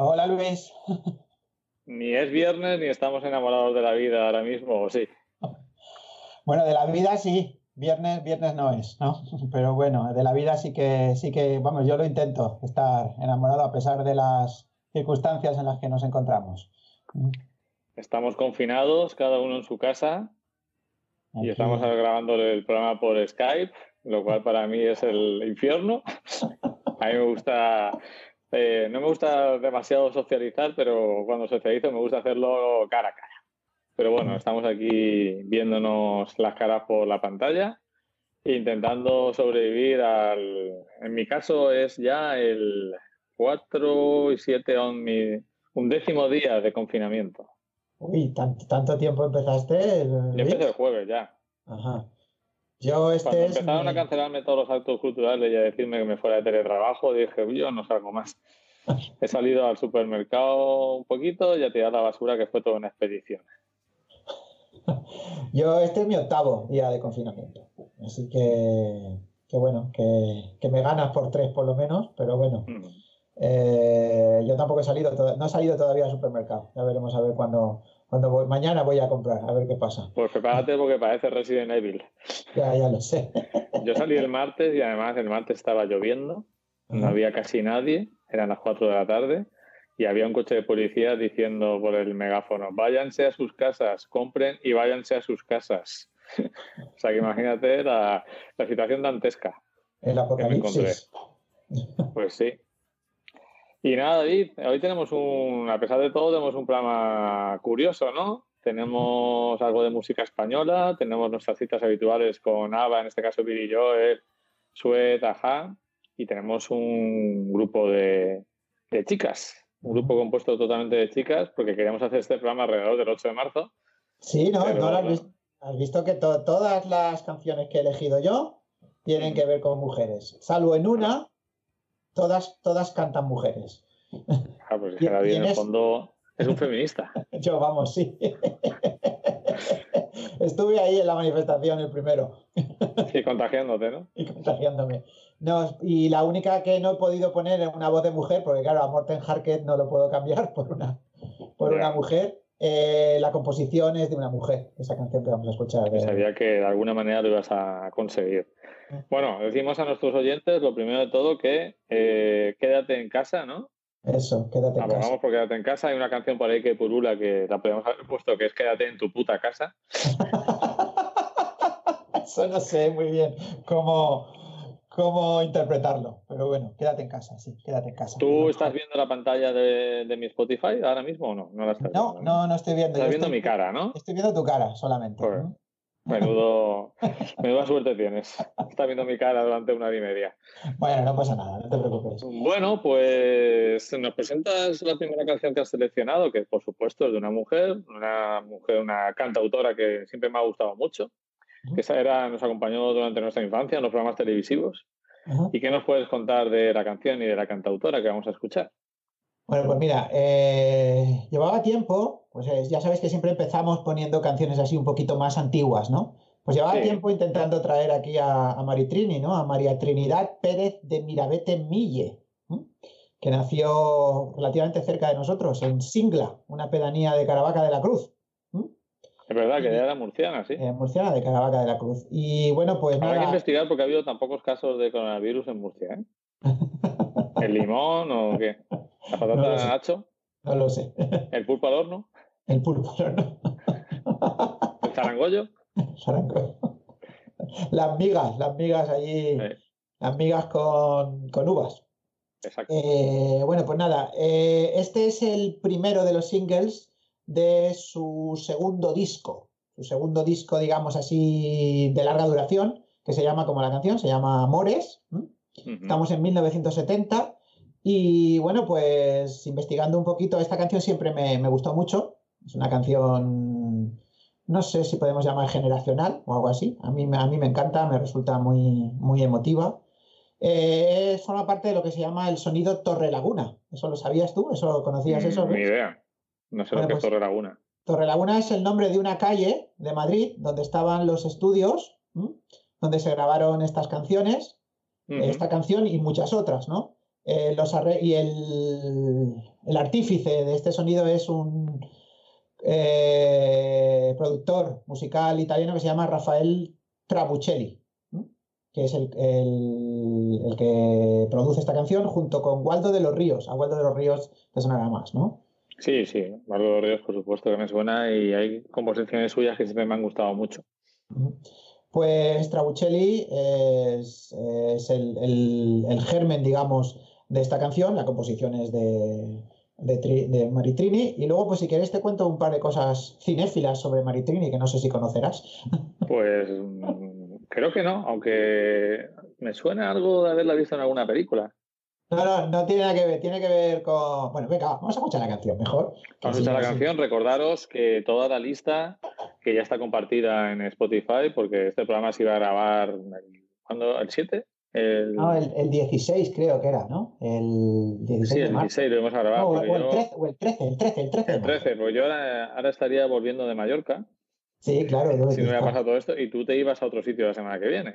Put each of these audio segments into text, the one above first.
Hola Luis. Ni es viernes ni estamos enamorados de la vida ahora mismo, ¿o sí? Bueno, de la vida sí. Viernes, viernes no es, ¿no? Pero bueno, de la vida sí que, sí que, vamos, yo lo intento, estar enamorado a pesar de las circunstancias en las que nos encontramos. Estamos confinados, cada uno en su casa, y estamos grabando el programa por Skype, lo cual para mí es el infierno. A mí me gusta, eh, no me gusta demasiado socializar, pero cuando socializo me gusta hacerlo cara a cara. Pero bueno, estamos aquí viéndonos las caras por la pantalla intentando sobrevivir al... En mi caso es ya el 4 y 7, un décimo día de confinamiento. Uy, ¿tanto, tanto tiempo empezaste? Yo empecé el jueves ya. Ajá. Yo este Cuando empezaron a cancelarme todos los actos culturales y a decirme que me fuera de teletrabajo, dije, yo no salgo más. He salido al supermercado un poquito y a tirar la basura, que fue toda una expedición. Yo este es mi octavo día de confinamiento. Así que, que bueno, que, que, me ganas por tres por lo menos, pero bueno. Mm. Eh, yo tampoco he salido, no he salido todavía al supermercado. Ya veremos a ver cuándo, cuando voy. Mañana voy a comprar, a ver qué pasa. Pues prepárate porque parece Resident Evil. Ya, ya lo sé. Yo salí el martes y además el martes estaba lloviendo, no había casi nadie, eran las 4 de la tarde y había un coche de policía diciendo por el megáfono, váyanse a sus casas, compren y váyanse a sus casas. o sea que imagínate la, la situación dantesca. El apocalipsis. Pues sí. Y nada, David, hoy tenemos un, a pesar de todo, tenemos un programa curioso, ¿no? Tenemos algo de música española, tenemos nuestras citas habituales con Ava, en este caso Billy Joel, Suet, Aja, y tenemos un grupo de, chicas, un grupo compuesto totalmente de chicas, porque queríamos hacer este programa alrededor del 8 de marzo. Sí, ¿no? ¿No has, visto, has, visto, que todas las canciones que he elegido yo tienen que ver con mujeres, salvo en una todas, todas cantan mujeres. Ah, pues es que David en el fondo es un feminista. Yo, vamos, sí. Estuve ahí en la manifestación el primero. Y contagiándote, ¿no? Y contagiándome. No, y la única que no he podido poner es una voz de mujer, porque claro, a Morten Harket no lo puedo cambiar por una, por una mujer. Eh, la composición es de una mujer, esa canción que vamos a escuchar. Sabía que de alguna manera lo ibas a conseguir. Bueno, decimos a nuestros oyentes, lo primero de todo, que eh, quédate en casa, ¿no? Eso, quédate en casa. Vamos por quédate en casa. Hay una canción por ahí que purula que la podemos haber puesto, que es quédate en tu puta casa. Eso no sé muy bien cómo, cómo interpretarlo, pero bueno, quédate en casa, sí, quédate en casa. ¿Tú estás viendo la pantalla de, mi Spotify ahora mismo o no? No, la estás no, viendo, no, no, estoy viendo. Estás viendo mi cara, ¿no? Estoy viendo tu cara solamente. Menudo, menuda suerte tienes. Está viendo mi cara durante una hora y media. Bueno, no pasa nada, no te preocupes. Bueno, pues nos presentas la primera canción que has seleccionado, que por supuesto es de una mujer, una mujer, una cantautora que siempre me ha gustado mucho. Que esa era, nos acompañó durante nuestra infancia en los programas televisivos. ¿Y qué nos puedes contar de la canción y de la cantautora que vamos a escuchar? Bueno, pues mira, eh, llevaba tiempo, pues eh, ya sabes que siempre empezamos poniendo canciones así un poquito más antiguas, ¿no? Pues llevaba tiempo intentando traer aquí a, a Maritrini, ¿no? A María Trinidad Pérez de Mirabete Mille, que nació relativamente cerca de nosotros, en Singla, una pedanía de Caravaca de la Cruz. Es verdad que era murciana, sí. Eh, murciana de Caravaca de la Cruz. Y bueno, pues. Habrá que investigar porque ha habido tan pocos casos de coronavirus en Murcia, ¿eh? ¿El limón o qué? ¿La patata no hacho? No lo sé. ¿El pulpo al horno? El pulpo al horno. ¿El zarangollo? Zarangollo. Las migas, las migas allí. Las migas con, con uvas. Exacto. Eh, bueno, pues nada, eh, este es el primero de los singles de su segundo disco. Su segundo disco, digamos así, de larga duración, que se llama como la canción, se llama Amores. Estamos en 1970 y bueno, pues investigando un poquito, esta canción siempre me, gustó mucho. Es una canción, no sé si podemos llamar generacional o algo así. A mí, a mí me encanta, me resulta muy, muy emotiva. Eh, forma parte de lo que se llama el sonido Torre Laguna. ¿Eso lo sabías tú? ¿Eso conocías eso? Ni idea. No sé lo que es pues Torre Laguna. Torre Laguna es el nombre de una calle de Madrid donde estaban los estudios, donde se grabaron estas canciones, esta canción y muchas otras, ¿no? Eh, los y el, el, artífice de este sonido es un eh, productor musical italiano que se llama Rafael Trabuccelli, que es el, el, que produce esta canción junto con Waldo de los Ríos. A Waldo de los Ríos te sonará más, ¿no? Sí, sí, de los Ríos por supuesto que me suena y hay composiciones suyas que siempre me han gustado mucho. Pues Trabuccelli es, el, germen, digamos, de esta canción. La composición es de, de, Maritrini. Y luego, pues si quieres, te cuento un par de cosas cinéfilas sobre Maritrini que no sé si conocerás. Pues creo que no, aunque me suena algo de haberla visto en alguna película. No, no, no tiene nada que ver, tiene que ver con. Bueno, venga, vamos a escuchar la canción mejor. Vamos a escuchar la canción. Recordaros que toda la lista, que ya está compartida en Spotify, porque este programa se iba a grabar. ¿Cuándo? ¿El 7? El... No, el, 16 creo que era, ¿no? El 16 sí, el 16 lo hemos grabado. No, o, el 13, o, el 13, el 13, el 13. El 13, pues yo ahora, ahora estaría volviendo de Mallorca. Sí, claro. Si no hubiera pasado todo esto, y tú te ibas a otro sitio la semana que viene.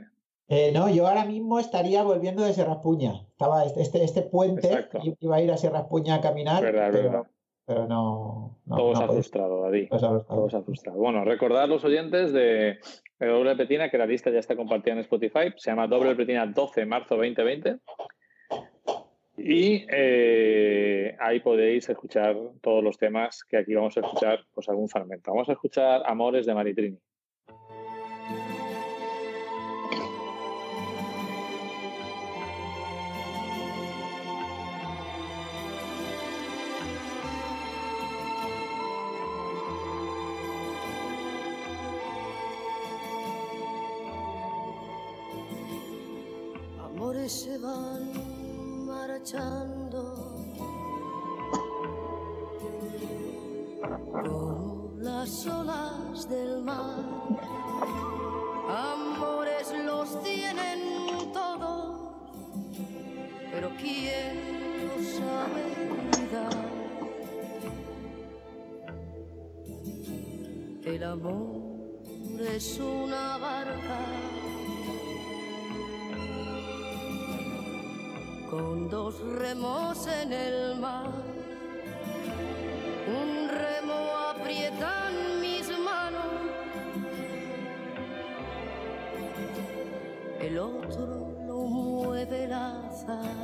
Eh, no, yo ahora mismo estaría volviendo de Sierra Espuña. Estaba este, este, este puente, iba a ir a Sierra Espuña a caminar, pero, pero no, Todo se ha frustrado, David. Todo se ha frustrado. Bueno, recordar los oyentes de Doble Pretina, que la lista ya está compartida en Spotify. Se llama Doble Pretina 12 marzo 2020. Y eh, ahí podéis escuchar todos los temas que aquí vamos a escuchar, pues algún fragmento. Vamos a escuchar Amores de Maritrini. Se van marchando como las olas del mar. Amores los tienen todos, pero ¿quién los sabe cuidar? El amor es una barca dos remos en el mar. Un remo aprieta en mis manos, el otro lo mueve el azar.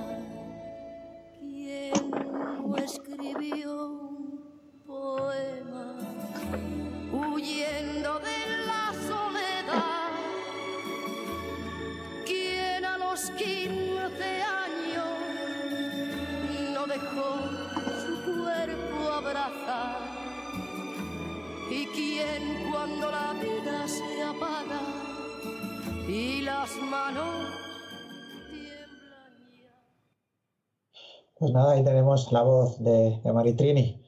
Tenemos la voz de, de Maritrini.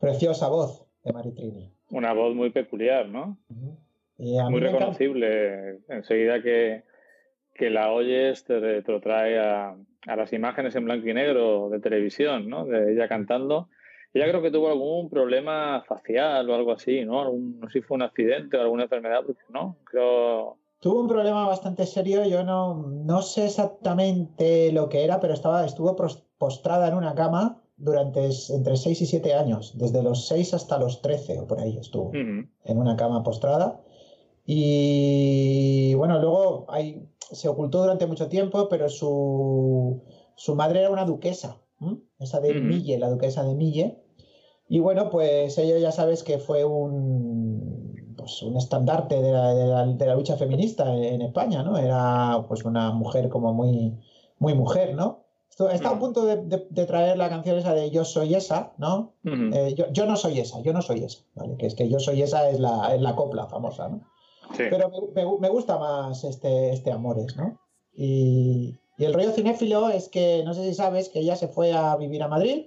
Preciosa voz de Maritrini. Una voz muy peculiar, ¿no? muy reconocible. Enseguida que, que la oyes te, te lo trae a, a las imágenes en blanco y negro de televisión, ¿no? De ella cantando. Ella creo que tuvo algún problema facial o algo así, ¿no? no sé si fue un accidente o alguna enfermedad, porque no, creo... Tuvo un problema bastante serio, yo no, no sé exactamente lo que era, pero estaba, estuvo postrada en una cama durante entre 6 y 7 años, desde los 6 hasta los 13 o por ahí estuvo, en una cama postrada. Y bueno, luego hay, se ocultó durante mucho tiempo, pero su, su madre era una duquesa, esa de Mille, la duquesa de Mille. Y bueno, pues ella ya sabes que fue un, pues un estandarte de la, de, la, lucha feminista en España, ¿no? Era pues una mujer como muy, muy mujer, ¿no? Está a punto de, traer la canción esa de Yo soy esa, ¿no? Eh, yo, no soy esa, yo no soy esa, ¿vale? Que es que Yo soy esa es la, es la copla famosa, ¿no? Pero me, gusta más este, este Amores, ¿no? Y, el rollo cinéfilo es que, no sé si sabes, que ella se fue a vivir a Madrid.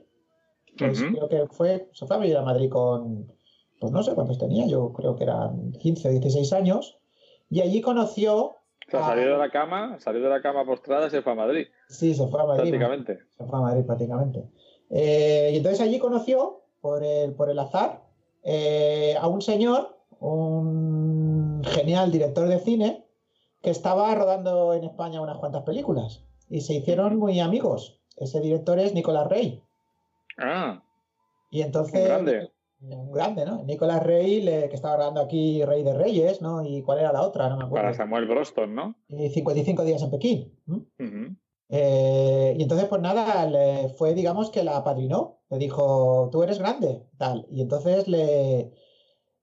Pues creo que fue, se fue a vivir a Madrid con, pues no sé cuántos tenía, yo creo que eran 15 o 16 años. Y allí conoció... O sea, salió de la cama, salió de la cama postrada y se fue a Madrid. Sí, se fue a Madrid. Prácticamente. Se fue a Madrid prácticamente. Eh, y entonces allí conoció, por el, por el azar, eh, a un señor, un genial director de cine que estaba rodando en España unas cuantas películas y se hicieron muy amigos. ese director es Nicolás Rey. Ah, Y entonces. Grande. Un grande, ¿no? Nicolás Rey, le- que estaba grabando aquí Rey de Reyes, ¿no? ¿Y cuál era la otra? No me acuerdo. para Samuel Broston, ¿no? Y 55 días en Pekín. Eh, y entonces, pues nada, le fue, digamos, que la apadrinó. Le dijo, tú eres grande, tal. Y entonces le,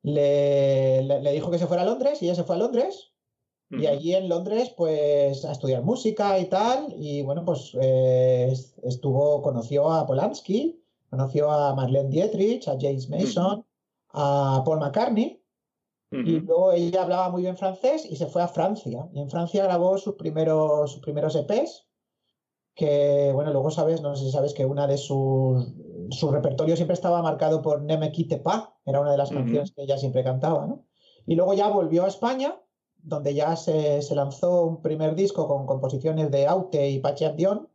le, dijo que se fuera a Londres y ella se fue a Londres. Y allí en Londres, pues, a estudiar música y tal. Y bueno, pues eh, est- estuvo, conoció a Polanski, conoció a Marlene Dietrich, a James Mason, a Paul McCartney. Y luego ella hablaba muy bien francés y se fue a Francia. Y en Francia grabó sus primeros, sus primeros EPs, que, bueno, luego sabes, no sé si sabes que una de sus, su repertorio siempre estaba marcado por Ne me quitte pas, era una de las canciones que ella siempre cantaba, ¿no? Y luego ya volvió a España, donde ya se, se lanzó un primer disco con composiciones de Aute y Pachi Dion,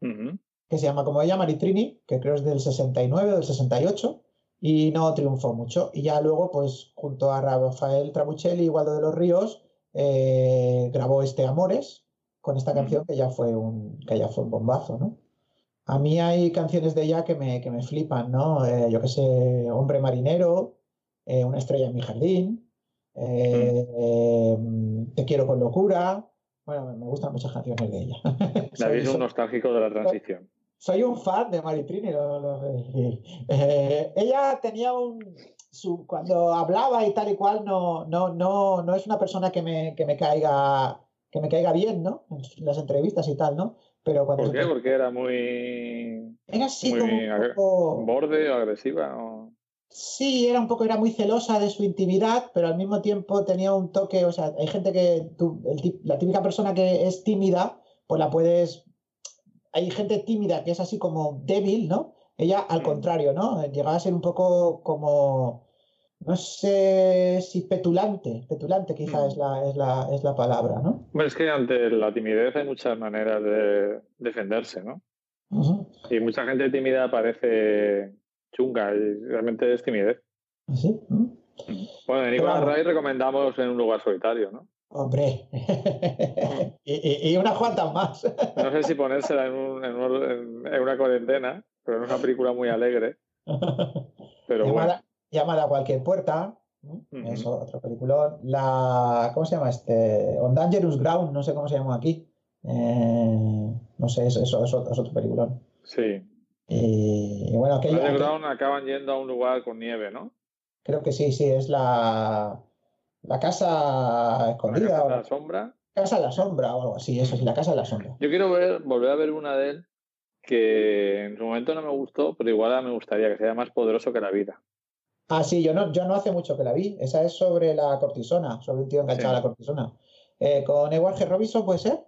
Ujú. Que se llama como ella, Maritrini, que creo es del 69 o del 68, y no triunfó mucho. Y ya luego, pues junto a Rafael Trabuchelli y Waldo de los Ríos, eh, grabó este Amores con esta canción que ya fue un, que ya fue un bombazo, ¿no? A mí hay canciones de ella que me, que me flipan, ¿no? Eh, yo qué sé, Hombre Marinero, eh, Una estrella en mi jardín, eh, eh, Te quiero con locura. Bueno, me- gustan muchas canciones de ella. David es un nostálgico de la transición. Soy un fan de Maritrini. lo- lo- eh, ella tenía un. Su, cuando hablaba y tal y cual, no, no, no, no es una persona que me, que me caiga que me caiga bien, ¿no? En las entrevistas y tal, ¿no? Pero cuando ¿Por qué? Porque era muy era así muy como un agre- poco. borde o agresiva. o- Sí, era un poco, era muy celosa de su intimidad, pero al mismo tiempo tenía un toque, o sea, hay gente que tú, el tip- la típica persona que es tímida, pues la puedes, hay gente tímida que es así como débil, ¿no? Ella al Mm. contrario, ¿no? Llegaba a ser un poco como, no sé si petulante, petulante quizá Mm. es la, es la, es la palabra, ¿no? Bueno, es que ante la timidez hay muchas maneras de defenderse, ¿no? Y mucha gente tímida parece chunga y realmente es timidez. ¿Sí? ¿Mm? Bueno, de Nicolás. Ray recomendamos en un lugar solitario, ¿no? Hombre, y, y- y unas cuantas más. No sé si ponérsela en, un- en un- en- en una cuarentena, pero es una película muy alegre. Pero llamada, a cualquier puerta. Es otro peliculón. La, ¿Cómo se llama este? On Dangerous Ground, no sé cómo se llama aquí. Eh, no sé, eso, eso, eso es otro peliculón. sí. Y, y bueno, aquello, aquel- Underground acaban yendo a un lugar con nieve, ¿no? creo que sí, sí, es la, la casa La escondida casa o de la la sombra. casa de la sombra o algo así, eso sí, la casa de la sombra. Yo quiero ver, volver a ver una de él que en su momento no me gustó, pero igual me gustaría, que sea más poderoso que la vida. Ah, sí, yo no, yo no hace mucho que la vi. Esa es sobre la cortisona, sobre un tío enganchado Sí. a la cortisona. Eh, con Edward G. Robinson, ¿puede ser?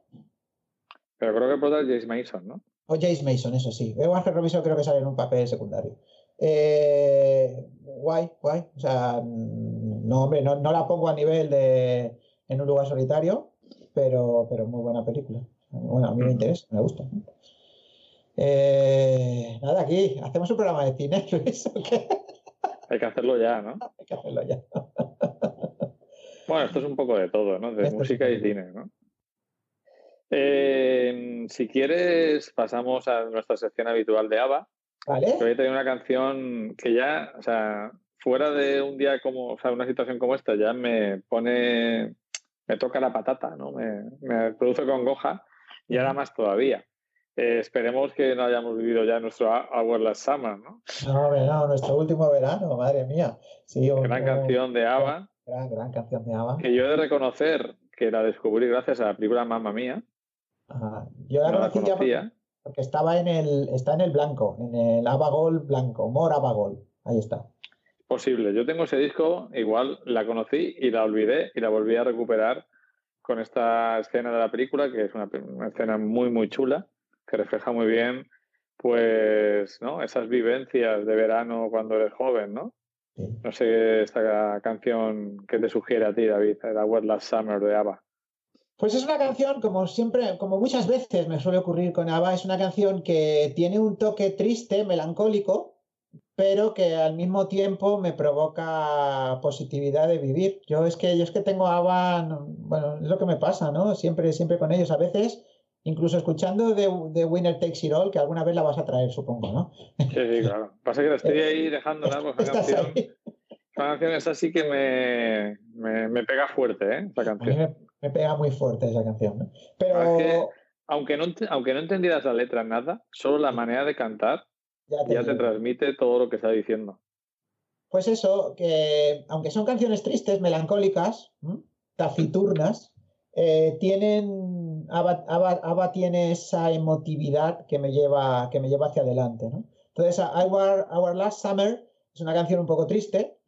Pero creo que el prota es James Mason, ¿no? O James Mason, eso sí. Edward G. Robinson creo que sale en un papel secundario. Eh, guay, guay. O sea, mm, no, hombre, no, no la pongo a nivel de en un lugar solitario, pero, pero muy buena película. Bueno, a mí me interesa, me gusta. Eh, nada, aquí hacemos un programa de cine, Luis, ¿o qué? Hay que hacerlo ya, ¿no? Hay que hacerlo ya. Bueno, esto es un poco de todo, ¿no? De Esto música y cine, ¿no? Eh, si quieres, pasamos a nuestra sección habitual de ABBA. ¿Vale? que Hoy tengo una canción que ya, o sea, fuera de un día como, o sea, una situación como esta, ya me pone, me toca la patata, ¿no? Me, me produce congoja y ahora más todavía. Eh, esperemos que no hayamos vivido ya nuestro Our Last Summer, ¿no? No, hombre, no, nuestro último verano, madre mía. Sí, Gran canción de ABBA, Gran, gran canción de ABBA. que yo he de reconocer que la descubrí gracias a la película Mamma Mía. Ajá. Yo la No la conocí ya porque, conocía. porque estaba en el, está en el blanco, en el ABBA Gold blanco, More ABBA Gold. Ahí está. Posible. Yo tengo ese disco, igual la conocí y la olvidé y la volví a recuperar con esta escena de la película, que es una, una escena muy, muy chula, que refleja muy bien, pues, ¿no? Esas vivencias de verano cuando eres joven, ¿no? Sí. No sé esta canción que te sugiere a ti, David, la Wet Last Summer de ABBA. Pues es una canción, como siempre, como muchas veces me suele ocurrir con ABBA, es una canción que tiene un toque triste, melancólico, pero que al mismo tiempo me provoca positividad de vivir. Yo es que, yo es que tengo ABBA, no- bueno, es lo que me pasa, ¿no? Siempre, siempre con ellos. A veces incluso escuchando de, de, Winner Takes It All, que alguna vez la vas a traer, supongo, ¿no? Sí, sí, claro. Pasa que la estoy ahí dejando ¿no? esa canción. Esa canción es así que me, me, me, pega fuerte, ¿eh? Esa canción. Me, me, pega muy fuerte esa canción, ¿no? Pero... Que, aunque, no, aunque no entendieras la letra nada, solo la manera de cantar ya te, ya te transmite todo lo que está diciendo. Pues eso, que aunque son canciones tristes, melancólicas, taciturnas, eh, tienen. Ava tiene esa emotividad que me lleva, que me lleva hacia adelante. ¿no? Entonces, Our, Our, Last Summer es una canción un poco triste,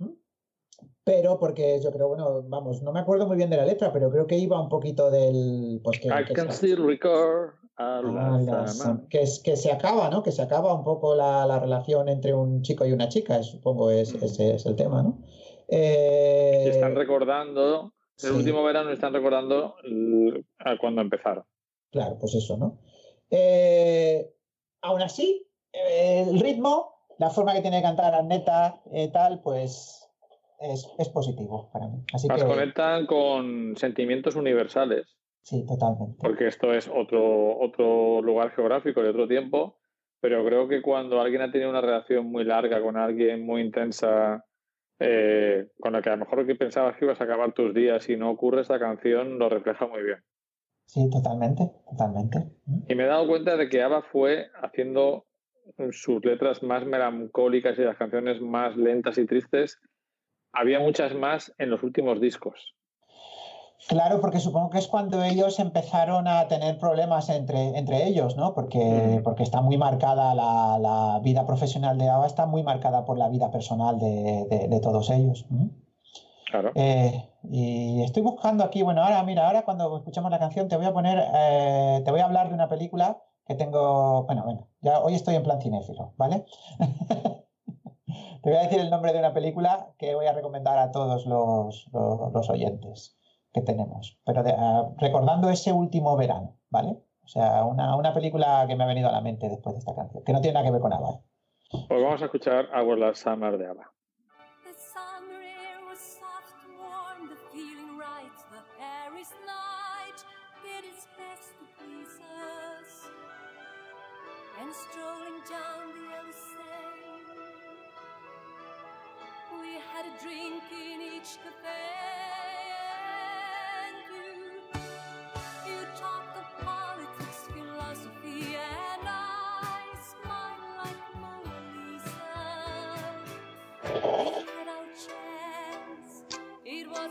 pero porque yo creo, bueno, vamos, no me acuerdo muy bien de la letra, pero creo que iba un poquito del. Pues que, I que can still record. Que, es, que se acaba, ¿no? Que se acaba un poco la, la relación entre un chico y una chica, supongo es, ese es el tema, ¿no? Eh... están recordando, el sí. último verano están recordando a cuando empezaron. Claro, pues eso, ¿no? Eh, aún así, el ritmo, la forma que tiene de cantar Anneta, eh, tal, pues es, es, positivo para mí. Así Las que... conectan con sentimientos universales. Sí, totalmente. Porque esto es otro, otro lugar geográfico y otro tiempo, pero creo que cuando alguien ha tenido una relación muy larga con alguien muy intensa, eh, con la que a lo mejor que pensabas que ibas a acabar tus días y no ocurre, esta canción lo refleja muy bien. Sí, totalmente, totalmente. Y me he dado cuenta de que Ava fue haciendo sus letras más melancólicas y las canciones más lentas y tristes. Había muchas más en los últimos discos. Claro, porque supongo que es cuando ellos empezaron a tener problemas entre, entre ellos, ¿no? Porque, mm. porque está muy marcada la, la, vida profesional de Ava, está muy marcada por la vida personal de, de, de todos ellos. Claro. Eh, y estoy buscando aquí, bueno, ahora mira, ahora cuando escuchamos la canción te voy a poner, eh, te voy a hablar de una película que tengo, bueno, bueno, ya hoy estoy en plan cinéfilo, ¿vale? te voy a decir el nombre de una película que voy a recomendar a todos los, los, los oyentes que tenemos, pero de, uh, recordando ese último verano, ¿vale? O sea, una, una, película que me ha venido a la mente después de esta canción, que no tiene nada que ver con ABBA. Pues vamos a escuchar Our Last Summer de ABBA. strolling down the Elysee. We had a drink in each cafe.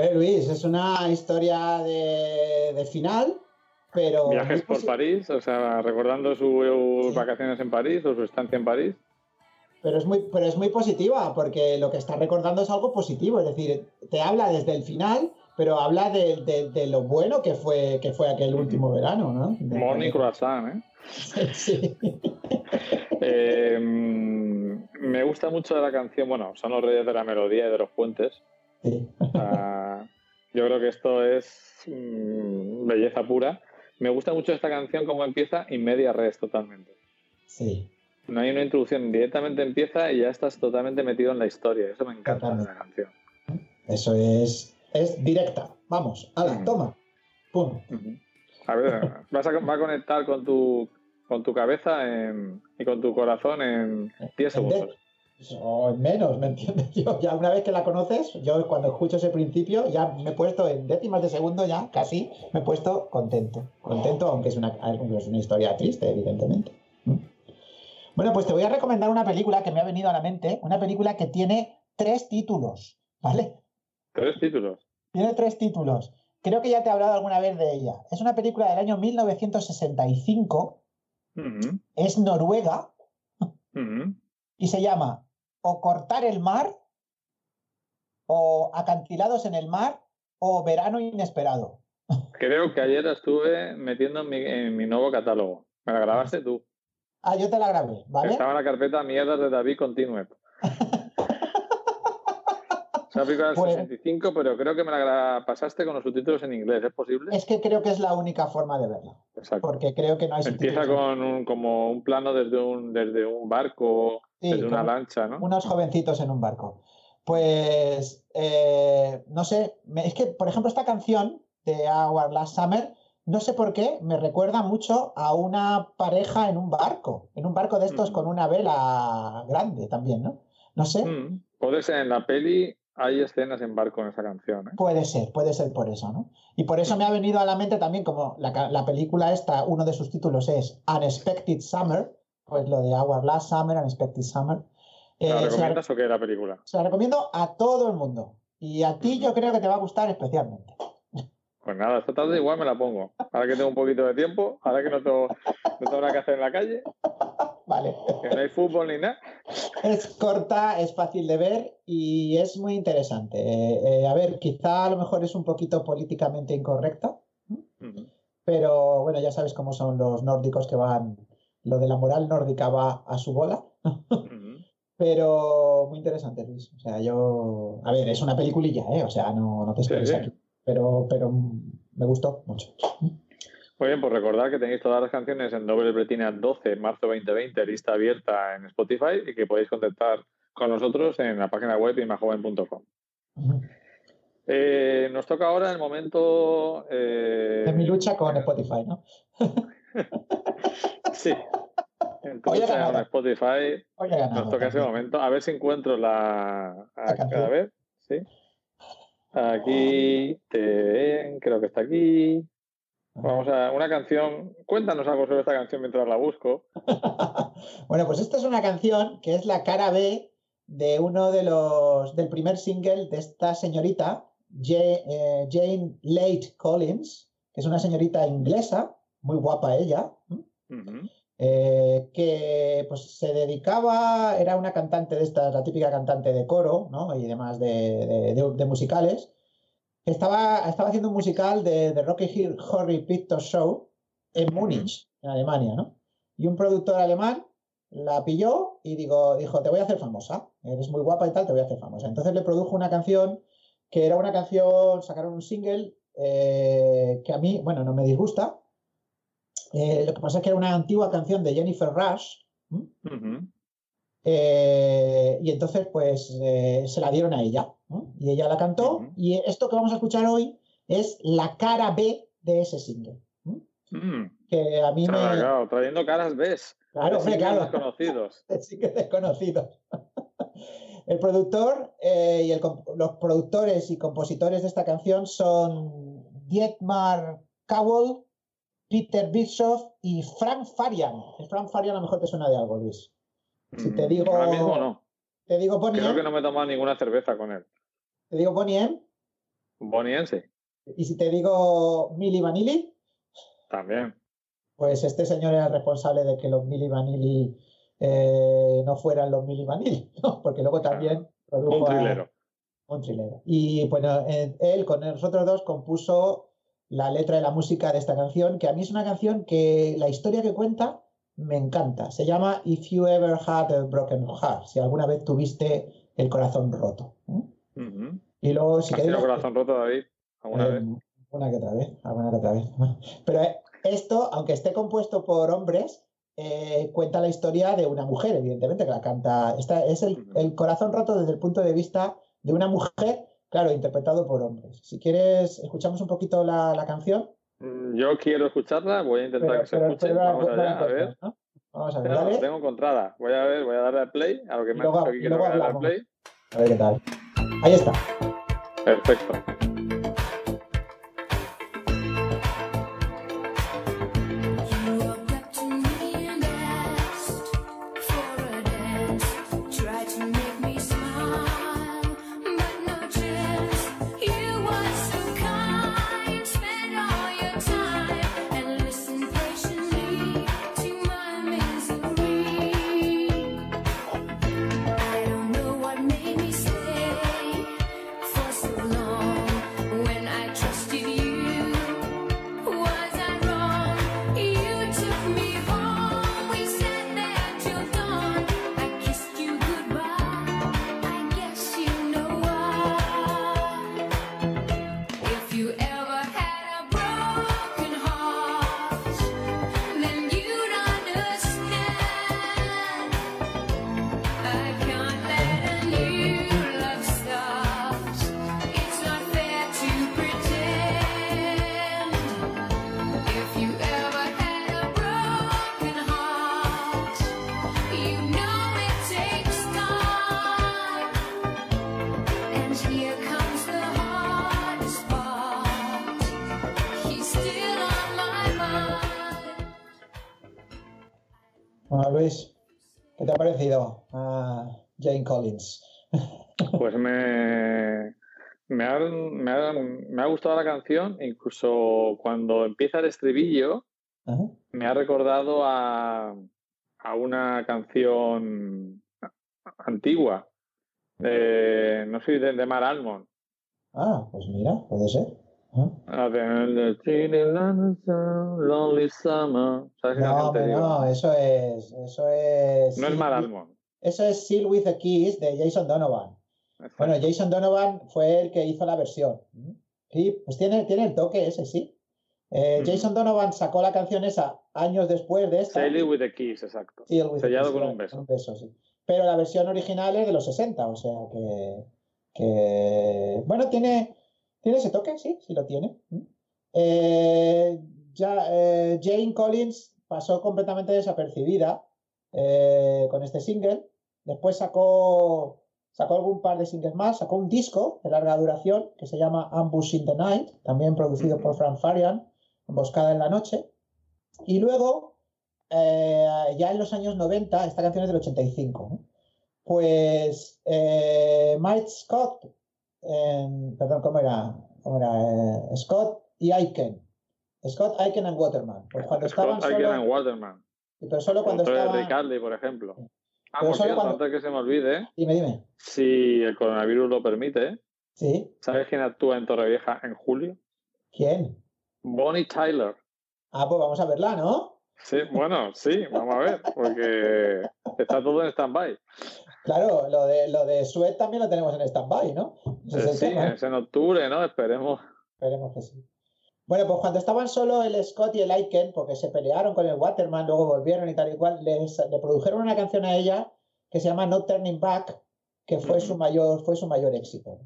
ver, Luis, es una historia de, de final, pero... ¿Viajes por París? O sea, recordando sus sí. vacaciones en París o su estancia en París. Pero es, muy, pero es muy positiva, porque lo que está recordando es algo positivo, es decir, te habla desde el final, pero habla de, de, de lo bueno que fue, que fue aquel último verano, ¿no? De Morning croissant, ¿eh? sí. eh, me gusta mucho la canción, bueno, son los reyes de la melodía y de los puentes. Sí. Yo creo que esto es mmm, belleza pura. Me gusta mucho esta canción, como empieza, y media res totalmente. Sí. No hay una introducción, directamente empieza y ya estás totalmente metido en la historia. Eso me encanta de la canción. Eso es, es directa. Vamos, ala, toma. Pum. A ver, vas a, va a conectar con tu, con tu cabeza en- y con tu corazón en 10 En de- segundos. O en menos, ¿me entiendes? Yo ya una vez que la conoces, yo cuando escucho ese principio ya me he puesto en décimas de segundo, ya casi me he puesto contento. Contento, aunque es una, aunque es una historia triste, evidentemente. ¿Mm? Bueno, pues te voy a recomendar una película que me ha venido a la mente, una película que tiene tres títulos, ¿vale? Tres títulos. Tiene tres títulos. Creo que ya te he hablado alguna vez de ella. Es una película del año 1965, Ujú, es noruega y se llama O cortar el mar, o Acantilados en el mar, o Verano inesperado. Creo que ayer la estuve metiendo en mi, en mi nuevo catálogo. Me la grabaste tú. Ah, yo te la grabé, ¿vale? Estaba en la carpeta Mierdas de David Continue. Es una película del Pues- 65, pero creo que me la pasaste con los subtítulos en inglés. ¿Es posible? Es que creo que es la única forma de verla, Exacto. porque creo que no hay Empieza subtítulos. con un, como un plano desde un, desde un barco, Sí, desde una lancha, ¿no? unos jovencitos en un barco. Pues, eh, no sé, me- es que, por ejemplo, esta canción de Our Last Summer, no sé por qué, me recuerda mucho a una pareja en un barco, en un barco de estos Mm. con una vela grande también, ¿no? No sé, Mm. Puede ser en la peli, hay escenas en barco en esa canción. ¿eh? puede ser, puede ser por eso, ¿no? Y por eso me ha venido a la mente también, como la, la película esta, uno de sus títulos es Unexpected Summer, pues lo de Our Last Summer, Unexpected Summer. ¿La Eh, se la- recomiendas o qué la película? Se la recomiendo a todo el mundo. Y a ti yo creo que te va a gustar especialmente. Pues nada, esta tarde igual me la pongo. Ahora que tengo un poquito de tiempo, ahora que no tengo, no tengo nada que hacer en la calle, Vale. que no hay fútbol ni nada. Es corta, es fácil de ver y es muy interesante. Eh, eh, a ver, quizá a lo mejor es un poquito políticamente incorrecta, pero bueno, ya sabes cómo son los nórdicos que van, lo de la moral nórdica va a su bola. Pero muy interesante, Luis. O sea, yo. A ver, es una peliculilla, ¿eh? O sea, no, no te esperes sí. aquí. Pero, pero me gustó mucho. Muy bien, pues recordad que tenéis todas las canciones en Doble Bretina 12, marzo 2020, lista abierta en Spotify y que podéis contactar con nosotros en la página web imajoven.com. Eh, nos toca ahora el momento... eh, De mi lucha con Spotify, ¿no? Sí. Entonces, en Spotify ganado. nos toca ese momento. A ver si encuentro la... A, ver, sí. Aquí, te, creo que está aquí. Vamos a una canción. Cuéntanos algo sobre esta canción mientras la busco. bueno, pues esta es una canción que es la cara B de uno de los del primer single de esta señorita, Ja- eh, Jane Late Collins, que es una señorita inglesa, muy guapa ella, ¿m? Ujú. eh, que pues se dedicaba, era una cantante de estas, la típica cantante de coro, ¿no? Y demás de, de- de- de musicales. Estaba, estaba haciendo un musical de, de Rocky Horror Picture Show en Múnich, en Alemania, ¿no? Y un productor alemán la pilló y digo, dijo, te voy a hacer famosa, eres muy guapa y tal, te voy a hacer famosa. Entonces le produjo una canción que era una canción, sacaron un single eh, que a mí, bueno, no me disgusta. Eh, lo que pasa es que era una antigua canción de Jennifer Rush. Eh, y entonces, pues, eh, se la dieron a ella. ¿no? Y ella la cantó. Y esto que vamos a escuchar hoy es la cara B de ese single. ¿m? Mm. Que a mí me. claro, trayendo caras ves. Claro, hombre, Singles claro. desconocidos. sí que desconocidos. El productor eh, y el los productores y compositores de esta canción son Dietmar Cowell, Peter Bischoff y Frank Farian. El Frank Farian a lo mejor te suena de algo, Luis. Si te Mm, digo- Ahora mismo no. Te digo Bonnie Creo M, que no me he tomado ninguna cerveza con él. te digo Bonnie M, Boniense, y si te digo Milli Vanilli, también. pues este señor era el responsable de que los Milli Vanilli eh, no fueran los Milli Vanilli, ¿no? porque luego también produjo Un a- trilero. Un trilero. Y bueno, eh, él con nosotros dos compuso la letra y la música de esta canción, que a mí es una canción que la historia que cuenta me encanta. Se llama If You Ever Had a Broken Heart, si alguna vez tuviste el corazón roto. Ujú. Y luego, si ¿Has queréis, tenido corazón roto, David? ¿Alguna eh, vez? Una que otra vez, alguna que otra vez. Pero eh, esto, aunque esté compuesto por hombres, eh, cuenta la historia de una mujer, evidentemente, que la canta. Esta es el, el corazón roto desde el punto de vista de una mujer, claro, interpretado por hombres. Si quieres, escuchamos un poquito la, la canción. Mm, Yo quiero escucharla, voy a intentar Pero- que se pero- escuche. pero Vamos allá, a ver. ¿no? Vamos a ver, dale. la tengo encontrada. Voy a ver, voy a darle al play, a lo que me luego- ha dicho aquí que le voy a dar al play. A ver qué tal. Ahí está. Perfecto. ¿Qué te ha parecido a Jane Collins? Pues me, me, ha, me, ha, me ha gustado la canción, incluso cuando empieza el estribillo, Ajá. me ha recordado a, a una canción antigua, de, no sé, de, de Mar Almond. Ah, pues mira, puede ser. Ajá. La de Lonely Summer. ¿Sabes qué No, digo? no, eso es. Eso es. No es Seal. Eso es Seal with a Kiss de Jason Donovan. Bueno, Jason Donovan fue el que hizo la versión. Sí, pues tiene, tiene el toque ese, sí. Eh. Jason Donovan sacó la canción esa años después de esta. It with a kiss, exacto. Seal with sellado Kiss, con claro, un beso. Un beso, sí. Pero la versión original es de los 60, o sea que. que- bueno, tiene, tiene ese toque, sí, sí lo tiene. ¿Mm? Eh, ya, eh, Jane Collins pasó completamente desapercibida eh, con este single. Después sacó, sacó algún par de singles más, sacó un disco de larga duración que se llama Ambush in the Night, también producido por Frank Farian, Emboscada en la Noche. Y luego, ya en los años 90, esta canción es del 85, ¿no? pues Mike Scott, perdón, ¿cómo era? ¿Cómo era? Eh, Scott y Aiken. Scott, Aiken and Waterman. Pues cuando estaban Scott Aiken solo, and Waterman. pero solo cuando estaban... Por ejemplo. Ah, Pero por solo cierto, cuando- antes que se me olvide, Dime, dime. si el coronavirus lo permite, ¿Sí? ¿sabes quién actúa en Torrevieja en julio? ¿Quién? Bonnie Tyler. Ah, pues vamos a verla, ¿no? Sí, bueno, sí, vamos a ver, porque está todo en stand-by. Claro, lo de, lo de Sweat también lo tenemos en stand-by, ¿no? Ese Eh, Sí, es en octubre, ¿no? Esperemos. Esperemos que sí. Bueno, pues cuando estaban solo el Scott y el Aiken, porque se pelearon con el Waterman, luego volvieron y tal y cual, les, le produjeron una canción a ella que se llama No Turning Back, que fue su mayor, fue su mayor éxito.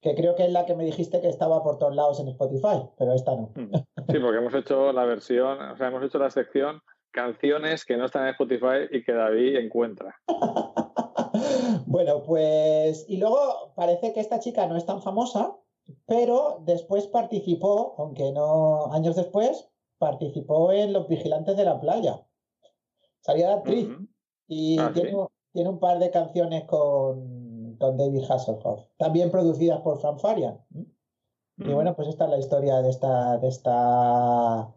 Que creo que es la que me dijiste que estaba por todos lados en Spotify, pero esta no. Sí, porque hemos hecho la versión, o sea, hemos hecho la sección canciones que no están en Spotify y que David encuentra. Bueno, pues. Y luego parece que esta chica no es tan famosa, pero después participó, aunque no años después, participó en Los Vigilantes de la Playa. Salía de actriz y Ah, tiene, ¿sí? un- tiene un par de canciones con, con David Hasselhoff, también producidas por Frank Farian. Y bueno, pues esta es la historia de esta, de esta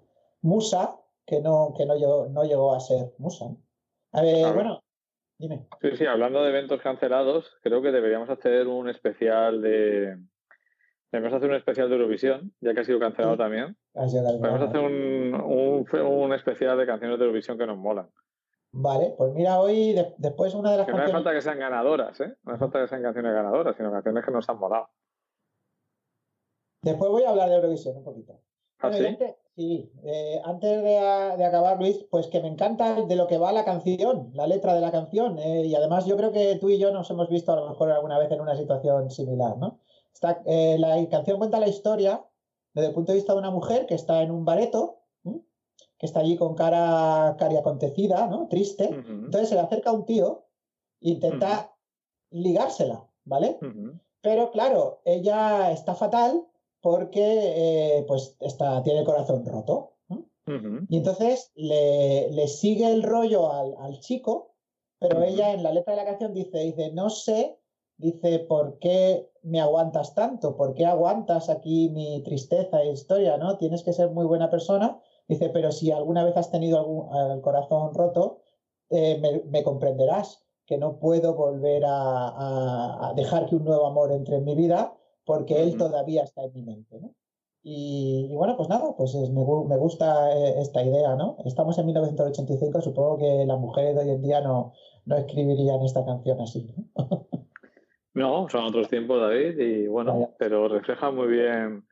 musa que no, que no llegó, no llegó a ser musa. A ver, A ver. bueno, dime. Sí, sí, hablando de eventos cancelados, creo que deberíamos hacer un especial de. Debemos hacer un especial de Eurovisión, ya que ha sido cancelado Sí. también. Ha sido Podemos hacer un, un, un especial de canciones de Eurovisión que nos molan. Vale, pues mira, hoy de- después una de las Que no hace canciones. falta que sean ganadoras, ¿eh? No hace falta que sean canciones ganadoras, sino canciones que nos han molado. Después voy a hablar de Eurovisión un poquito. ¿Ah, Bueno, sí? antes, Sí, eh, antes de, de acabar, Luis, pues que me encanta de lo que va la canción, la letra de la canción. eh, y además yo creo que tú y yo nos hemos visto a lo mejor alguna vez en una situación similar, ¿no? Está, eh, la canción cuenta la historia desde el punto de vista de una mujer que está en un bareto. Que está allí con cara cariacontecida, ¿no? Triste. Entonces se le acerca un tío e intenta ligársela, ¿vale? Pero claro, ella está fatal porque eh, pues está, tiene el corazón roto. Y entonces le, le sigue el rollo al, al chico, pero ella en la letra de la canción dice, dice, no sé, dice, ¿por qué me aguantas tanto? ¿Por qué aguantas aquí mi tristeza e historia? ¿no? Tienes que ser muy buena persona. Dice, pero si alguna vez has tenido algún, el corazón roto, eh, me, me comprenderás que no puedo volver a, a- dejar que un nuevo amor entre en mi vida porque él todavía está en mi mente, ¿no? Y, y bueno, pues nada, pues es- me, me gusta eh, esta idea, ¿no? Estamos en 1985, supongo que las mujeres de hoy en día no, no escribirían esta canción así, ¿no? No, son otros tiempos, David, y bueno, pero refleja muy bien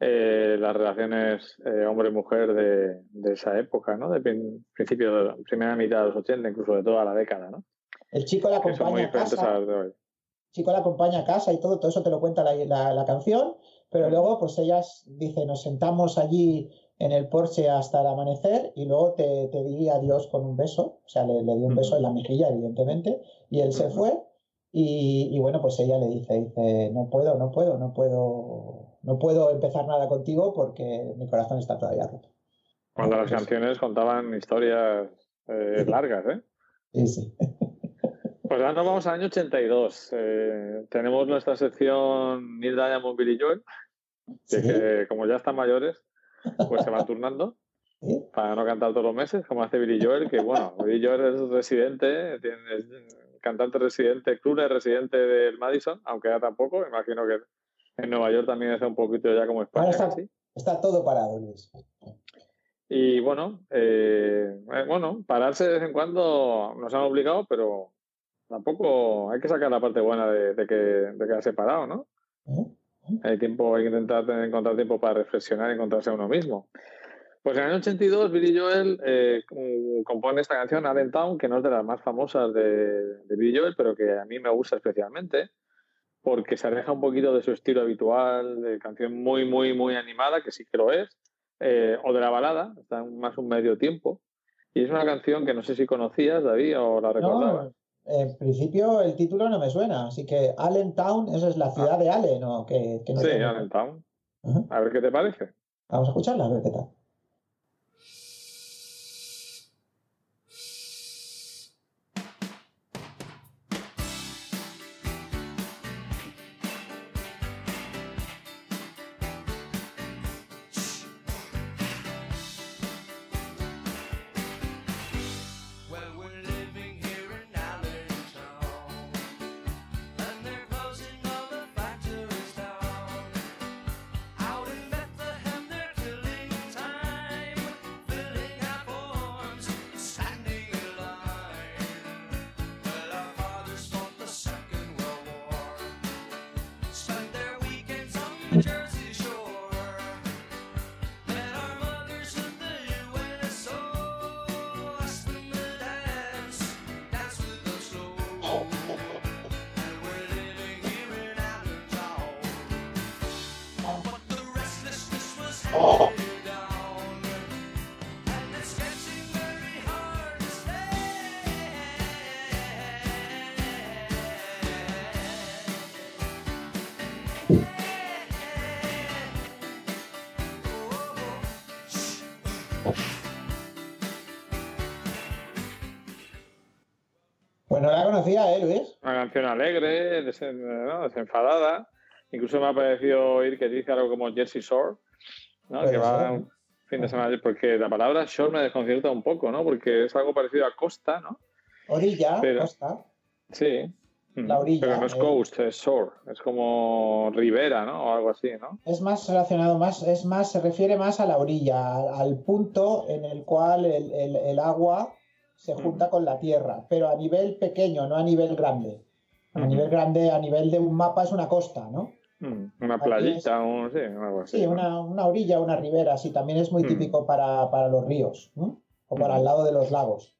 eh, las relaciones eh, hombre-mujer de, de esa época, ¿no? De prin- principio de la primera mitad de los 80, incluso de toda la década, ¿no? El chico la muy acompaña a a casa, las de hoy. el chico la acompaña a casa y todo, todo eso te lo cuenta la, la- la canción, pero luego pues ellas dice, nos sentamos allí en el porche hasta el amanecer y luego te, te di adiós con un beso, o sea, le, le di un beso en la mejilla, evidentemente, y él se Ujú. fue y, y bueno, pues ella le dice, dice, no puedo, no puedo, no puedo, no puedo empezar nada contigo porque mi corazón está todavía roto. Cuando las canciones contaban historias eh, largas, ¿eh? Sí, sí. Pues ahora nos vamos al año 82. Eh, tenemos nuestra sección Neil Diamond, Billy Joel, que, Sí, que como ya están mayores, pues se van turnando sí. para no cantar todos los meses, como hace Billy Joel, que bueno, Billy Joel es residente, tiene, es cantante residente, crooner residente del Madison, aunque ya tampoco, imagino que en Nueva York también es un poquito ya como España Ahora está, casi. está todo parado, Luis. Y bueno, eh, bueno, pararse de vez en cuando nos han obligado, pero tampoco hay que sacar la parte buena de, de que de quedarse parado, ¿no? ¿eh? Hay tiempo, hay que intentar tener- encontrar tiempo para reflexionar y encontrarse a uno mismo. Pues en el año 82 Billy Joel eh, com- compone esta canción Allentown, que no es de las más famosas de, de Billy Joel, pero que a mí me gusta especialmente, porque se aleja un poquito de su estilo habitual, de canción muy, muy, muy animada, que sí que lo es, eh, o de la balada, está en más un medio tiempo. Y es una canción que no sé si conocías, David, o la recordabas. No, en principio el título no me suena, así que Allentown, esa es la ciudad de Allen, ¿no? Que, que no Ah. sí, Allentown. Ajá. A ver qué te parece. Vamos a escucharla, a ver qué tal. Thank you. Pues no la conocía, ¿eh, Luis? Una canción alegre, desen- ¿no? desenfadada. Incluso me ha parecido oír que dice algo como Jersey Shore, ¿no? Que va un fin de semana. Porque la palabra shore me desconcierta un poco, ¿no? Porque es algo parecido a costa, ¿no? Orilla, Pero- costa. Sí. La orilla, Pero no es eh. coast, es shore. Es como ribera, ¿no? O algo así, ¿no? Es más relacionado, más, es más, se refiere más a la orilla, al, al punto en el cual el, el- el agua se junta con la tierra, pero a nivel pequeño, no a nivel grande. A nivel grande, a nivel de un mapa es una costa, ¿no? Mm, Una playita, un, sí, algo así. Sí, ¿no? una, una orilla, una ribera, sí, también es muy Mm. típico para, para los ríos, ¿no? o para Mm. el lado de los lagos.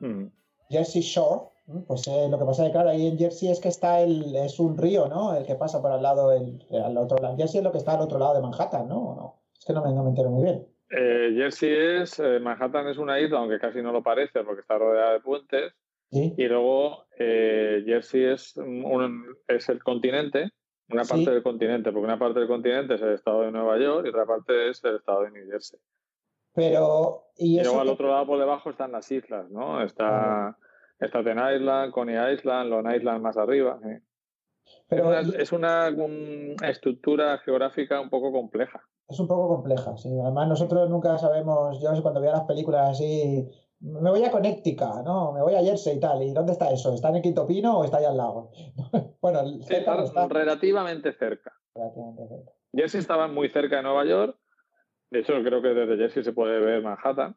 Mm, Jersey Shore, ¿no? pues eh, lo que pasa es que, claro, ahí en Jersey es que está el, es un río, ¿no? El que pasa por al lado, el, al otro lado. Jersey es lo que está al otro lado de Manhattan, ¿no? Es que no me, no me entero muy bien. Eh, Jersey es, eh, Manhattan es una isla, aunque casi no lo parece porque está rodeada de puentes. Sí, Y luego eh, Jersey es, un- es el continente, una parte Sí. del continente, porque una parte del continente es el estado de Nueva York y otra parte es el estado de New Jersey. pero... Y, Y luego al que- otro lado por debajo están las islas, ¿no? Está Staten Island, Coney Island, Long Island más arriba. sí. Pero es una, es una, un- estructura geográfica un poco compleja. es un poco compleja, sí. Además, nosotros nunca sabemos, yo cuando veo las películas así, me voy a Connecticut, ¿no? Me voy a Jersey y tal. ¿Y dónde está eso? ¿Está en el Quinto Pino o está ahí al lado? bueno, cerca está relativamente cerca. relativamente cerca. Jersey estaba muy cerca de Nueva York. De hecho, creo que desde Jersey se puede ver Manhattan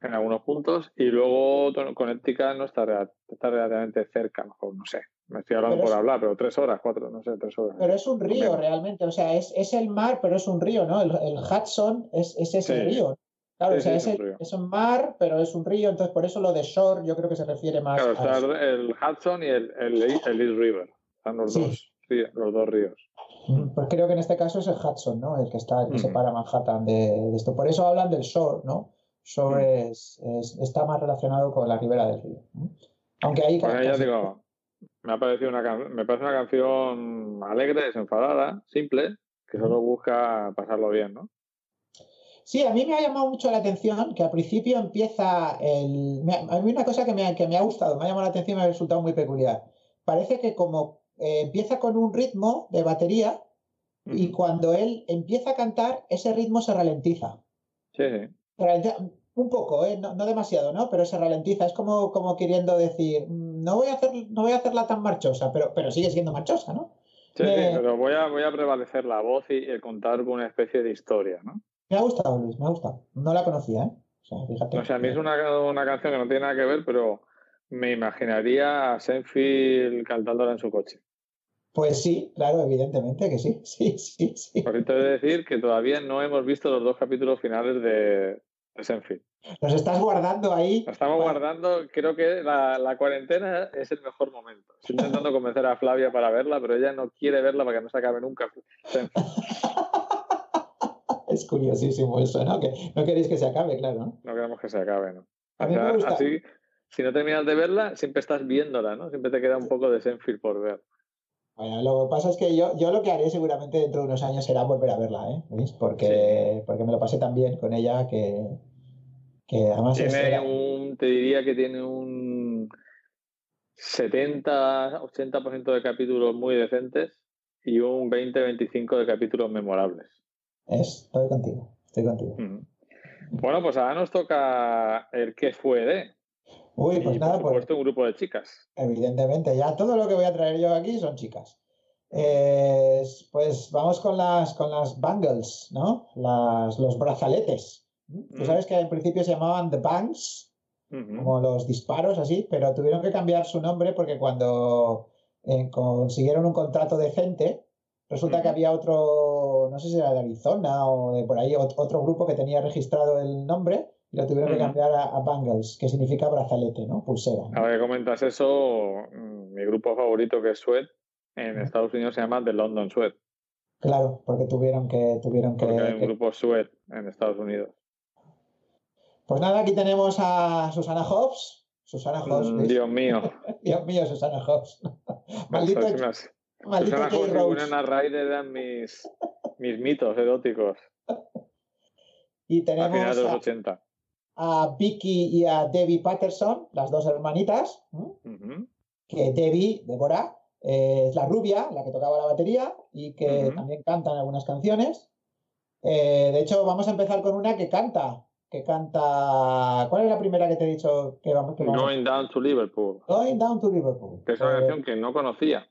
en algunos puntos. Y luego Connecticut no está, está relativamente cerca, mejor, no sé. Me estoy hablando Pero por es- hablar, pero tres horas, cuatro, no sé, tres horas. Pero es un río realmente, o sea, es, es el mar, pero es un río, ¿no? El, el Hudson es, es ese Sí. río. Claro, Sí, o sea, sí, es, es un el- es un mar, pero es un río, entonces por eso lo de shore yo creo que se refiere más Claro, a está el Hudson y el, el, el East River. Están los, dos, los dos ríos. Mm, Pues creo que en este caso es el Hudson, ¿no? El que está, el que separa Manhattan de, de esto. Por eso hablan del shore, ¿no? Shore es, es- está más relacionado con la ribera del río. ¿no? Aunque ahí Pues ya casi- digo, me ha parecido una me parece una canción alegre, desenfadada, simple, que solo busca pasarlo bien, ¿no? Sí, a mí me ha llamado mucho la atención que al principio empieza el... A mí una cosa que me, ha, que me ha gustado, me ha llamado la atención y me ha resultado muy peculiar. Parece que como eh, empieza con un ritmo de batería y cuando él empieza a cantar, ese ritmo se ralentiza. Sí, sí. Ralentiza un poco, ¿eh? no, no demasiado, ¿no? Pero se ralentiza. Es como, como queriendo decir, "Mm, no voy a hacer, no voy a hacerla tan marchosa, pero, pero sigue siendo marchosa, ¿no? Sí, sí, Me- pero voy a, voy a prevalecer la voz y, y contar una especie de historia, ¿no? Me ha gustado, Luis, me ha gustado. No la conocía, ¿eh? O sea, fíjate. O sea, a mí es una, una canción que no tiene nada que ver, pero me imaginaría a Senfield cantándola en su coche. Pues sí, claro, evidentemente que sí, sí, sí, sí. Porque te he de decir que todavía no hemos visto los dos capítulos finales de, de Senfield. Nos estás guardando ahí. Lo estamos Bueno, guardando, creo que la, la cuarentena es el mejor momento. Estoy intentando convencer a Flavia para verla, pero ella no quiere verla para que no se acabe nunca. Es curiosísimo eso, ¿no? Que no queréis que se acabe, claro, ¿no? No queremos que se acabe, ¿no? A O mí me sea, gusta. así, si no terminas de verla, siempre estás viéndola, ¿no? Siempre te queda un poco de Senfield por ver. Bueno, lo que pasa es que yo, yo lo que haré seguramente dentro de unos años será volver a verla, ¿eh? Luis? Porque, porque me lo pasé tan bien con ella que, que además Tiene era- un, te diría que tiene un 70-80% de capítulos muy decentes y un 20-25% de capítulos memorables. es, estoy contigo, estoy contigo. Bueno, pues ahora nos toca el qué fue de. Uy, pues y nada, por pues supuesto un grupo de chicas. evidentemente, ya todo lo que voy a traer yo aquí son chicas. Eh, pues vamos con las, con las bangles, ¿no? Las, los brazaletes. Tú Mm. sabes que al principio se llamaban The Bangs, como los disparos así, pero tuvieron que cambiar su nombre porque cuando eh, consiguieron un contrato decente, resulta que había otro, no sé si era de Arizona o de por ahí, ot- otro grupo que tenía registrado el nombre y lo tuvieron que cambiar a, a Bangles, que significa brazalete, ¿no? Pulsera. ¿no? Ahora que comentas eso, mm, mi grupo favorito que es Sweat, en Estados Unidos se llama The London Sweat, Claro, porque tuvieron que, tuvieron que, porque hay un que- grupo Sweat en Estados Unidos. Pues nada, aquí tenemos a Susana Hobbs. Susana Hobbs, ¿ves? Dios mío. Dios mío, Susana Hobbs. Maldito, hace- maldito Susana Hobbs y. Winona Ryder eran mis, mis mitos eróticos Y a tenemos finales de los a, 80. a Vicky y a Debbie Patterson, las dos hermanitas, que Debbie, Débora, eh, es la rubia, la que tocaba la batería y que también canta en algunas canciones. Eh, de hecho, vamos a empezar con una que canta, que canta... ¿Cuál es la primera que te he dicho que vamos, que vamos a- Going Down to Liverpool, Going Down to Liverpool. que es una Eh, canción que no conocía.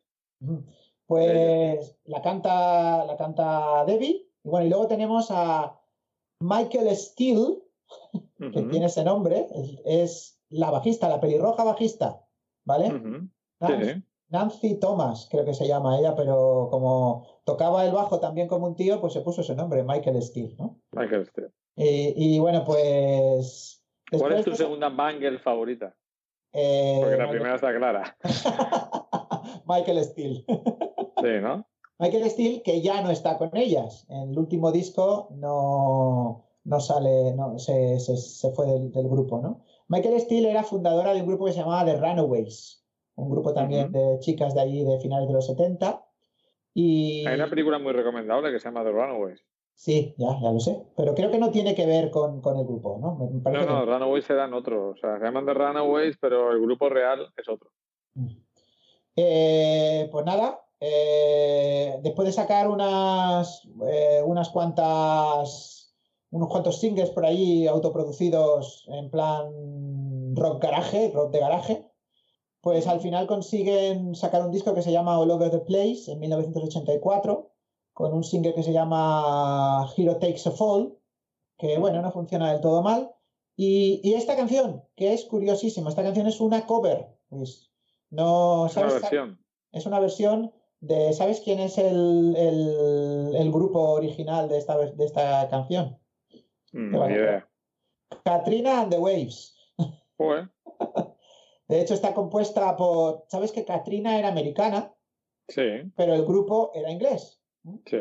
Pues la canta, la canta Debbie. Y bueno, y luego tenemos a Michael Steele, que tiene ese nombre, es, es la bajista, la pelirroja bajista, ¿vale? Sí. Nancy Thomas, creo que se llama ella, pero como tocaba el bajo también como un tío, pues se puso ese nombre, Michael Steele, ¿no? Michael Steele. Y, y bueno, pues... ¿Cuál es tu segunda banger favorita? eh, Porque la Michael- primera está clara. Michael Steele. Sí, ¿no? Michael Steele, que ya no está con ellas. En el último disco no, no sale, no, se, se- se fue del, del grupo, ¿no? Michael Steele era fundadora de un grupo que se llamaba The Runaways, un grupo también de chicas de allí de finales de los 70. Y Hay una película muy recomendable que se llama The Runaways. sí, ya, ya lo sé, pero creo que no tiene que ver con, con el grupo, ¿no? Me- me No, no, que- Runaways eran otros. O sea, se llaman The Runaways, pero el grupo real es otro. Eh, pues nada, eh, después de sacar unas, eh, unas cuantas, unos cuantos singles por ahí autoproducidos en plan rock garaje, rock de garaje, pues al final consiguen sacar un disco que se llama All Over the Place en 1984, con un single que se llama Hero Takes a Fall, que bueno, no funciona del todo mal. Y, y esta canción, que es curiosísima, esta canción es una cover, Luis. No, Es una ¿sabes? versión. Es una versión de. ¿Sabes quién es el, el- el grupo original de esta, de esta canción? Mm, bueno. idea. Katrina and the Waves. Joder. De hecho, está compuesta por. ¿Sabes que Katrina era americana, Sí, pero el grupo era inglés? sí.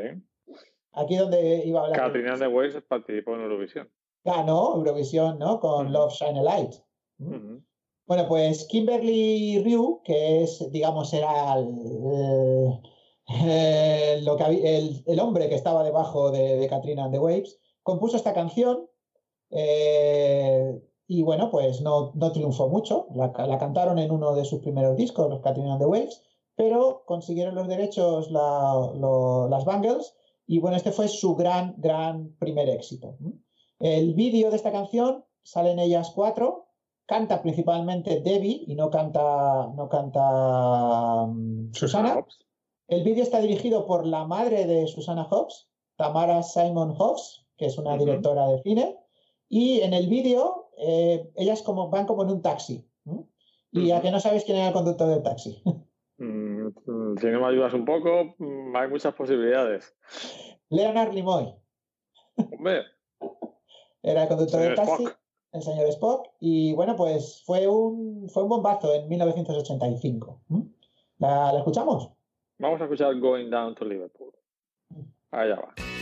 Aquí donde iba a hablar. Katrina the Waves participó en Eurovisión. Ganó Eurovisión, ¿no? Con. Love Shine a Light. Ujú. Bueno, pues Kimberly Ryu, que es, digamos, era el, eh, lo que habí- el, el hombre que estaba debajo de, de Katrina and the Waves, compuso esta canción eh, y bueno, pues no, no triunfó mucho. La, la cantaron en uno de sus primeros discos, los Katrina and the Waves, pero consiguieron los derechos la- lo- las Bangles y bueno, este fue su gran, gran primer éxito. El vídeo de esta canción salen ellas cuatro, canta principalmente Debbie y no canta, no canta mm, Susana. Hobbs. El vídeo está dirigido por la madre de Susana Hobbs, Tamara Simon Hobbs, que es una Ujú. directora de cine. Y en el vídeo eh, ellas como, van como en un taxi. Y a que no sabes quién era el conductor del taxi. Mm, Si no me ayudas un poco, mm, hay muchas posibilidades. Leonard Nimoy Hombre, era el conductor del taxi. Spock. el señor Spock. Y bueno, pues fue un, fue un bombazo en 1985. ¿m? ¿La, la escuchamos? Vamos a escuchar Going Down to Liverpool. Allá va.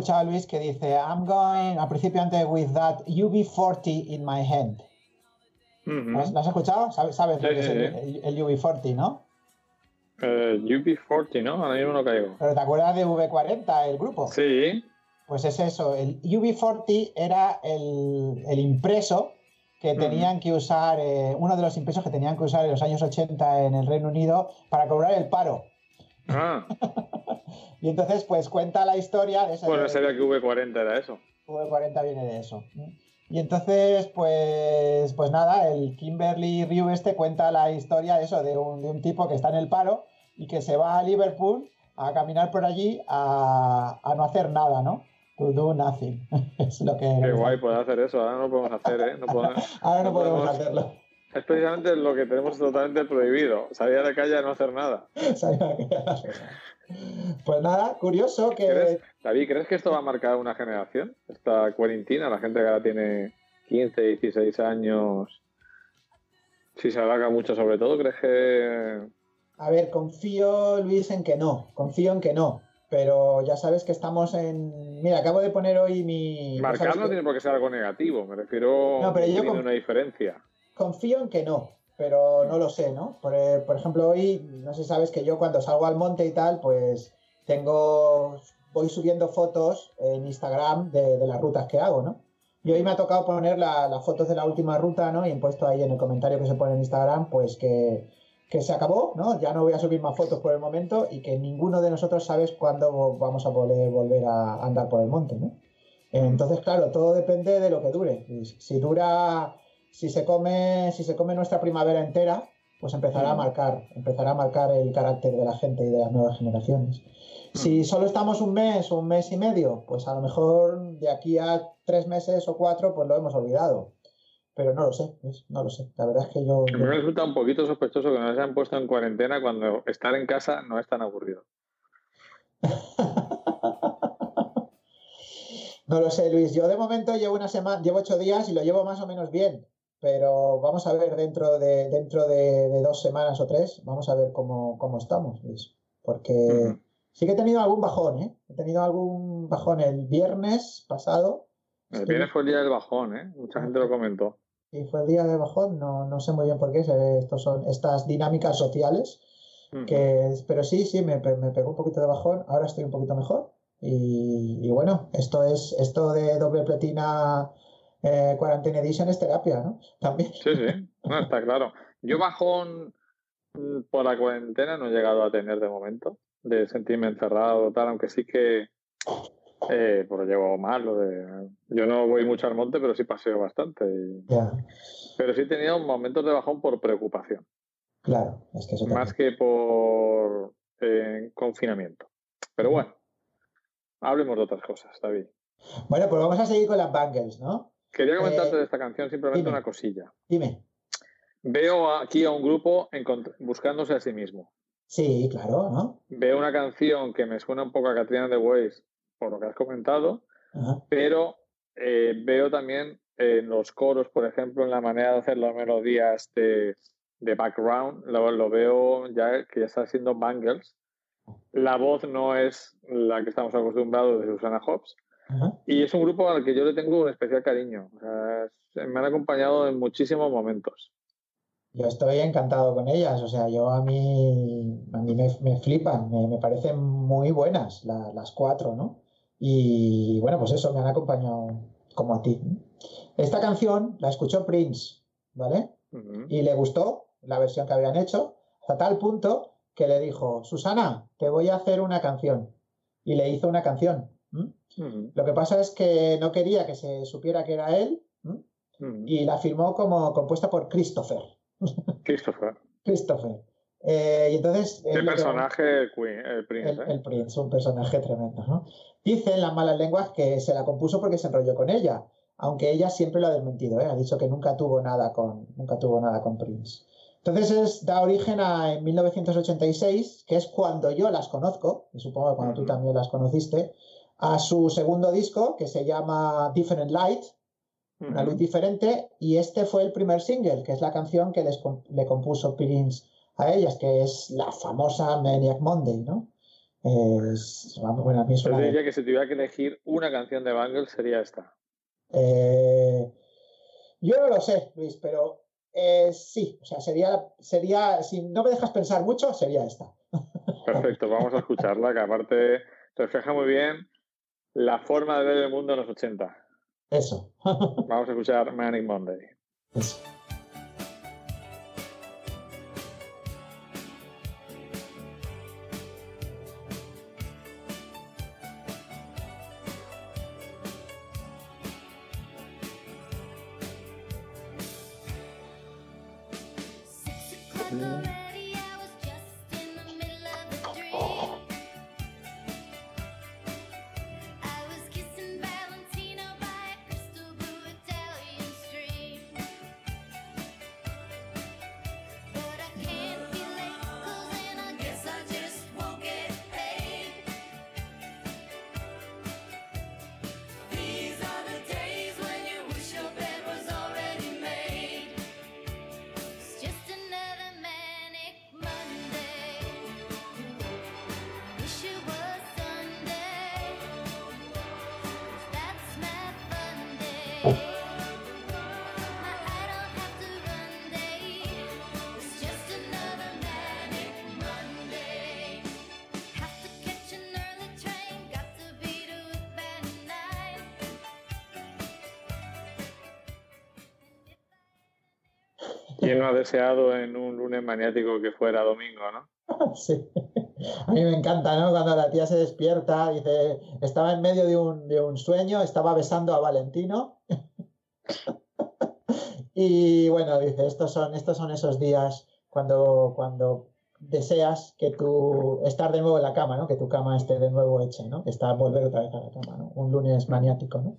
Escuchado a Luis que dice I'm going, al principio antes, with that UB40 in my hand. Ujú. ¿Lo has, lo has escuchado? ¿Sabes, sabes Sí, sí, el, el- el UB40, no? Eh, UB40, ¿no? Ahora mismo no caigo. Pero ¿te acuerdas de V40, el grupo? Sí. Pues es eso, el UB40 era el, el impreso que tenían que usar, eh, uno de los impresos que tenían que usar en los años 80 en el Reino Unido para cobrar el paro. Ah, Y entonces, pues cuenta la historia de esa. bueno, sabía que V40 era eso. V40 viene de eso. Y entonces, pues, pues nada, el Kimberly Ryu este cuenta la historia eso de un, de un tipo que está en el paro y que se va a Liverpool a caminar por allí a, a no hacer nada, ¿no? To do nothing. es lo que. Qué guay poder hacer eso. Ahora no lo podemos hacer, ¿eh? No podemos- Ahora no no podemos podemos- hacerlo. Es precisamente lo que tenemos totalmente prohibido. Salir a la calle a no hacer nada. Salir a la calle. Pues nada, curioso que. ¿Crees- David, ¿crees que esto va a marcar una generación? Esta cuarentena, la gente que ahora tiene 15, 16 años, si se alarga mucho sobre todo, ¿crees que A ver, confío, Luis, en que no. Confío en que no. Pero ya sabes que estamos en. Mira, acabo de poner hoy mi. marcar no que- tiene por qué ser algo negativo? Me refiero No, pero yo tiene con- una diferencia. Confío en que no, pero no lo sé, ¿no? Por, eh, ejemplo, hoy, no sé si sabes que yo cuando salgo al monte y tal, pues tengo. Voy subiendo fotos en Instagram de, las rutas que hago, ¿no? Y hoy me ha tocado poner la- las fotos de la última ruta, ¿no? Y he puesto ahí en el comentario que se pone en Instagram, pues que, que se acabó, ¿no? Ya no voy a subir más fotos por el momento y que ninguno de nosotros sabes cuándo vamos a poder volver a andar por el monte, ¿no? Entonces, claro, todo depende de lo que dure. Si dura, si se come, si se come nuestra primavera entera, pues empezará a Mm. marcar, empezará a marcar el carácter de la gente y de las nuevas generaciones. Si solo estamos un mes o un mes y medio, pues a lo mejor de aquí a tres meses o cuatro, pues lo hemos olvidado. Pero no lo sé, no lo sé. La verdad es que yo, A mí me resulta un poquito sospechoso que nos hayan puesto en cuarentena cuando estar en casa no es tan aburrido. No lo sé, Luis. Yo de momento llevo una semana, llevo ocho días y lo llevo más o menos bien. Pero vamos a ver dentro de, dentro de, de dos semanas o tres, vamos a ver cómo, cómo estamos, Luis. Porque sí que he tenido algún bajón, ¿eh? He tenido algún bajón el viernes pasado. El viernes fue el día del bajón, ¿eh? Mucha gente lo comentó. Y fue el día de bajón, no, no sé muy bien por qué, estos son estas dinámicas sociales. Que, pero sí, sí, me, me pegó un poquito de bajón, ahora estoy un poquito mejor. Y, y bueno, esto es esto de doble platina eh, Quarantine Edition es terapia, ¿no? También. Sí, sí, no, está claro. Yo bajón mm, por la cuarentena no he llegado a tener de momento, de sentirme encerrado o tal, aunque sí que eh, pues lo llevo mal. Lo de, yo no voy mucho al monte, pero sí paseo bastante. y- Ya, pero sí he tenido momentos de bajón por preocupación, claro, es que eso más que por eh, confinamiento. Pero bueno, hablemos de otras cosas, David. Bueno, pues vamos a seguir con las bangles, ¿no? Quería comentarte Eh, de esta canción simplemente dime. una cosilla. Dime. Veo aquí a un grupo buscándose a sí mismo. Sí, claro, ¿no? Veo una canción que me suena un poco a Katrina de Ways, por lo que has comentado, Ajá. pero eh, veo también en los coros, por ejemplo, en la manera de hacer las melodías de, de background, lo, lo veo ya que ya está siendo Bangles. La voz no es la que estamos acostumbrados de Susana Hobbs, Ajá. y es un grupo al que yo le tengo un especial cariño. O sea, es- me han acompañado en muchísimos momentos. Yo estoy encantado con ellas, o sea, yo a mí, a mí me, me flipan, me, me parecen muy buenas la- las cuatro, ¿no? Y bueno, pues eso, me han acompañado como a ti. Esta canción la escuchó Prince, ¿vale? Y le gustó la versión que habían hecho, hasta tal punto que le dijo, Susana, te voy a hacer una canción. Y le hizo una canción. ¿M? Ujú. Lo que pasa es que no quería que se supiera que era él ¿m? Ujú. y la firmó como compuesta por Christopher. Christopher. Christopher. Eh, y entonces. es Qué lo que- personaje el, Queen, el Prince, El, ¿eh? el Prince, un personaje tremendo, ¿no? Dicen las malas lenguas que se la compuso porque se enrolló con ella, aunque ella siempre lo ha desmentido, ¿eh? Ha dicho que nunca tuvo nada con, nunca tuvo nada con Prince. Entonces es- da origen a en 1986, que es cuando yo las conozco, y supongo que cuando tú también las conociste, a su segundo disco que se llama Different Light, una luz diferente, y este fue el primer single, que es la canción que les le compuso Prince a ellas, que es la famosa Maniac Monday, ¿no? Es, vamos, bueno, a mí es Yo de- diría que si tuviera que elegir una canción de Bangles sería esta. Eh, yo no lo sé, Luis, pero eh, sí, o sea, sería, sería, si no me dejas pensar mucho, sería esta. Perfecto, vamos a escucharla, que aparte refleja muy bien la forma de ver el mundo en los 80. Eso. Vamos a escuchar Manic Monday. Eso. ¿Quién no ha deseado en un lunes maniático que fuera domingo, no? Sí. A mí me encanta, ¿no? Cuando la tía se despierta, dice, estaba en medio de un, de un sueño, estaba besando a Valentino. Y bueno, dice, estos son, estos son esos días cuando, cuando deseas que tú estar de nuevo en la cama, ¿no? Que tu cama esté de nuevo hecha, ¿no? Que está volver otra vez a la cama, ¿no? Un lunes maniático, ¿no?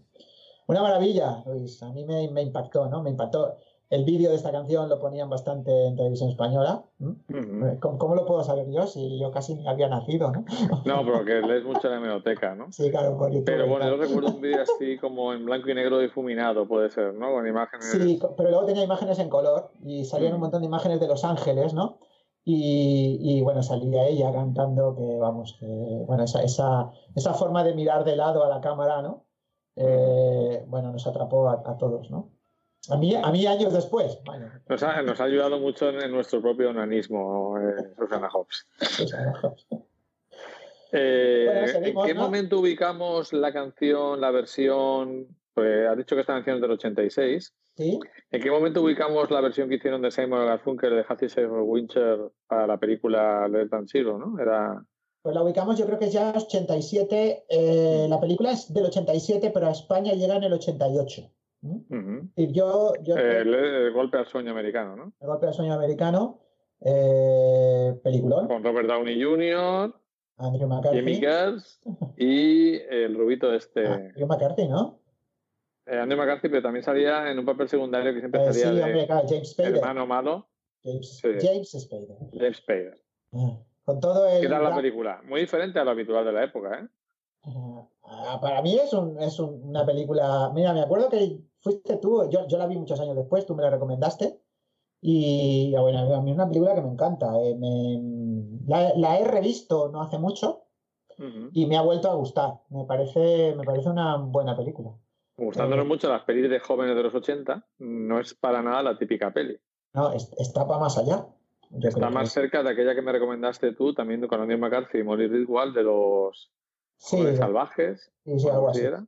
Una maravilla, Luis. A mí me, me impactó, ¿no? Me impactó. El vídeo de esta canción lo ponían bastante en televisión española. Ujú. ¿Cómo, cómo lo puedo saber yo si yo casi ni había nacido, ¿no? No, porque lees mucho la hemeroteca, ¿no? Sí, claro, por YouTube. Pero bueno, yo recuerdo un vídeo así como en blanco y negro difuminado, puede ser, ¿no? Con imágenes. Sí, pero luego tenía imágenes en color y salían un montón de imágenes de Los Ángeles, ¿no? Y, y, bueno, salía ella cantando que, vamos, que, bueno, esa, esa, esa forma de mirar de lado a la cámara, ¿no? Eh, bueno, nos atrapó a, a todos, ¿no? A mí, a mí años después, bueno, Nos ha, nos ha ayudado mucho en, en nuestro propio onanismo, eh, Susana Hobbs. Eh, Bueno, ¿En qué ¿no? momento ubicamos la canción, la versión? Pues has dicho que esta canción es del 86. ¿Sí? ¿En qué momento ubicamos la versión que hicieron de Simon Garfunkel de Hattie Wincher para la película Less Than Zero, ¿no? Era Pues la ubicamos, yo creo que ya 87. eh, la película es del 87, pero a España llega en el 88. ¿Mm? Y yo, yo el, el golpe al sueño americano, ¿no? El golpe del sueño americano, eh, peliculón, Con Robert Downey Jr., Andrew Jimmy McCarthy. Gertz y el rubito este, Ah, Andrew McCarthy, ¿no? eh, Andrew McCarthy, pero también salía en un papel secundario que siempre Eh, sí, salía hombre, de claro, James Spader. hermano malo, James, Sí. James Spader. James Spader. Ah, Con todo el. ¿Qué tal la película? Muy diferente a lo habitual de la época, ¿eh? Ah, para mí es, un- es un- una película. Mira, me acuerdo que fuiste tú, yo, yo la vi muchos años después, tú me la recomendaste. Y ah, bueno, a mí es una película que me encanta. eh, me- la, la he revisto no hace mucho y me ha vuelto a gustar. Me parece, me parece una buena película. Gustándonos Eh. mucho las pelis de jóvenes de los 80, no es para nada la típica peli. No, es- está para más allá. Yo Está más cerca de aquella que me recomendaste tú, también con Andrew McCarthy y Molly Ridgwell, de los Sí, salvajes, sí, sí, algo así. era,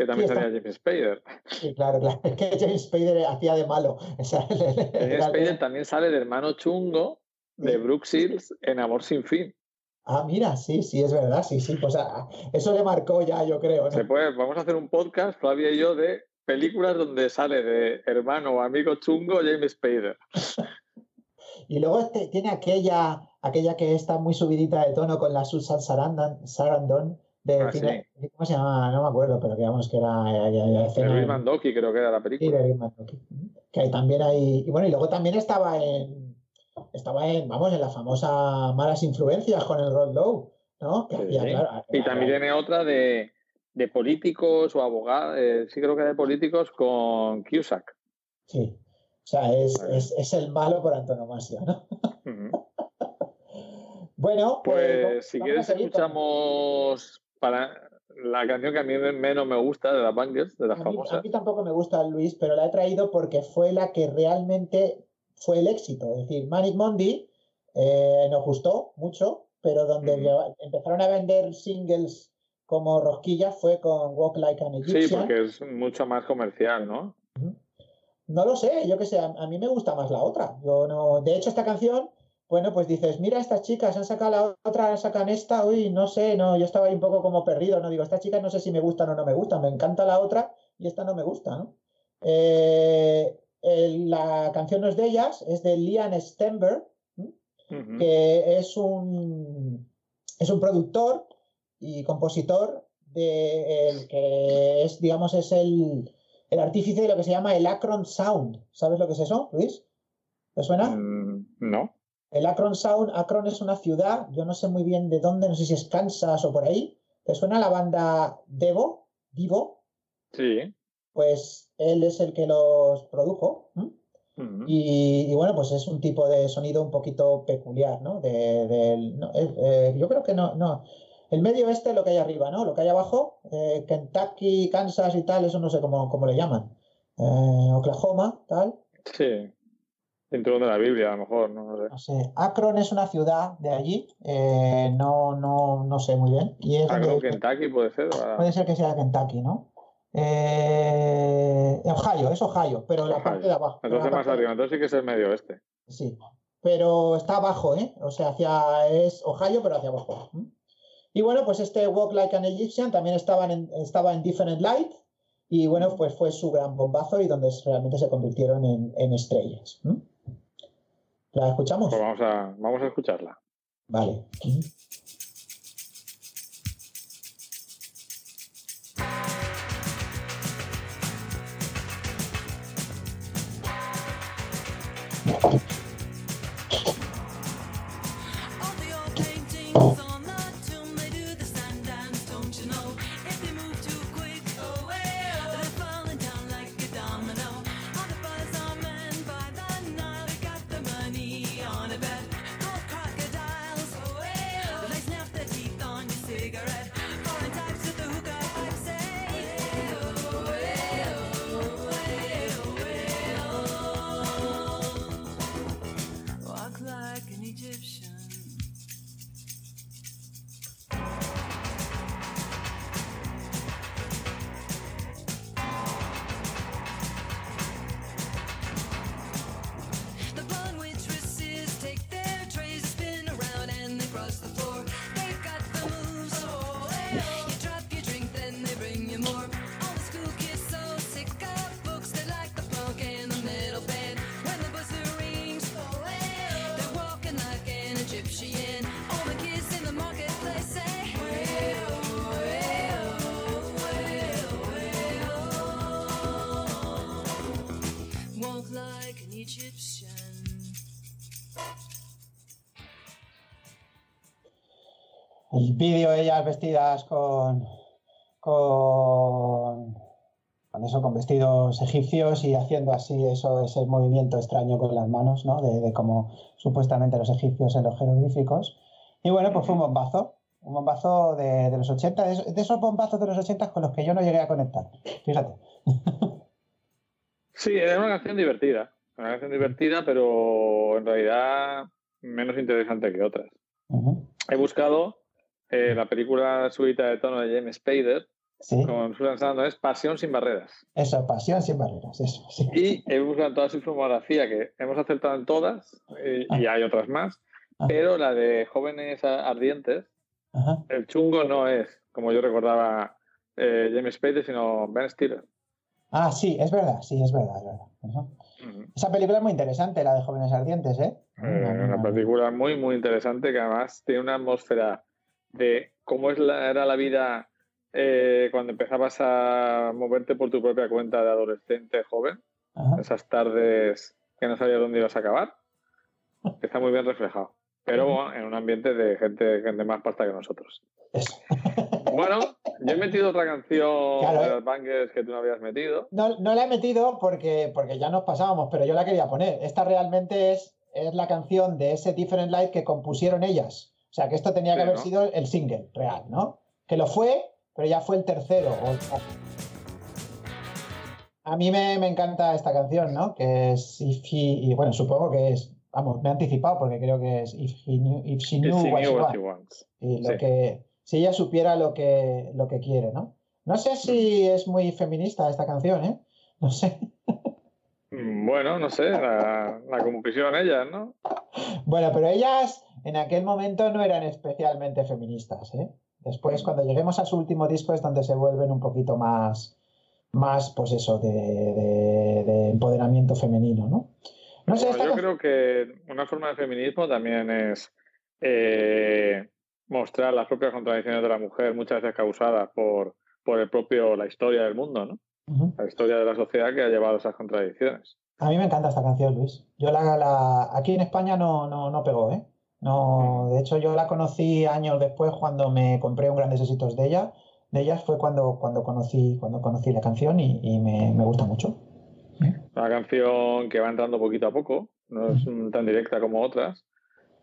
que también Sí, salía James Spader. Sí, claro, claro. Es que James Spader hacía de malo. O sea, James era- Spader también sale de hermano chungo de. Brooke Shields en Amor sin fin. Ah, mira, sí, sí, es verdad, sí, sí. Pues ah, eso le marcó ya, yo creo. ¿no? Se puede, vamos a hacer un podcast, Flavia y yo, de películas donde sale de hermano o amigo chungo James Spader. Y luego este, tiene aquella, aquella que está muy subidita de tono con la Susan Sarandon, Sarandon de Ah, cine- ¿cómo se llama? No me acuerdo, pero que vamos que era eh, De escena Mandoki creo que era la Sí, película. de Rick Mandoki. Que ahí también hay. Y bueno, y luego también estaba en. Estaba en, vamos, en la famosa Malas Influencias con el Rod Lowe, ¿no? Sí. claro, Y también tiene otra de, de políticos o abogados, eh, sí creo que de políticos con Cusack. Sí. O sea, es, Vale. es, es el malo por antonomasia, ¿no? Bueno, Pues si vamos a quieres escuchamos para la canción que a mí menos me gusta de las Bangers, de A las mí, famosas. a mí tampoco me gusta Luis, pero la he traído porque fue la que realmente fue el éxito. Es decir, Manic Monday eh, nos gustó mucho, pero donde lleva- empezaron a vender singles como rosquillas fue con Walk Like an Sí, Egyptian. porque es mucho más comercial, ¿no? No lo sé, yo qué sé, a, a mí me gusta más la otra. Yo no, de hecho, esta canción, bueno, pues dices, mira, estas chicas han sacado la otra, sacan esta, uy, no sé, no, yo estaba ahí un poco como perdido, no digo, estas chicas no sé si me gustan o no me gustan, me encanta la otra y esta no me gusta, ¿no? Eh, el- la canción no es de ellas, es de Liam Stenberg, que es un, es un productor y compositor de el que es, digamos, es el, el artífice de lo que se llama el Akron Sound. ¿Sabes lo que es eso, Luis? ¿Te suena? Mm, no. El Akron Sound, Akron es una ciudad, yo no sé muy bien de dónde, no sé si es Kansas o por ahí. ¿Te suena la banda Devo? Divo, Sí. pues él es el que los produjo. Y, y bueno, pues es un tipo de sonido un poquito peculiar, ¿no? De, no, eh, eh, yo creo que no, no. El medio este es lo que hay arriba, ¿no? Lo que hay abajo, eh, Kentucky, Kansas y tal, eso no sé cómo, cómo le llaman. Eh, Oklahoma, tal. Sí. Cinturón de la Biblia, a lo mejor, no, No sé. No sé. Akron es una ciudad de allí, eh, no, no, no sé muy bien. Y es Akron, donde- Kentucky puede ser. puede ser que sea Kentucky, ¿no? Eh, Ohio, es Ohio, pero la parte de abajo. Entonces más arriba, entonces sí que es el medio oeste. Sí, pero está abajo, ¿eh? O sea, hacia, es Ohio, pero hacia abajo. Y bueno, pues este Walk Like an Egyptian también estaba en, estaba en Different Light y bueno, pues fue su gran bombazo y donde realmente se convirtieron en, en estrellas. ¿La escuchamos? Pues vamos a, vamos a escucharla. Vale. Ellas vestidas con, con, con eso, con vestidos egipcios y haciendo así eso, ese movimiento extraño con las manos, ¿no? De, de como supuestamente los egipcios en los jeroglíficos. Y bueno, pues fue un bombazo, un bombazo de, de los 80, de esos, de esos bombazos de los 80 con los que yo no llegué a conectar. Fíjate. Sí, era una canción divertida. Una canción divertida, pero en realidad menos interesante que otras. Ujú. He buscado eh, la película subida de tono de James Spader, Sí, con Susan Sarandon, es Pasión sin barreras. eso, pasión sin barreras, eso, sí. Y he buscado toda su filmografía, que hemos acertado en todas, y, y hay otras más, Ah. pero la de Jóvenes Ardientes, Ajá. el chungo no es, como yo recordaba, eh, James Spader, sino Ben Stiller. Ah, sí, es verdad, sí, es verdad, es verdad. Esa película es muy interesante, la de Jóvenes Ardientes, ¿eh? Eh, una película muy, muy interesante que además tiene una atmósfera de cómo es la- era la vida eh, cuando empezabas a moverte por tu propia cuenta de adolescente joven, Ajá. esas tardes que no sabías dónde ibas a acabar, está muy bien reflejado. Pero bueno, en un ambiente de gente, gente más pasta que nosotros. Eso. Bueno, yo he metido otra canción Claro, de los bangers que tú no habías metido. No, no la he metido porque, porque ya nos pasábamos, pero yo la quería poner. Esta realmente es, es la canción de ese Different Light que compusieron ellas. O sea, que esto tenía que Sí, haber ¿no? sido el single real, ¿no? Que lo fue, pero ya fue el tercero. A mí me, me encanta esta canción, ¿no? Que es If He... Y bueno, supongo que es... Vamos, me he anticipado porque creo que es If, he knew, if She Knew If she What knew She what she wants. Y lo Sí. que, si ella supiera lo que, lo que quiere, ¿no? No sé si es muy feminista esta canción, ¿eh? No sé. Mm, Bueno, no sé, la, la compusieron ellas, ¿no? Bueno, pero ellas en aquel momento no eran especialmente feministas, ¿eh? Después, cuando lleguemos a su último disco, es donde se vuelven un poquito más, más pues eso, de, de- de empoderamiento femenino, ¿no? No sé, Bueno, yo creo que una forma de feminismo también es eh, mostrar las propias contradicciones de la mujer, muchas veces causadas por, por el propio, la historia del mundo, ¿no? La historia de la sociedad que ha llevado a esas contradicciones. A mí me encanta esta canción, Luis. Yo la, la- aquí en España no, no, no pegó, ¿eh? No, de hecho, yo la conocí años después cuando me compré un Grandes Éxitos de ella. De ellas fue cuando, cuando conocí, cuando conocí la canción y, y me, me gusta mucho. Una canción que va entrando poquito a poco, no es tan directa como otras,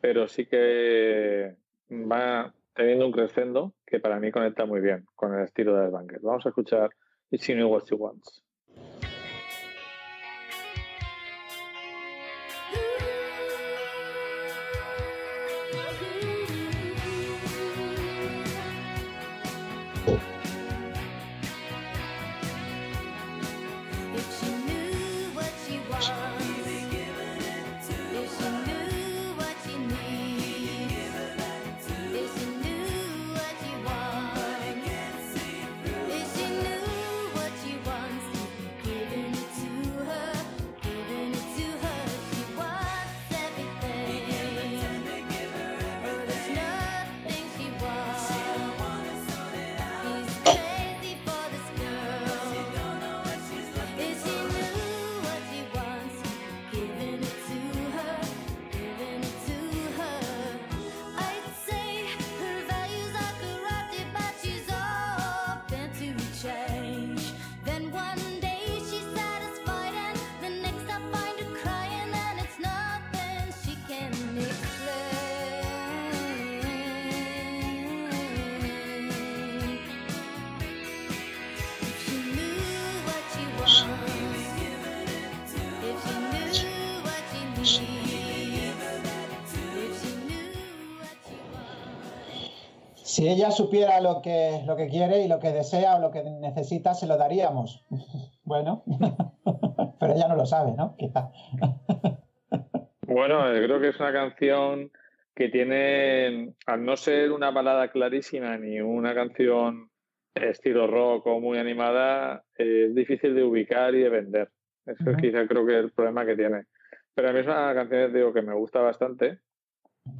pero sí que va teniendo un crescendo que para mí conecta muy bien con el estilo de Banker. Vamos a escuchar She Knew What She Wants. Si ella supiera lo que, lo que quiere y lo que desea o lo que necesita, se lo daríamos. Bueno, pero ella no lo sabe, ¿no? Quizá. Bueno, creo que es una canción que tiene, al no ser una balada clarísima ni una canción estilo rock o muy animada, es difícil de ubicar y de vender. Eso es quizá creo que es el problema que tiene. Pero a mí es una canción, digo, que me gusta bastante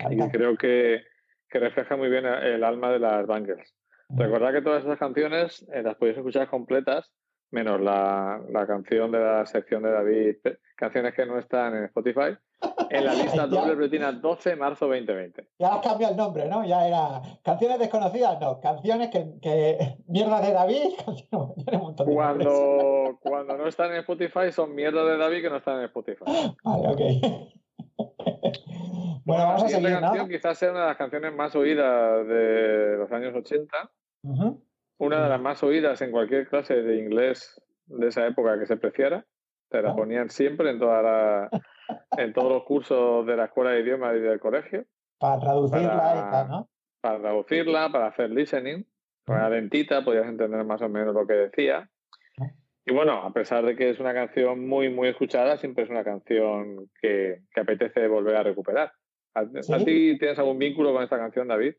y creo que, que refleja muy bien el alma de las Bangles. Recordad que todas esas canciones eh, las podéis escuchar completas, menos la, la canción de la sección de David, eh, canciones que no están en Spotify, en la lista doble Bretina 12 marzo 2020. Ya has cambiado el nombre, ¿no? Ya era canciones desconocidas, no, canciones que, que mierda de David, canciones- un montón de nombres. Cuando, cuando no están en Spotify son mierda de David que no están en Spotify. Vale, ok. Bueno, vamos a la seguir, ¿no? canción quizás sea una de las canciones más oídas de los años 80, Ujú. una de las más oídas en cualquier clase de inglés de esa época que se preciara. Te la Ah. ponían siempre en, toda la- en todos los cursos de la escuela de idiomas y del colegio, Para traducirla Para- tal, ¿no? para traducirla, para hacer listening. Era lentita, podías entender más o menos lo que decía. Y bueno, a pesar de que es una canción muy, muy escuchada, siempre es una canción que, que apetece volver a recuperar. ¿A, a ¿Sí? ti tienes algún vínculo con esta canción, David?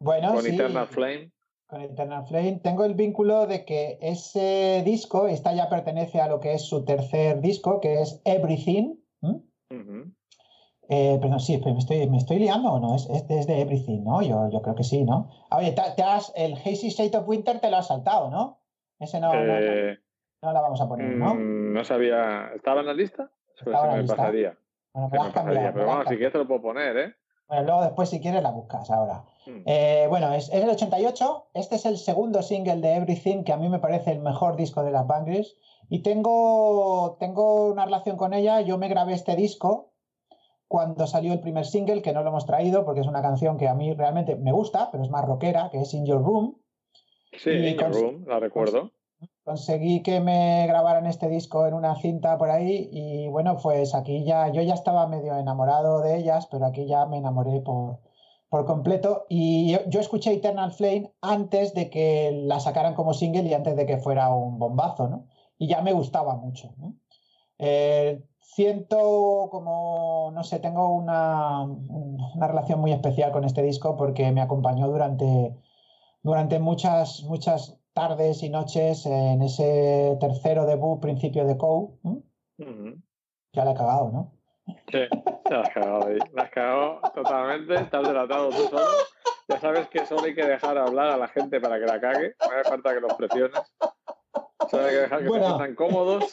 Bueno, con sí, Eternal Flame. con Eternal Flame. Tengo el vínculo de que ese disco, esta ya pertenece a lo que es su tercer disco, que es Everything. ¿m? Ujú. Eh, pero no, sí, pero me estoy, me estoy liando o no, es, es desde Everything, ¿no? Yo, yo creo que sí, ¿no? Ah, Oye, te, te has, el Hazy Shade of Winter te lo has saltado, ¿no? Ese no, no, no, Eh, no la vamos a poner, ¿no? mm, no sabía. ¿Estaba en la lista? En se me lista. pasaría. Bueno, me se la me pasaría. cambiado. Pero bueno, si cambiado. quieres te lo puedo poner, ¿eh? Bueno, luego después si quieres la buscas ahora. Mm. Eh, bueno, es, es el 88. Este es el segundo single de Everything, que a mí me parece el mejor disco de las Bangles. Y tengo, tengo una relación con ella. Yo me grabé este disco cuando salió el primer single, que no lo hemos traído porque es una canción que a mí realmente me gusta, pero es más rockera, que es In Your Room. Sí, Y In Your Room, la recuerdo. Conseguí que me grabaran este disco en una cinta por ahí y bueno, pues aquí ya, yo ya estaba medio enamorado de ellas, pero aquí ya me enamoré por, por completo y yo, yo escuché Eternal Flame antes de que la sacaran como single y antes de que fuera un bombazo, ¿no? Y ya me gustaba mucho. Eh, siento como, no sé, tengo una, una relación muy especial con este disco porque me acompañó durante, durante muchas, muchas tardes y noches en ese tercero debut, principio de COU. Ya la he cagado, ¿no? Sí, la has cagado ahí. La has cagado totalmente, te has delatado tú solo. Ya sabes que solo hay que dejar hablar a la gente para que la cague. No hace falta que los presiones. Solo hay que dejar que Bueno. se sientan cómodos.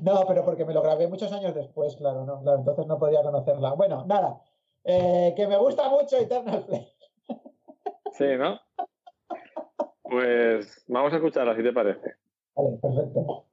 No, pero porque me lo grabé muchos años después, claro, ¿no? Claro, entonces no podía conocerla. Bueno, nada. Eh, que me gusta mucho Eternal Flame. Sí, ¿no? Pues vamos a escucharla, si te parece. Vale, perfecto.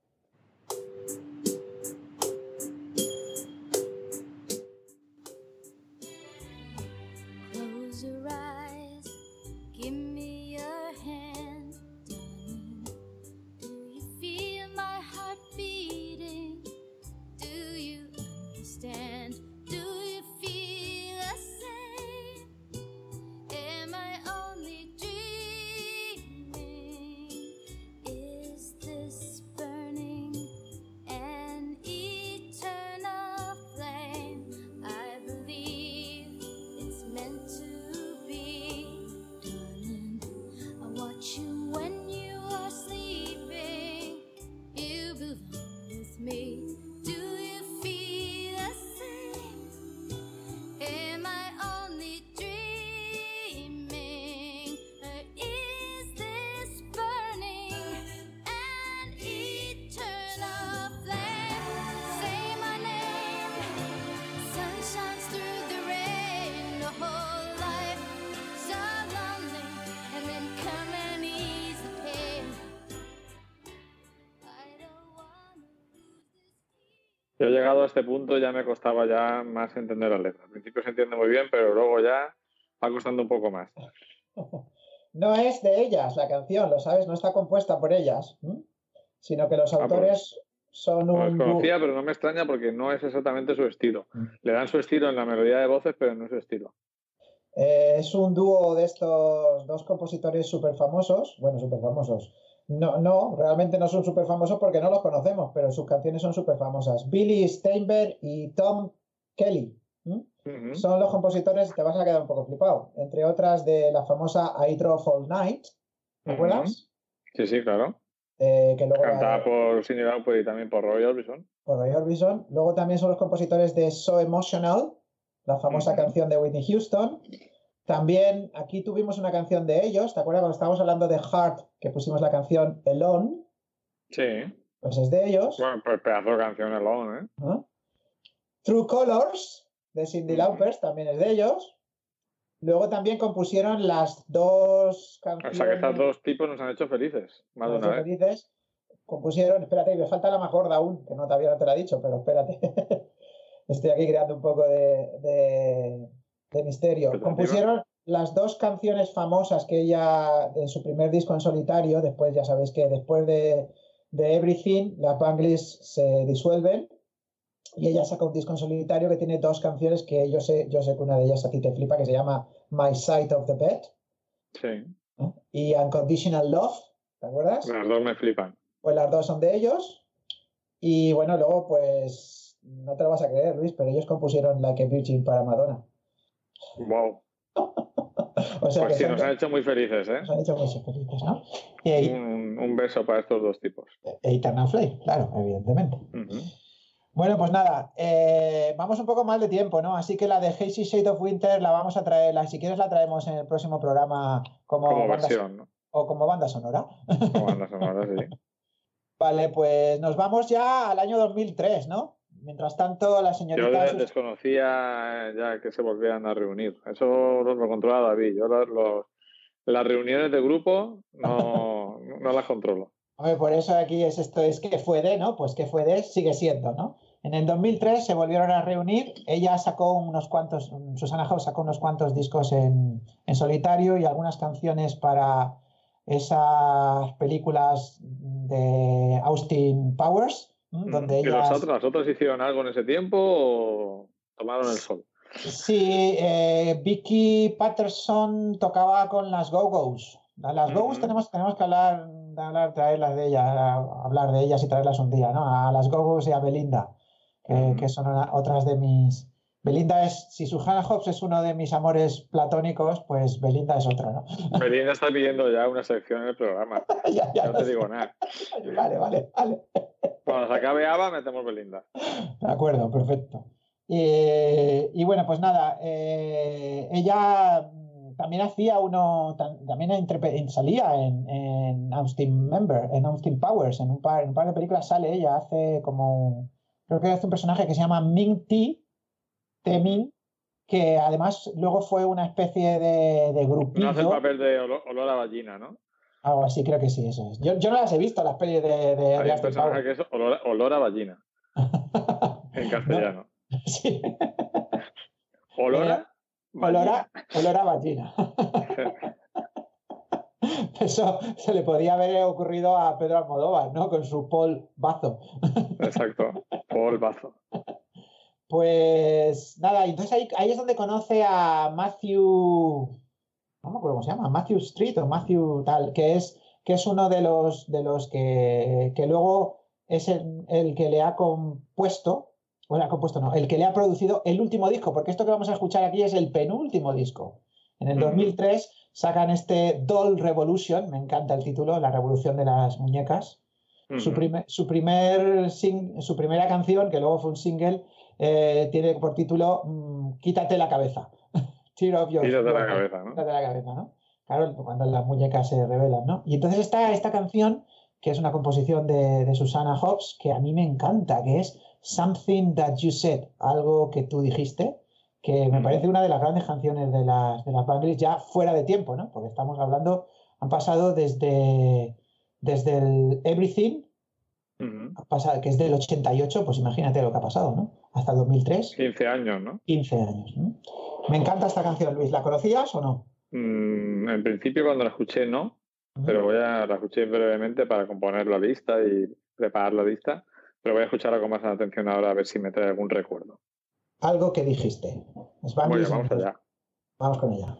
He llegado a este punto ya me costaba ya más entender las letras. Al principio se entiende muy bien, pero luego ya va costando un poco más. No es de ellas la canción, lo sabes, no está compuesta por ellas, ¿m? sino que los Ah, pues, autores son No un... dúo. conocía, pero no me extraña porque no es exactamente su estilo. Mm. Le dan su estilo en la melodía de voces, pero no es su estilo. Eh, es un dúo de estos dos compositores súper famosos, bueno, súper famosos. No, no, realmente no son súper famosos porque no los conocemos, pero sus canciones son súper famosas. Billy Steinberg y Tom Kelly. Son los compositores, te vas a quedar un poco flipado, entre otras de la famosa I Drove All Night, ¿te acuerdas? Sí, sí, claro. Eh, que luego Cantada por Cindy Lauper y también por Roy Orbison. por Roy Orbison. Luego también son los compositores de So Emotional, la famosa canción de Whitney Houston. También aquí tuvimos una canción de ellos, ¿te acuerdas cuando estábamos hablando de Heart, que pusimos la canción Alone? Sí. Pues es de ellos. Bueno, pues pedazo de canción Alone, ¿eh? True Colors, de Cindy Ujú. Lauper, también es de ellos. Luego también compusieron las dos O canciones. sea que estos dos tipos nos han hecho felices. Más de una vez. felices. Compusieron, espérate, me falta la más gorda aún, que no todavía no te la he dicho, pero espérate. Estoy aquí creando un poco de, de- de misterio. Compusieron las dos canciones famosas que ella, en su primer disco en solitario, después ya sabéis que después de, de Everything, las Bangles se disuelven y ella saca un disco en solitario que tiene dos canciones que yo sé, yo sé que una de ellas a ti te flipa, que se llama My Side of the Bed Sí. ¿no? y Unconditional Love, ¿te acuerdas? Las dos me flipan. Pues las dos son de ellos. Y bueno, luego pues no te lo vas a creer, Luis, pero ellos compusieron Like a Virgin para Madonna. Wow. O sea Pues que sí, nos han hecho muy felices, ¿eh? nos han hecho muy felices, ¿no? Y, Un, un beso para estos dos tipos. e Eternal Flame, claro, evidentemente. Bueno, pues nada, eh, vamos un poco mal de tiempo, ¿no? Así que la de Hazy Shade of Winter la vamos a traer, la, si quieres la traemos en el próximo programa como, versión, ¿no? o como banda sonora. Como banda sonora, sí. Vale, pues nos vamos ya al año 2003, ¿no? Mientras tanto, la Yo señorita... Sus- desconocía ya que se volvían a reunir. Eso lo, lo controla David. Yo los- los- las reuniones de grupo no, no las controlo. Hombre, por eso aquí es esto, es que fue de, ¿no? Pues que fue de, sigue siendo, ¿no? En el 2003 se volvieron a reunir, ella sacó unos cuantos, Susana House sacó unos cuantos discos en, en solitario y algunas canciones para esas películas de Austin Powers. Donde ¿Y los ellas... otros, las otras hicieron algo en ese tiempo o tomaron el sol? Sí, eh, Vicky Patterson tocaba con las Go-Go's. A Las Go-Go's tenemos, tenemos que hablar, de hablar, traerlas de ellas, hablar de ellas y traerlas un día, ¿no? A las Go-Go's y a Belinda, que, son una- otras de mis... Belinda es, si Susana Hobbs es uno de mis amores platónicos, pues Belinda es otro, ¿no? Belinda está pidiendo ya una sección en el programa. ya, ya No te sé. digo nada. Vale, vale, vale. Cuando se acabe ABBA, metemos Belinda. De acuerdo, perfecto. Eh, y bueno, pues nada, eh, ella también hacía uno, tam- también salía en, en Austin Member, en Austin Powers, en un par, en un par de películas sale ella, hace como, creo que hace un personaje que se llama Ming T, T Ming, que además luego fue una especie de, de No grupillo, hace el papel de olor, olor a ballina, ¿no? algo así, creo que sí, eso es. Yo, yo no las he visto, las pelis de, de, de Hay un Austin personaje Powers. que es olor, olor a ballina, en castellano. Sí, Olor a olor a, olor a vagina. Eso se le podía haber ocurrido a Pedro Almodóvar, ¿no? Con su Paul Bazo. Exacto. Polvazo. Pues nada, entonces ahí, ahí es donde conoce a Matthew, no me acuerdo cómo se llama, Matthew Street o Matthew tal, que es, que es uno de los, de los que, que luego es el, el que le ha compuesto, bueno, ha compuesto no, el que le ha producido el último disco, porque esto que vamos a escuchar aquí es el penúltimo disco. En el Ujú. 2003 sacan este Doll Revolution, me encanta el título, la revolución de las muñecas. Su, primer, su, primer sing- su primera canción, que luego fue un single, eh, tiene por título mm, Quítate la cabeza. Tear off your Tírate la your- cabeza, ¿no? Quítate la cabeza, ¿no? Claro, cuando las muñecas se revelan, ¿no? Y entonces está esta canción, que es una composición de, de Susana Hobbs, que a mí me encanta, que es Something That You Said, algo que tú dijiste, que me Ujú. parece una de las grandes canciones de las, de las Bangles ya fuera de tiempo, ¿no? Porque estamos hablando, han pasado desde, desde el Everything, Que es del 88, pues imagínate lo que ha pasado, ¿no? Hasta el 2003, 15 años, ¿no? 15 años, ¿no? Me encanta esta canción, Luis. ¿La conocías o no? Mm, en principio cuando la escuché no, pero voy a la escuché brevemente para componer la lista y preparar la lista, pero voy a escucharla con más atención ahora a ver si me trae algún recuerdo. Algo que dijiste. Los Bueno, Bangles vamos allá. Vamos con ella.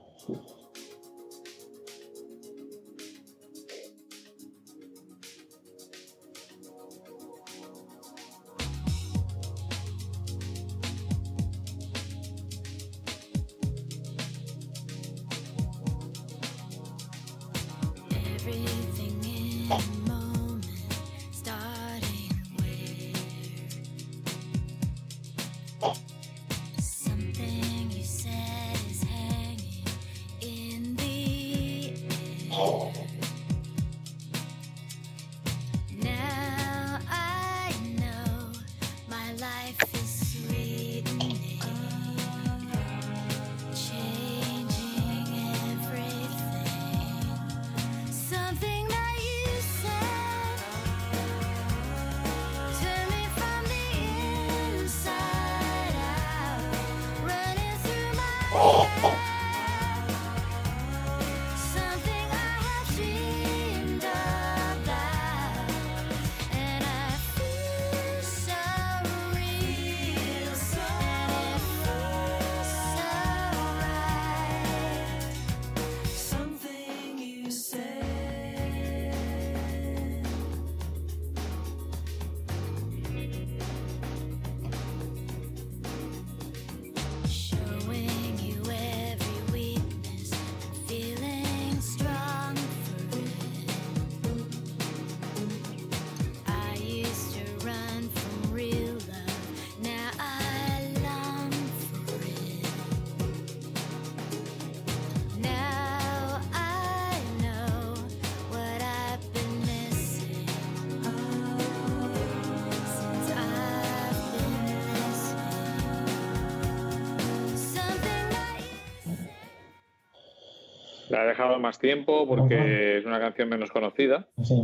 Más tiempo porque es una canción menos conocida Sí,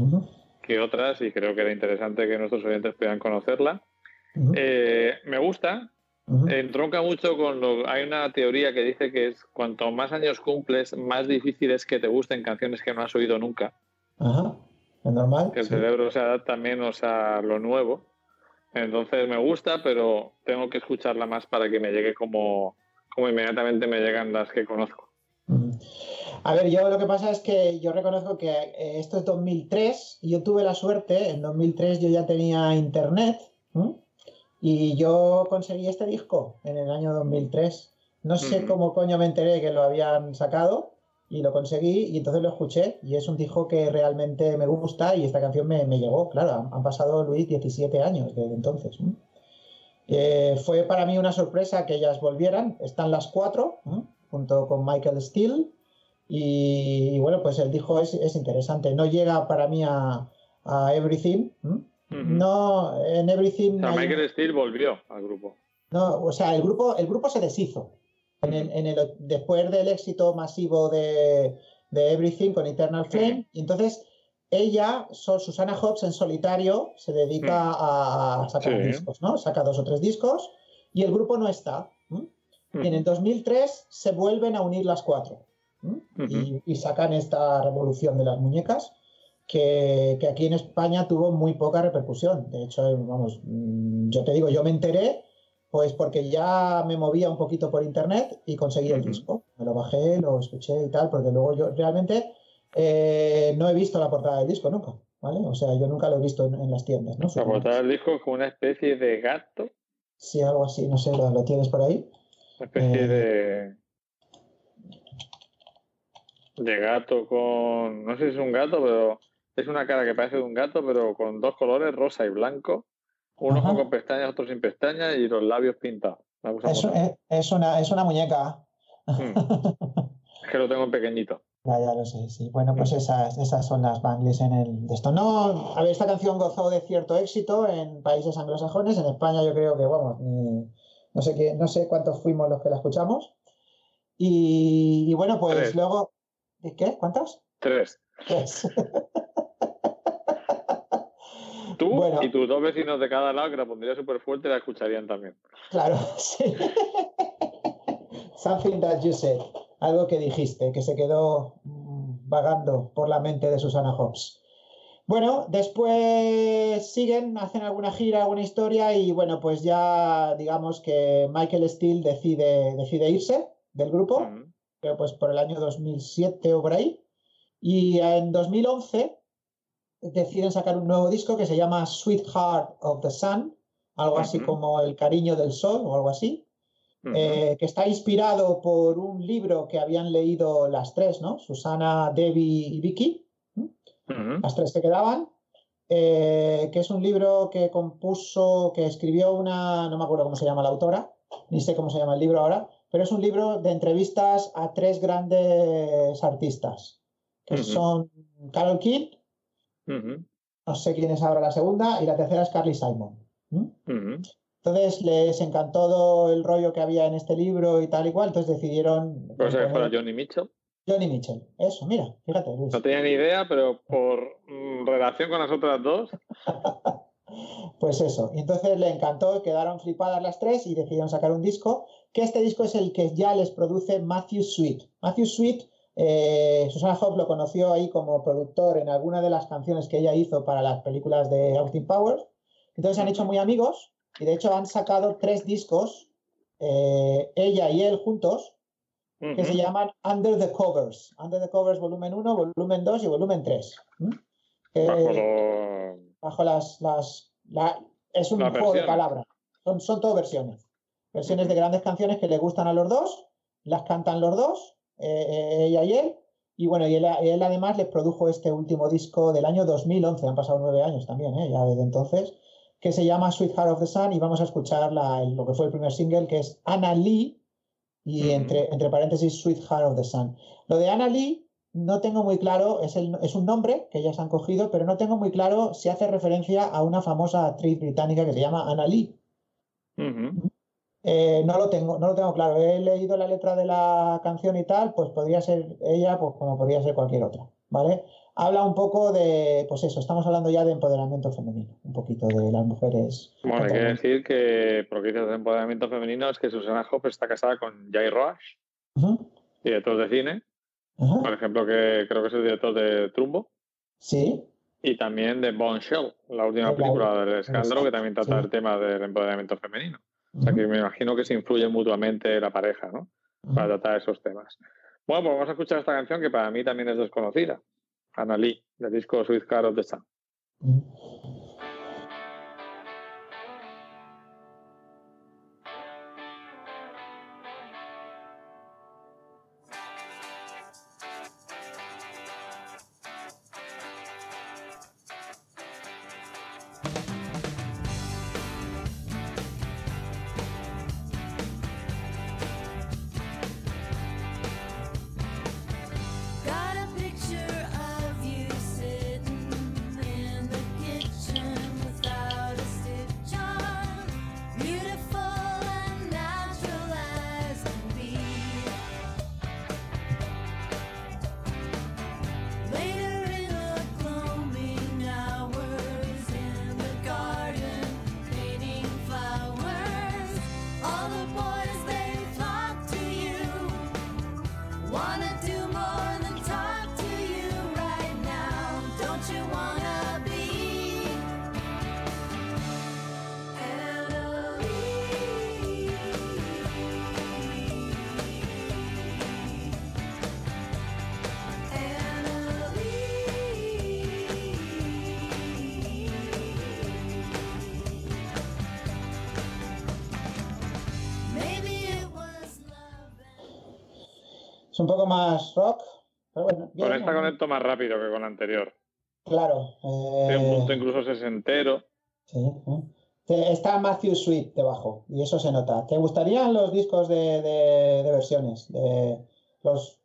que otras y creo que era interesante que nuestros oyentes puedan conocerla. Eh, me gusta, entronca mucho con lo. Hay una teoría que dice que es cuanto más años cumples, más difícil es que te gusten canciones que no has oído nunca. Ajá. ¿Es normal? Que el Sí. cerebro se adapta menos a lo nuevo. Entonces me gusta, pero tengo que escucharla más para que me llegue como, como inmediatamente me llegan las que conozco. A ver, yo lo que pasa es que yo reconozco que eh, esto es 2003 y yo tuve la suerte, en 2003 yo ya tenía internet ¿m? y yo conseguí este disco en el año 2003. No sé cómo coño me enteré que lo habían sacado y lo conseguí y entonces lo escuché y es un disco que realmente me gusta y esta canción me, me llegó, claro, han, han pasado, Luis, 17 años desde entonces. Eh, fue para mí una sorpresa que ellas volvieran, están las cuatro, junto con Michael Steele. Y, y bueno, pues el disco es, es interesante. No llega para mí a, a Everything. No, en Everything. O sea, hay- Michael Steele volvió al grupo. no, o sea, el grupo, el grupo se deshizo. En el- en el- después del éxito masivo de, de Everything con Eternal Flame. Y entonces ella, Susana Hobbs en solitario, se dedica a, a sacar Sí. discos, ¿no? Saca dos o tres discos y el grupo no está. Y en el Ujú. 2003 se vuelven a unir las cuatro y, y sacan esta revolución de las muñecas que, que aquí en España tuvo muy poca repercusión. De hecho, vamos, mm, yo te digo, yo me enteré pues porque ya me movía un poquito por internet y conseguí el disco. Me lo bajé, lo escuché y tal, porque luego yo realmente eh, no he visto la portada del disco nunca, ¿vale? O sea, yo nunca lo he visto en, en las tiendas, ¿no? La portada del disco como una especie de gato, Sí, algo así, no sé, ¿lo, lo tienes por ahí? una especie Eh. de. De gato con. no sé si es un gato, pero es una cara que parece de un gato, pero con dos colores, rosa y blanco. Un Ajá. con pestañas, otro sin pestañas y los labios pintados. Es, es- es una, es una muñeca. Es que lo tengo en pequeñito. Ya, ya lo sé, sí. Bueno, pues esas, esas son las bangles en el de esto. No, a ver, esta canción gozó de cierto éxito en países anglosajones. En España yo creo que, vamos, ni- no sé qué, no sé cuántos fuimos los que la escuchamos. Y, y bueno, pues Tres. luego. ¿Qué? ¿Cuántos? Tres. Tres. Tú Bueno. y tus dos vecinos de cada lado, que la pondría súper fuerte, la escucharían también. Claro, sí. Something that you said. Algo que dijiste, que se quedó mm, vagando por la mente de Susana Hobbs. Bueno, después siguen, hacen alguna gira, alguna historia y bueno, pues ya digamos que Michael Steele decide, decide irse del grupo Mm. Creo pues por el año 2007 o por ahí. Y en 2011 deciden sacar un nuevo disco que se llama Sweetheart of the Sun, algo así como El cariño del sol o algo así, eh, que está inspirado por un libro que habían leído las tres, ¿no? Susana, Debbie y Vicky las tres que quedaban, eh, que es un libro que compuso, que escribió una, no me acuerdo cómo se llama la autora, ni sé cómo se llama el libro ahora, pero es un libro de entrevistas a tres grandes artistas, que son Carol King, no sé quién es ahora la segunda, y la tercera es Carly Simon. ¿Mm? Entonces les encantó todo el rollo que había en este libro y tal y cual, entonces decidieron Pues que fuera Johnny Mitchell. Johnny Mitchell. Eso, mira, fíjate, Luis. No tenía ni idea, pero por mm, relación con las otras dos, Pues eso, y entonces le encantó, quedaron flipadas las tres y decidieron sacar un disco, que este disco es el que ya les produce Matthew Sweet. Matthew Sweet, eh, Susana Hobbs lo conoció ahí como productor en alguna de las canciones que ella hizo para las películas de Austin Powers. Entonces se han hecho muy amigos y de hecho han sacado tres discos, eh, ella y él juntos, que se llaman Under the Covers. Under the Covers volumen 1, volumen 2 y volumen 3. Eh, bajo lo- bajo las, las la- es un Las juego de palabras. Son, son todo versiones. Versiones de grandes canciones que le gustan a los dos, las cantan los dos, eh, eh, ella y él. Y bueno, y él, él además les produjo este último disco del año 2011, han pasado nueve años también, eh, ya desde entonces, que se llama Sweetheart of the Sun y vamos a escuchar la- lo que fue el primer single, que es Anna Lee, y entre, entre paréntesis Sweetheart of the Sun. Lo de Anna Lee no tengo muy claro, es, el- es un nombre que ellas han cogido, pero no tengo muy claro si hace referencia a una famosa actriz británica que se llama Anna Lee. ujú. Eh, no lo tengo, no lo tengo claro. He leído la letra de la canción y tal, pues podría ser ella, pues como podría ser cualquier otra, ¿vale? Habla un poco de, pues eso, estamos hablando ya de empoderamiento femenino, un poquito de las mujeres. Bueno, hay que decir que, por lo que dices de empoderamiento femenino, es que Susana Hope está casada con Jay Roach, director de cine, por ejemplo, que creo que es el director de Trumbo, Sí, y también de Bombshell, la última película del escándalo, que también trata Sí. el tema del empoderamiento femenino. O sea, que me imagino que se influyen mutuamente la pareja, ¿no? Para tratar esos temas. Bueno, pues vamos a escuchar esta canción que para mí también es desconocida. Anna Lee, del disco Sweetheart of the Sun. Poco más rock, pero bueno. Con esta conecto más rápido que con la anterior. Claro. Tiene un eh, punto incluso sesentero. sí, ¿eh? Está Matthew Sweet debajo y eso se nota. ¿Te gustarían los discos de, de- de versiones? De los,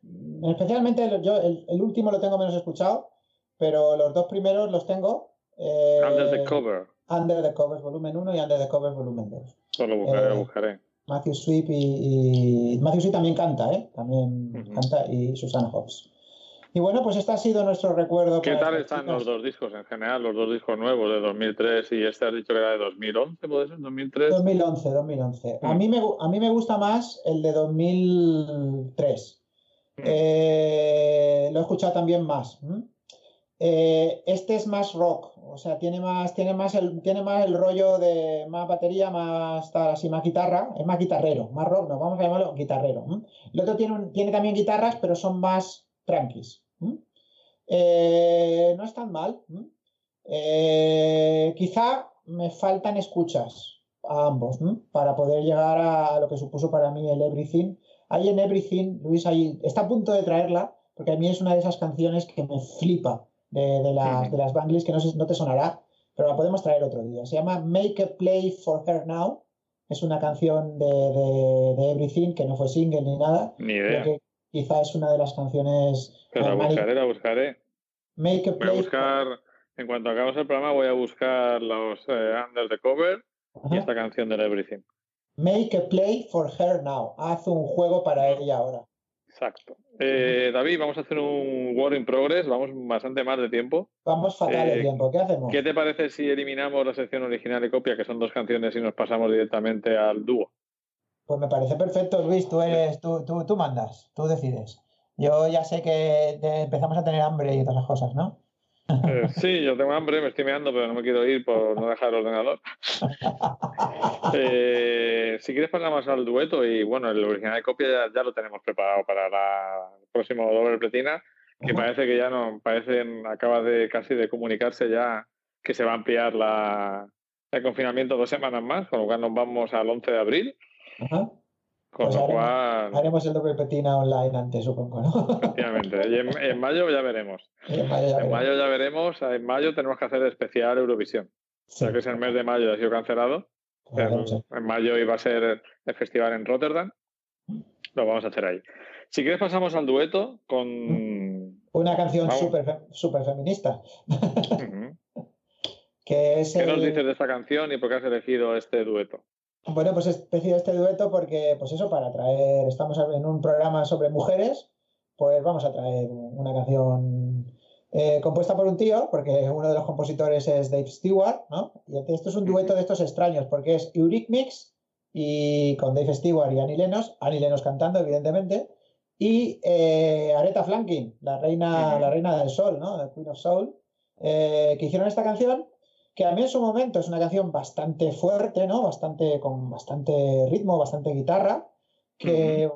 especialmente yo el, el último lo tengo menos escuchado, pero los dos primeros los tengo. eh, Under the Cover. Under the Covers volumen 1 y Under the Covers volumen 2. Eso lo buscaré, Eh, lo buscaré. Matthew Sweet y, y- Matthew Sweet también canta, ¿eh? También canta y Susana Hobbs. Y bueno, pues este ha sido nuestro recuerdo. ¿Qué tal están los dos discos en general? Los dos discos nuevos de 2003 y este has dicho que era de 2011, ¿puede ser? ¿2003? 2011, 2011. A Mm. mí, me, a mí me gusta más el de 2003. Mm. Eh, lo he escuchado también más. Eh, este es más rock, o sea, tiene más, tiene más el, tiene más el rollo de más batería, más tal, así, más guitarra, es más guitarrero, más rock, no, vamos a llamarlo guitarrero. El otro tiene, un- tiene también guitarras, pero son más tranquis. Eh, no es tan mal. Eh, quizá me faltan escuchas a ambos para poder llegar a lo que supuso para mí el Everything. Hay en Everything, Luis, ahí está a punto de traerla, porque a mí es una de esas canciones que me flipa de, de las, Ujú. de las Bangles, que no, sé- no te sonará, pero la podemos traer otro día. Se llama Make a Play for Her Now. Es una canción de, de- de Everything que no fue single ni nada. Ni idea. que quizá es una de las canciones. Pero la más mani- buscaré, la buscaré. Make a Voy a Play. buscar, en cuanto acabemos el programa, voy a buscar los eh, Under the Cover y esta canción del Everything. Make a Play for Her Now. Haz un juego para ella ahora. Exacto. Eh, David, vamos a hacer un War in Progress, vamos bastante más de tiempo. Vamos fatal de Eh, tiempo. ¿Qué hacemos? ¿Qué te parece si eliminamos la sección original y copia, que son dos canciones, y nos pasamos directamente al dúo? Pues me parece perfecto, Luis. Tú eres, tú, tú, tú mandas, tú decides. Yo ya sé que empezamos a tener hambre y todas esas cosas, ¿no? Eh, sí, yo tengo hambre, me estoy meando, pero no me quiero ir por no dejar el ordenador. Eh, si quieres pasamos al dueto y bueno, el original de copia ya, ya lo tenemos preparado para la- el próximo doble pletina, que parece que ya no, parece acaba de casi de comunicarse ya que se va a ampliar la, el confinamiento dos semanas más, con lo cual nos vamos al 11 de abril, Ajá. Con Pues lo haremos- cual, Haremos el doble petina online antes, supongo, ¿no? efectivamente, y en, en mayo ya veremos. En mayo ya En veremos. mayo ya veremos, en mayo tenemos que hacer especial Eurovisión, Sí, ya que es el mes de mayo ha sido cancelado. pues En, en mayo iba a ser el festival en Rotterdam. Lo vamos a hacer ahí. Si quieres pasamos al dueto con... Una canción súper súper feminista, Ujú. que es ¿Qué nos dices de esta canción y por qué has elegido este dueto? Bueno, pues he especido este dueto porque, pues eso, para traer, estamos en un programa sobre mujeres, pues vamos a traer una canción eh, compuesta por un tío, porque uno de los compositores es Dave Stewart, ¿no? Y esto es un dueto de estos extraños, porque es Eurythmics y con Dave Stewart y Annie Lennox, Annie Lennox cantando, evidentemente, y eh, Aretha Franklin, la reina, la reina del sol, ¿no? The Queen of Soul, eh, que hicieron esta canción que a mí en su momento es una canción bastante fuerte, ¿no? Bastante, con bastante ritmo, bastante guitarra, que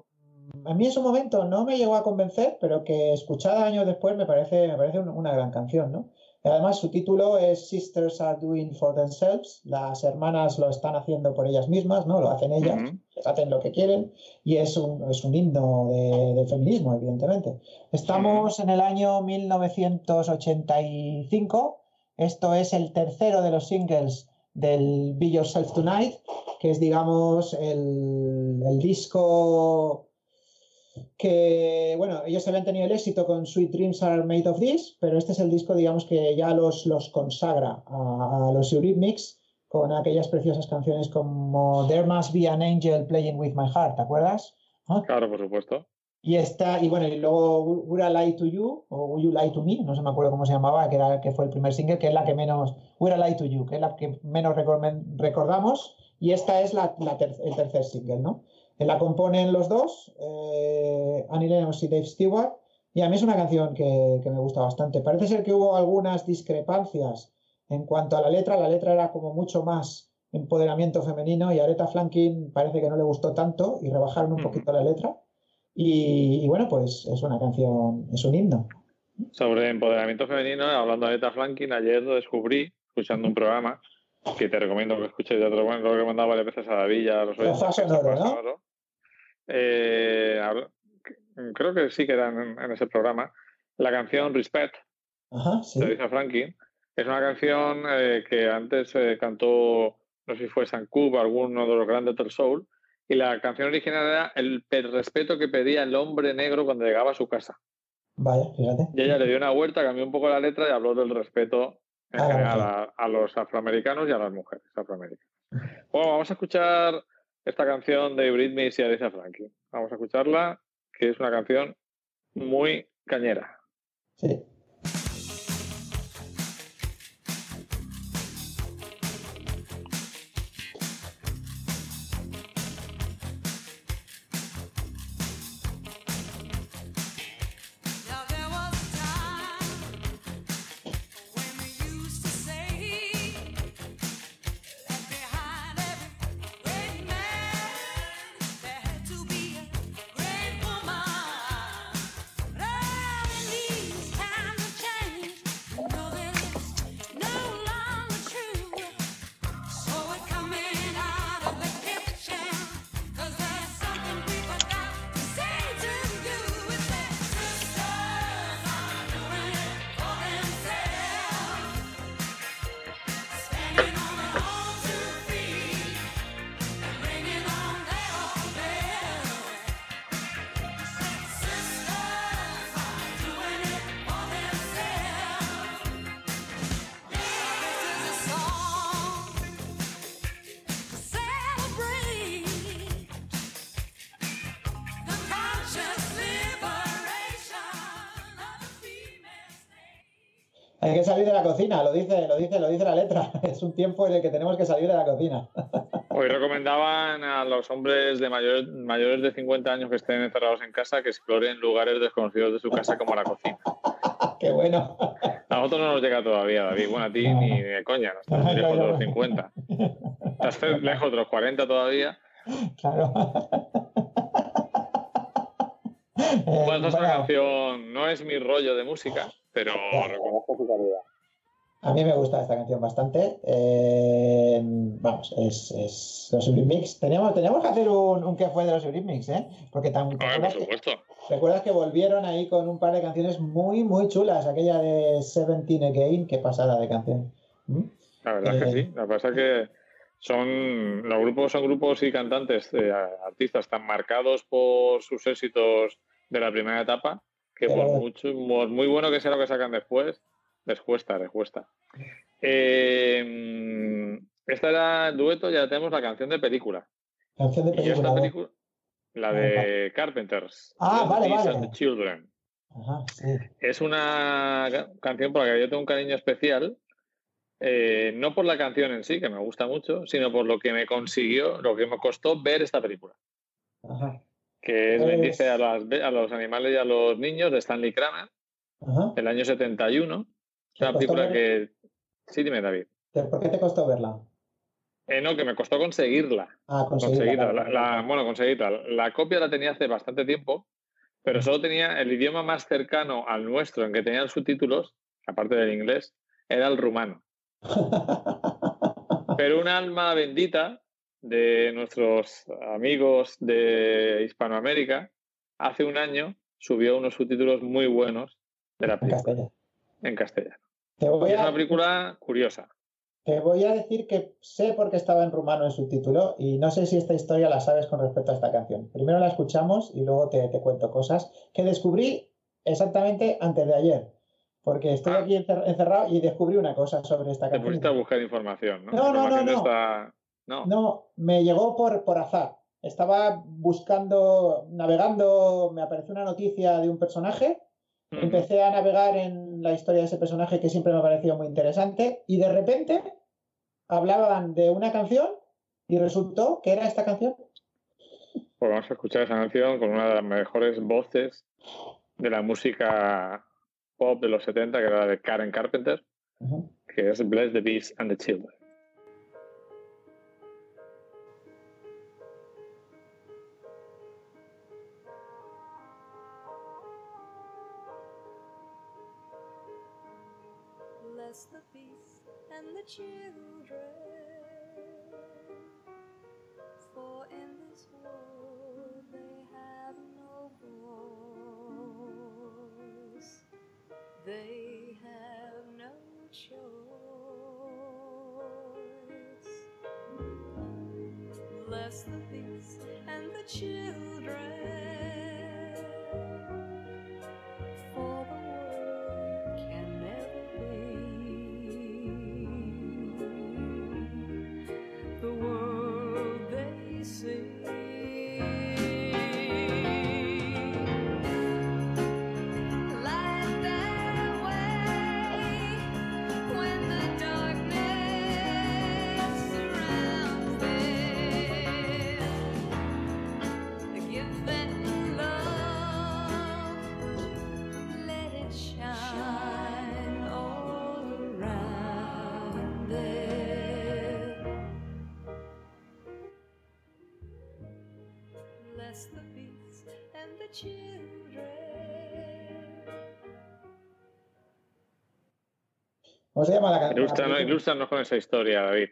a mí en su momento no me llegó a convencer, pero que escuchada años después me parece, me parece un- una gran canción, ¿no? Y Además, su título es Sisters are doing for themselves, las hermanas lo están haciendo por ellas mismas, ¿no? Lo hacen ellas, hacen lo que quieren, y es un, es un himno de- del feminismo, evidentemente. Estamos en el año 1985. Esto es el tercero de los singles del Be Yourself Tonight, que es, digamos, el, el disco que, bueno, ellos habían tenido el éxito con Sweet Dreams Are Made of This, pero este es el disco, digamos, que ya los, los consagra a, a los Eurythmics con aquellas preciosas canciones como There Must Be an Angel Playing With My Heart, ¿te acuerdas? Claro, por supuesto. Y esta, y bueno, y luego Would I Lie to You o Will You Lie to Me, no se me acuerdo cómo se llamaba, que era que fue el primer single, que es la que menos, Would I Lie to You, que es la que menos recor- recordamos, y esta es la, la ter- el tercer single, ¿no? La componen los dos, eh, Annie Lennox y Dave Stewart, y a mí es una canción que, que me gusta bastante. Parece ser que hubo algunas discrepancias en cuanto a la letra, la letra era como mucho más empoderamiento femenino y a Aretha Franklin parece que no le gustó tanto y rebajaron un poquito la letra. Y, y bueno, pues es una canción, es un himno. Sobre empoderamiento femenino, hablando de Eta Franklin, ayer lo descubrí, escuchando un programa que te recomiendo que escuches, ya te lo he recomendado varias veces a David y a los ¿no? Eh, creo que sí que era en, en ese programa. La canción Respect Ajá, sí. de Lisa Franklin es una canción eh, que antes eh, cantó, no sé si fue San Cub, alguno de los grandes del soul, y la canción original era el, el respeto que pedía el hombre negro cuando llegaba a su casa. Vaya, fíjate. Y ella le dio una vuelta, cambió un poco la letra y habló del respeto en A la general a los afroamericanos y a las mujeres afroamericanas. Bueno, vamos a escuchar esta canción de Britney y Aretha Franklin. Vamos a escucharla, que es una canción muy cañera. Sí. Cocina, lo dice, lo dice, lo dice la letra. Es un tiempo en el que tenemos que salir de la cocina. Hoy recomendaban a los hombres de mayores, mayores de 50 años que estén encerrados en casa que exploren lugares desconocidos de su casa como la cocina. Qué bueno. A nosotros no nos llega todavía, David. Bueno, a ti ni de coña, no estás lejos de los 50. Estás lejos de los 40 todavía. Claro. Eh, Bueno, esta es una bueno, canción, no es mi rollo de música, pero reconozco su calidad. A mí me gusta esta canción bastante. Eh, vamos, es, es los Eurythmics. Teníamos, teníamos que hacer un, un que fue de los Eurythmics, ¿eh? Porque tan, ¿te Hombre, por acuerdas, que, supuesto. recuerdas que volvieron ahí con un par de canciones muy, muy chulas. Aquella de Seventeen Again, qué pasada de canción. ¿Mm? La verdad es que Eh, sí. Lo que pasa es que son los grupos son grupos y cantantes, eh, artistas tan marcados por sus éxitos de la primera etapa que por mucho, por muy bueno que sea lo que sacan después, les cuesta, les cuesta. Eh, esta era el dueto, ya tenemos la canción de película. Canción de película. ¿no? película, la de Carpenters. Ah, The vale, vale. and the Children. Ajá, sí. Es una ca- canción por la que yo tengo un cariño especial, eh, no por la canción en sí, que me gusta mucho, sino por lo que me consiguió, lo que me costó ver esta película, Ajá, que es Bendice a, las a los animales y a los niños de Stanley Kramer, ajá. del año 71. Es ¿Te una película ver- que... Sí, dime, David. ¿Por qué te costó verla? Eh, no, que me costó conseguirla. Ah, conseguirla. conseguirla. La- la- bueno, conseguirla. La copia la tenía hace bastante tiempo, pero solo tenía el idioma más cercano al nuestro en que tenían subtítulos, aparte del inglés, era el rumano. Pero un alma bendita de nuestros amigos de Hispanoamérica, hace un año subió unos subtítulos muy buenos de la En película castellano. en castellano. Te voy, es a, una película curiosa. te voy a decir que sé por qué estaba en rumano en su título y no sé si esta historia la sabes con respecto a esta canción. Primero la escuchamos y luego te, te cuento cosas que descubrí exactamente antes de ayer. Porque estoy Ah. aquí encer- encerrado y descubrí una cosa sobre esta Te canción. pusiste a buscar información, ¿no? No, no, no, no. No. No, me llegó por, por azar. Estaba buscando, navegando, me apareció una noticia de un personaje. Empecé a navegar en la historia de ese personaje que siempre me ha parecido muy interesante y de repente hablaban de una canción y resultó que era esta canción. Pues vamos a escuchar esa canción con una de las mejores voces de la música pop de los 70, que era la de Karen Carpenter, que es Bless the Beast and the Children. Children, for in this world they have no voice. They have no choice. Bless the beast and the children. ¿Cómo se llama la canción? Ilústranos, con esa historia, David.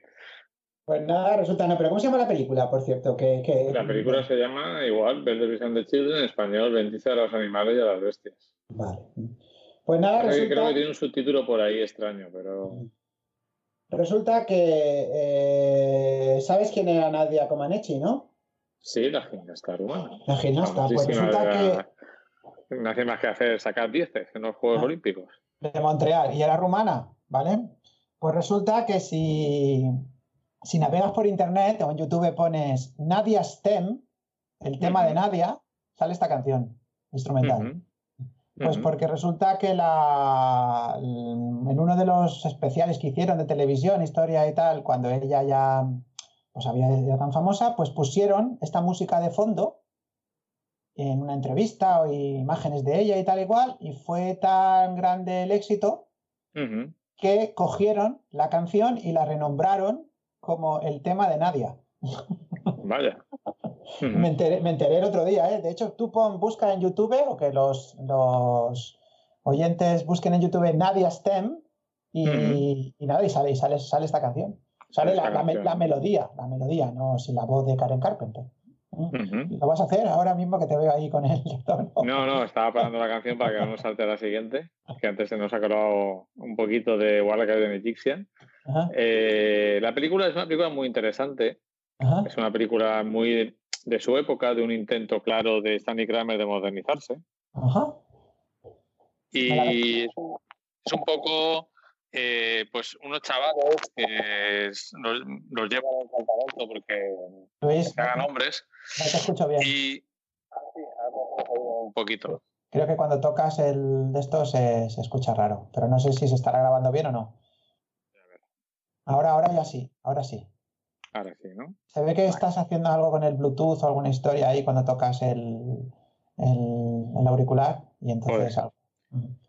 Pues nada, resulta no, pero ¿cómo se llama la película, por cierto? Que, que- La película se llama igual, Beast and the Children, en español, Bendice a los animales y a las bestias. Vale. Pues nada, Pasa que creo resulta, que tiene un subtítulo por ahí extraño, pero Resulta que. eh, ¿Sabes quién era Nadia Comaneci, no? Sí, la gimnasta rumana. La gimnasta. Pues resulta de que. No hace más que hacer sacar dieces en los Juegos Ah. Olímpicos. de Montreal y era rumana, ¿vale? Pues resulta que si, si navegas por internet o en YouTube pones Nadia STEM, el tema de. Nadia, sale esta canción instrumental. Pues porque resulta que la, en uno de los especiales que hicieron de televisión, historia y tal, cuando ella ya pues había ya tan famosa, pues pusieron esta música de fondo en una entrevista o imágenes de ella y tal igual, y fue tan grande el éxito. Que cogieron la canción y la renombraron como el tema de Nadia. Vaya. Me enteré, me enteré el otro día, ¿eh? De hecho, tú pon, busca en YouTube o que los, los oyentes busquen en YouTube Nadia STEM y, Ujú. y nada, y sale, y sale, sale esta canción. Sale la, me- la melodía, la melodía, no sin la voz de Karen Carpenter. ¿Lo vas a hacer ahora mismo que te veo ahí con el lector? No, no, estaba parando la canción para que no nos salte la siguiente, que antes se nos ha colado un poquito de Warlock de Egyptian. Ajá, Eh, la película es una película muy interesante, es una película muy de su época, de un intento claro de Stanley Kramer de modernizarse. ajá. Y es un poco, eh, pues, unos chavales que los, los llevan a un campamento porque Luis, se hagan hombres no te escucho bien. y... Un poquito. Creo que cuando tocas el de esto se, se escucha raro, pero no sé si se estará grabando bien o no. Ahora, ahora ya sí, ahora sí. Ahora sí, ¿no? Se ve que estás haciendo algo con el Bluetooth o alguna historia ahí cuando tocas el, el, el auricular y entonces algo.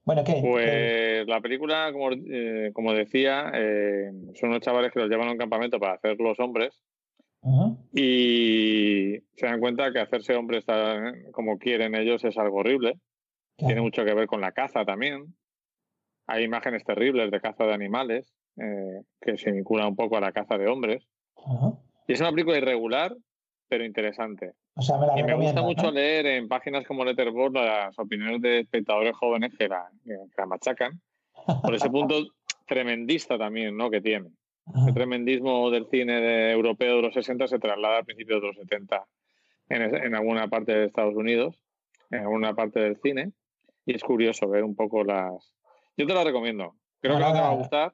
Bueno, ¿qué? ¿Qué? Pues la película, como, eh, como decía, eh, son unos chavales que los llevan a un campamento para hacer los hombres y se dan cuenta que hacerse hombres como quieren ellos es algo horrible. Tiene mucho que ver con la caza también. Hay imágenes terribles de caza de animales eh, que se vinculan un poco a la caza de hombres. Y es una película irregular, pero interesante. O sea, me la Y me gusta mucho ¿no? leer en páginas como Letterboxd las opiniones de espectadores jóvenes que la, que la machacan por ese punto tremendista también ¿no? que tiene. Ajá. El tremendismo del cine de- europeo de los 60 se traslada a principios de los 70 en, es- en alguna parte de Estados Unidos, en alguna parte del cine. Y es curioso ver un poco las... Yo te la recomiendo. Creo que no te va a gustar,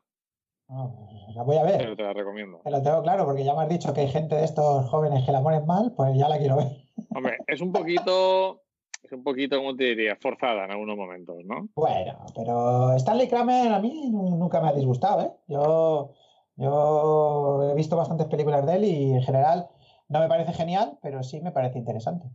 No, la voy a ver. pero te la recomiendo. Te lo tengo claro porque ya me has dicho que hay gente de estos jóvenes que la ponen mal, pues ya la quiero ver. Hombre, es un poquito... Es un poquito, como te diría, forzada en algunos momentos, ¿no? Bueno, pero Stanley Kramer a mí nu- nunca me ha disgustado, ¿eh? Yo, yo he visto bastantes películas de él y en general no me parece genial, pero sí me parece interesante.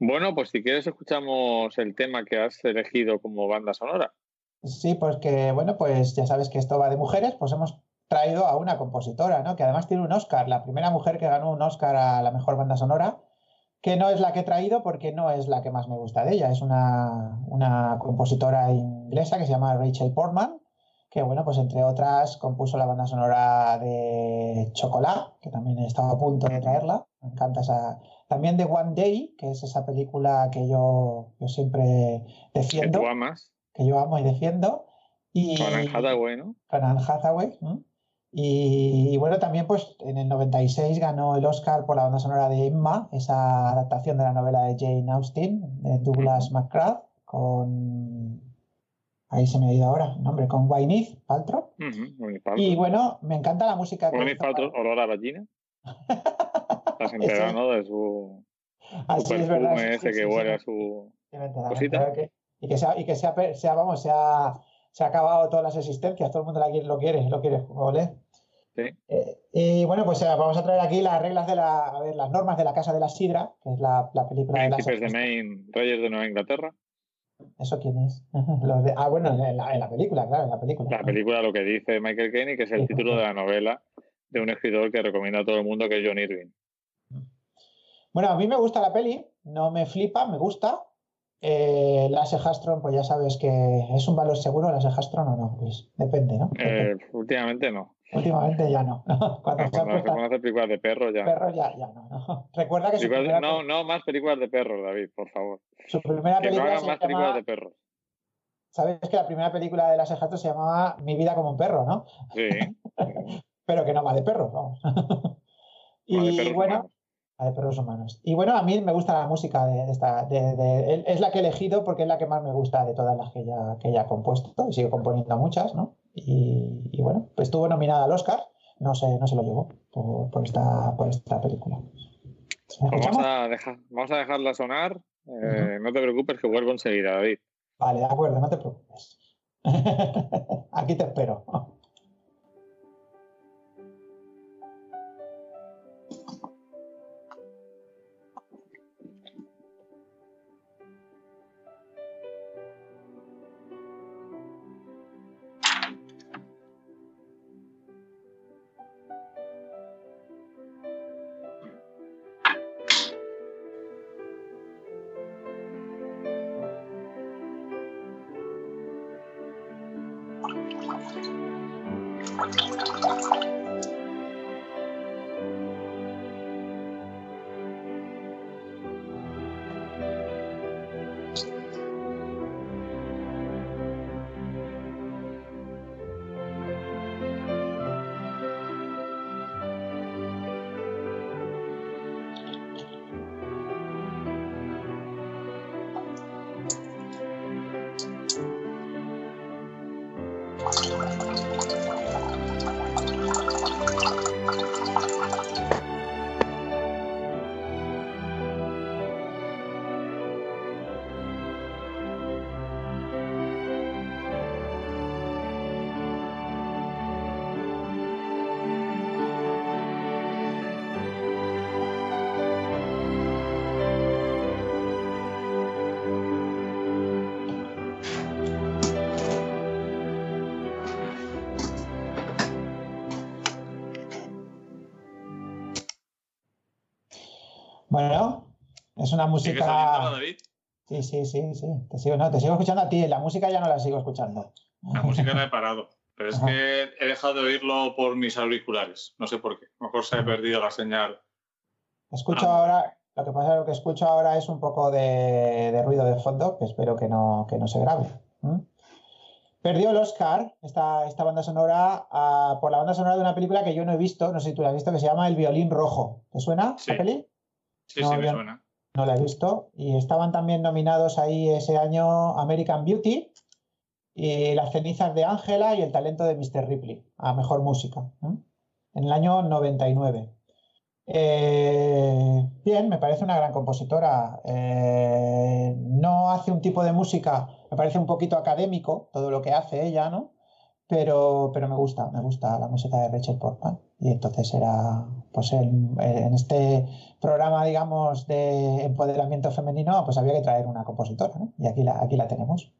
Bueno, pues si quieres escuchamos el tema que has elegido como banda sonora. Sí, pues que, bueno, pues ya sabes que esto va de mujeres, pues hemos traído a una compositora, ¿no? Que además tiene un Oscar, la primera mujer que ganó un Oscar a la mejor banda sonora, que no es la que he traído porque no es la que más me gusta de ella, es una, una compositora inglesa que se llama Rachel Portman, que, bueno, pues entre otras compuso la banda sonora de Chocolat, que también estaba a punto de traerla, me encanta esa... También de One Day, que es esa película que yo, yo siempre defiendo tú. Que yo amo y defiendo. Y Con Anne Hathaway, ¿no? con Anne Hathaway, ¿no? Y, y bueno, también pues en el 96 ganó el Oscar por la banda sonora de Emma, esa adaptación de la novela de Jane Austen, de Douglas McGrath, con... Ahí se me ha ido ahora el nombre, con Gwyneth Paltrow. Y bueno, me encanta la música Gwyneth Paltrow, para- olor a vagina. Estás enterado, ¿no? De su, Ah, su sí, es verdad, perfume ese sí, que sí, huele sí. a su... Cosita. que- y que, sea, y que sea, sea, vamos, sea, se ha acabado todas las existencias, todo el mundo la quiere- lo quiere, lo quiere oler. Sí. Eh, y bueno, pues eh, vamos a traer aquí las reglas de la, a ver, las normas de la Casa de la Sidra, que es la, la película de la Príncipes de Maine, Reyes de Nueva Inglaterra. ¿Eso quién es? Los de- ah, bueno, en la, en la película, claro, en la película. La película, lo que dice Michael Caine, que es el Sí, título de la novela de un escritor que recomienda a todo el mundo, que es John Irving. Bueno, a mí me gusta la peli, no me flipa, me gusta. Eh, Lasse Hastron, pues ya sabes que es un valor seguro, Lasse Hastron o no, Luis. Depende, ¿no? Eh, últimamente no. Últimamente ya no. Cuando se Cuando se hacer películas de perros ya. perros ya, ya no, no. Recuerda que Películas no, no más películas de perros, David, por favor. su primera Que no película hagan se más películas llama de perros. sabes que la primera película de las Hatter se llamaba Mi vida como un perro, ¿no? Sí. Pero que no va de perros, vamos. y Va de perros bueno, humanos. Va de perros humanos. Y bueno, a mí me gusta la música de, esta. de- de- es la que he elegido porque es la que más me gusta de todas las que ella, que ha compuesto. Y sigue componiendo muchas, ¿no? Y, y bueno, pues estuvo nominada al Oscar. No se, no se lo llevó por, por esta, por esta película. ¿La Pues Vamos a, dejar, vamos a dejarla sonar. Eh, No te preocupes que vuelvo enseguida, David. Vale, de acuerdo, no te preocupes. Aquí te espero. Es una ¿Sigues oyéndola, música. David? Sí, sí, sí, sí. Te sigo, no, te sigo escuchando a ti. La música ya no la sigo escuchando. La música la he parado. Pero es Ajá. que he dejado de oírlo por mis auriculares. No sé por qué. A lo mejor se ha perdido la señal. Escucho Ah. ahora, lo que pasa es que lo que escucho ahora es un poco de, de ruido de fondo, que espero que no, que no se grabe. ¿m? Perdió el Oscar, esta, esta banda sonora, ah, por la banda sonora de una película que yo no he visto, no sé si tú la has visto, que se llama El violín rojo. ¿Te suena Sí. la peli? Sí, No, sí, me suena. No la he visto. Y estaban también nominados ahí ese año American Beauty y Las cenizas de Ángela y El talento de Mr. Ripley a mejor música. En el año 99. Eh, bien, me parece una gran compositora. Eh, no hace un tipo de música, me parece un poquito académico todo lo que hace ella, ¿no? Pero, pero me gusta, me gusta la música de Rachel Portman. Y entonces era, pues en, en este programa, digamos, de empoderamiento femenino, pues había que traer una compositora, ¿no? Y aquí la, aquí la tenemos.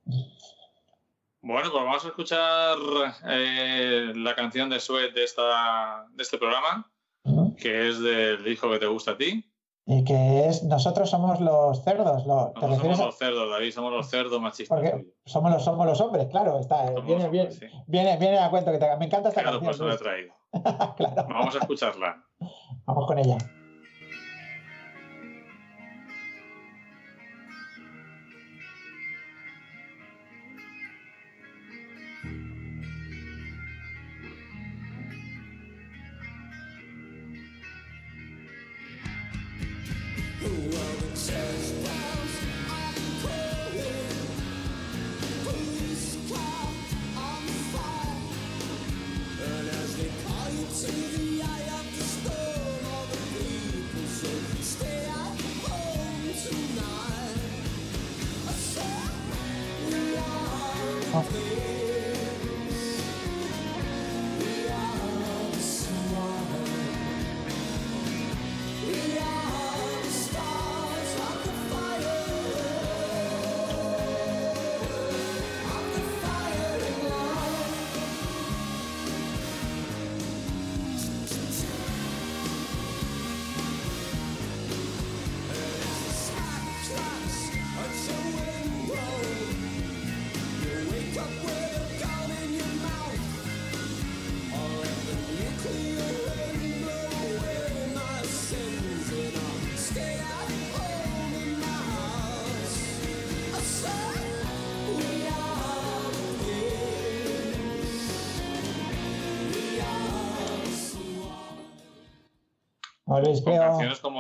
Bueno, pues vamos a escuchar eh, la canción de Sweat de, esta, de este programa, que es del hijo que te gusta a ti. Y que es, nosotros somos los cerdos, lo- ¿te No refieres somos a- los cerdos, David, somos los cerdos machistas. Porque somos los, somos los hombres, claro, está, eh, Somos viene, los viene, hombres, sí. viene, viene a cuento que te, me encanta esta Claro, pues canción. lo he traído. claro, Vamos a escucharla. vamos con ella.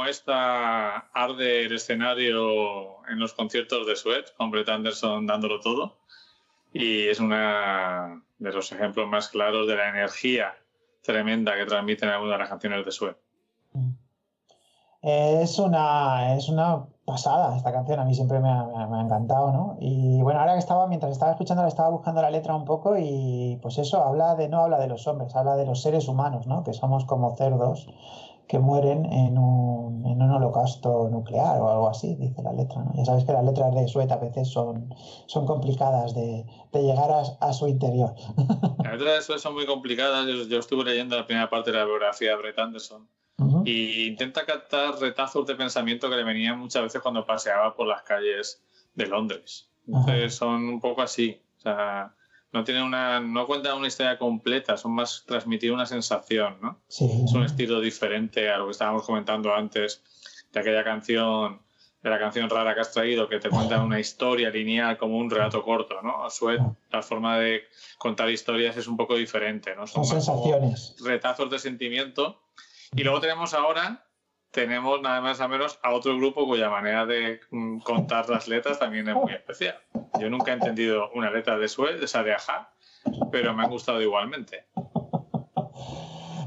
Esta arde el escenario en los conciertos de Sweat, con Brett Anderson dándolo todo. Y es una de los ejemplos más claros de la energía tremenda que transmiten algunas de las canciones de Sweat. Es una, es una pasada esta canción, a mí siempre me ha- me ha encantado, ¿no? Y bueno, ahora que estaba, mientras estaba escuchándola, estaba buscando la letra un poco y pues eso, habla de, no habla de los hombres, habla de los seres humanos, ¿no? Que somos como cerdos que mueren en un, en un holocausto nuclear o algo así, dice la letra, ¿no? Ya sabes que las letras de Suet a veces son, son complicadas de, de llegar a, a su interior. Las letras de Sweat son muy complicadas. Yo, yo estuve leyendo la primera parte de la biografía de Brett Anderson. Ujú. y intenta captar retazos de pensamiento que le venían muchas veces cuando paseaba por las calles de Londres. Entonces son un poco así. O sea, no tienen una, no cuentan una historia completa, son más transmitir una sensación, ¿no? Sí. Es un estilo diferente a lo que estábamos comentando antes de aquella canción, de la canción rara que has traído, que te cuenta una historia lineal como un relato corto, ¿no? A Sued, la forma de contar historias es un poco diferente, ¿no? Son sensaciones. retazos de sentimiento. Y luego tenemos ahora, tenemos nada más a menos a otro grupo cuya manera de mm, contar las letras también es muy especial. Yo nunca he entendido una letra de Sued, esa de Aja, pero me han gustado igualmente.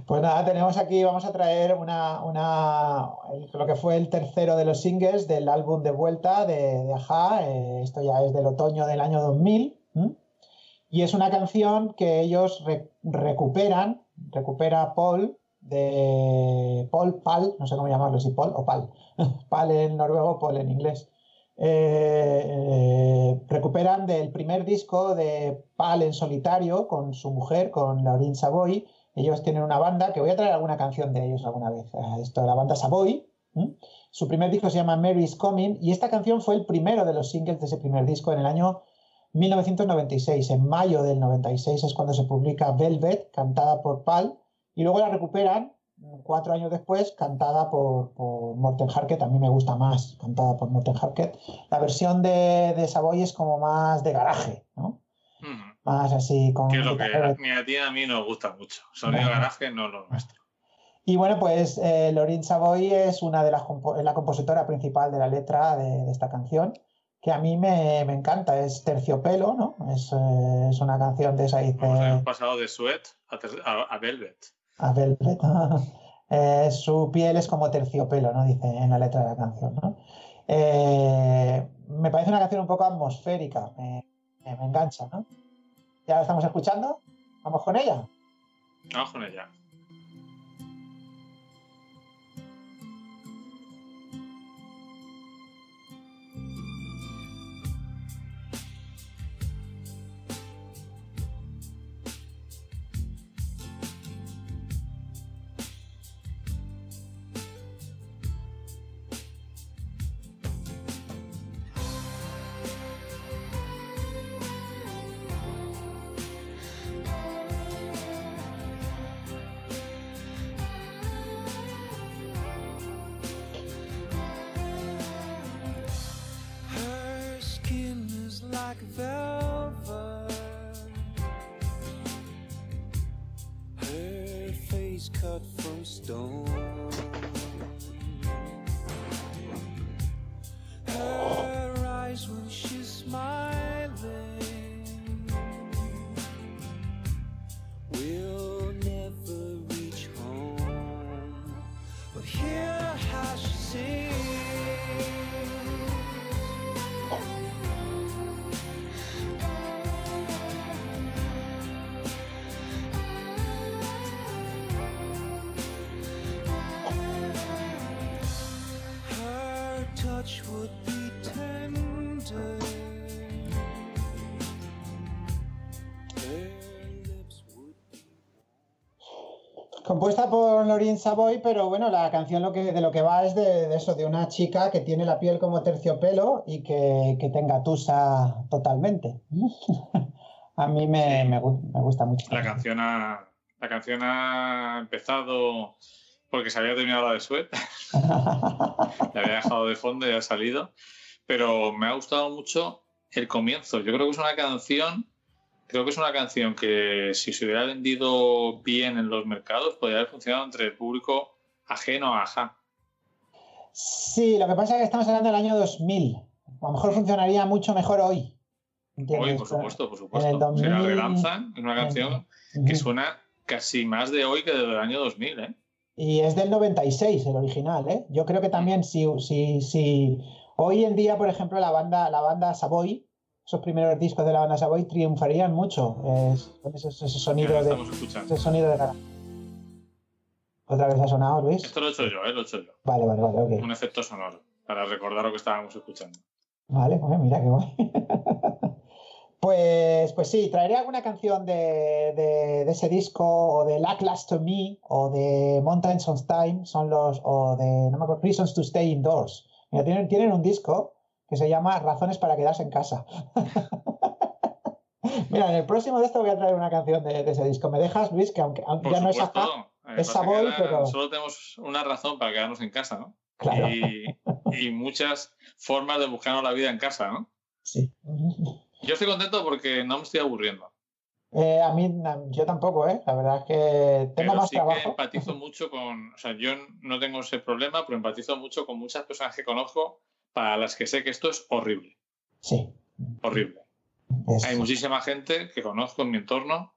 Pues nada, tenemos aquí, vamos a traer una, una, lo que fue el tercero de los singles del álbum de vuelta de, de Aja. eh, esto ya es del otoño del año 2000. ¿m? Y es una canción que ellos re- recuperan, recupera Paul, de Paul Pal, no sé cómo llamarlo, si Paul o Pal. Pal en noruego, Paul en inglés. Eh, eh, recuperan del primer disco de Pal en solitario con su mujer, con Laurine Savoy. Ellos tienen una banda, que voy a traer alguna canción de ellos alguna vez. eh, Esto, la banda Savoy. Su primer disco se llama Mary's Coming y esta canción fue el primero de los singles de ese primer disco en el año 1996. En mayo del 96 es cuando se publica Velvet, cantada por Pal, y luego la recuperan cuatro años después, cantada por, por Morten Harket. A mí me gusta más, cantada por Morten Harket. La versión de, de Savoy es como más de garaje, ¿no? Mm, Más así con Que es lo que a ti a mí nos gusta mucho. Sonido Bueno. garaje no lo nuestro. Y bueno, pues eh, Lorin Savoy es una de las compo- la compositora principal de la letra de, de esta canción, que a mí me, me encanta, es terciopelo, ¿no? Es, eh, es una canción de esa dice hemos pasado de Sweat a, a- a Velvet. A Velvet. Eh, su piel es como terciopelo, ¿no? Dice en la letra de la canción, ¿no? Eh, me parece una canción un poco atmosférica, me, me- me engancha, ¿no? ¿Ya la estamos escuchando? ¿Vamos con ella? Vamos con ella. Lorin Savoy, pero bueno, la canción lo que, de lo que va es de, de eso, de una chica que tiene la piel como terciopelo y que, que te engatusa totalmente. A mí me, me gu- me gusta mucho. La canción ha, la canción ha empezado porque se había terminado la de Sweat. La había dejado de fondo y ha salido. Pero me ha gustado mucho el comienzo. Yo creo que es una canción. Creo que es una canción que si se hubiera vendido bien en los mercados podría haber funcionado entre el público ajeno a Aja. Sí, lo que pasa es que estamos hablando del año 2000. A lo mejor funcionaría mucho mejor hoy. Hoy, por supuesto, por En supuesto. el 2000, Si la relanzan, es una canción que suena casi más de hoy que del año 2000, ¿eh? Y es del 96 el original, ¿eh? Yo creo que también si, si, si hoy en día, por ejemplo, la banda, la banda Savoy, esos primeros discos de la banda Savoy triunfarían mucho es- con ese, sonido de ese sonido de. Otra vez ha sonado, Luis. Esto lo he hecho yo, ¿eh? Lo he hecho yo. Vale, vale, vale, ok. Un efecto sonoro para recordar lo que estábamos escuchando. Vale, pues mira qué guay. Pues, pues sí, traeré alguna canción de, de- de ese disco, o de Lackluster Me, o de Mountains of Time, son los, o de, no me acuerdo, Reasons to Stay Indoors. Mira, tienen, tienen un disco que se llama Razones para quedarse en casa. Mira, en el próximo de esto voy a traer una canción de, de ese disco. ¿Me dejas, Luis? Que aunque, aunque ya no es acá, es que Savoy, pero- Solo tenemos una razón para quedarnos en casa, ¿no? claro. Y, y muchas formas de buscarnos la vida en casa, ¿no? Sí. Yo estoy contento porque no me estoy aburriendo. Eh, a mí, yo tampoco, ¿eh? La verdad es que tengo Pero más sí que trabajo. empatizo mucho con. O sea, yo no tengo ese problema, pero empatizo mucho con muchas personas que conozco para las que sé que esto es horrible. Sí. Horrible. Hay muchísima gente que conozco en mi entorno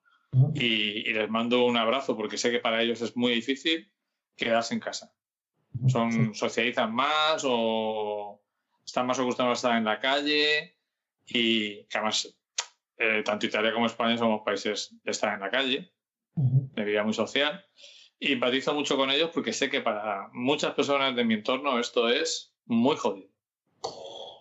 y, y les mando un abrazo porque sé que para ellos es muy difícil quedarse en casa. Son, socializan más o están más acostumbrados a estar en la calle y que además eh, tanto Italia como España somos países de estar en la calle, Ujú. de vida muy social. Y empatizo mucho con ellos porque sé que para muchas personas de mi entorno esto es muy jodido.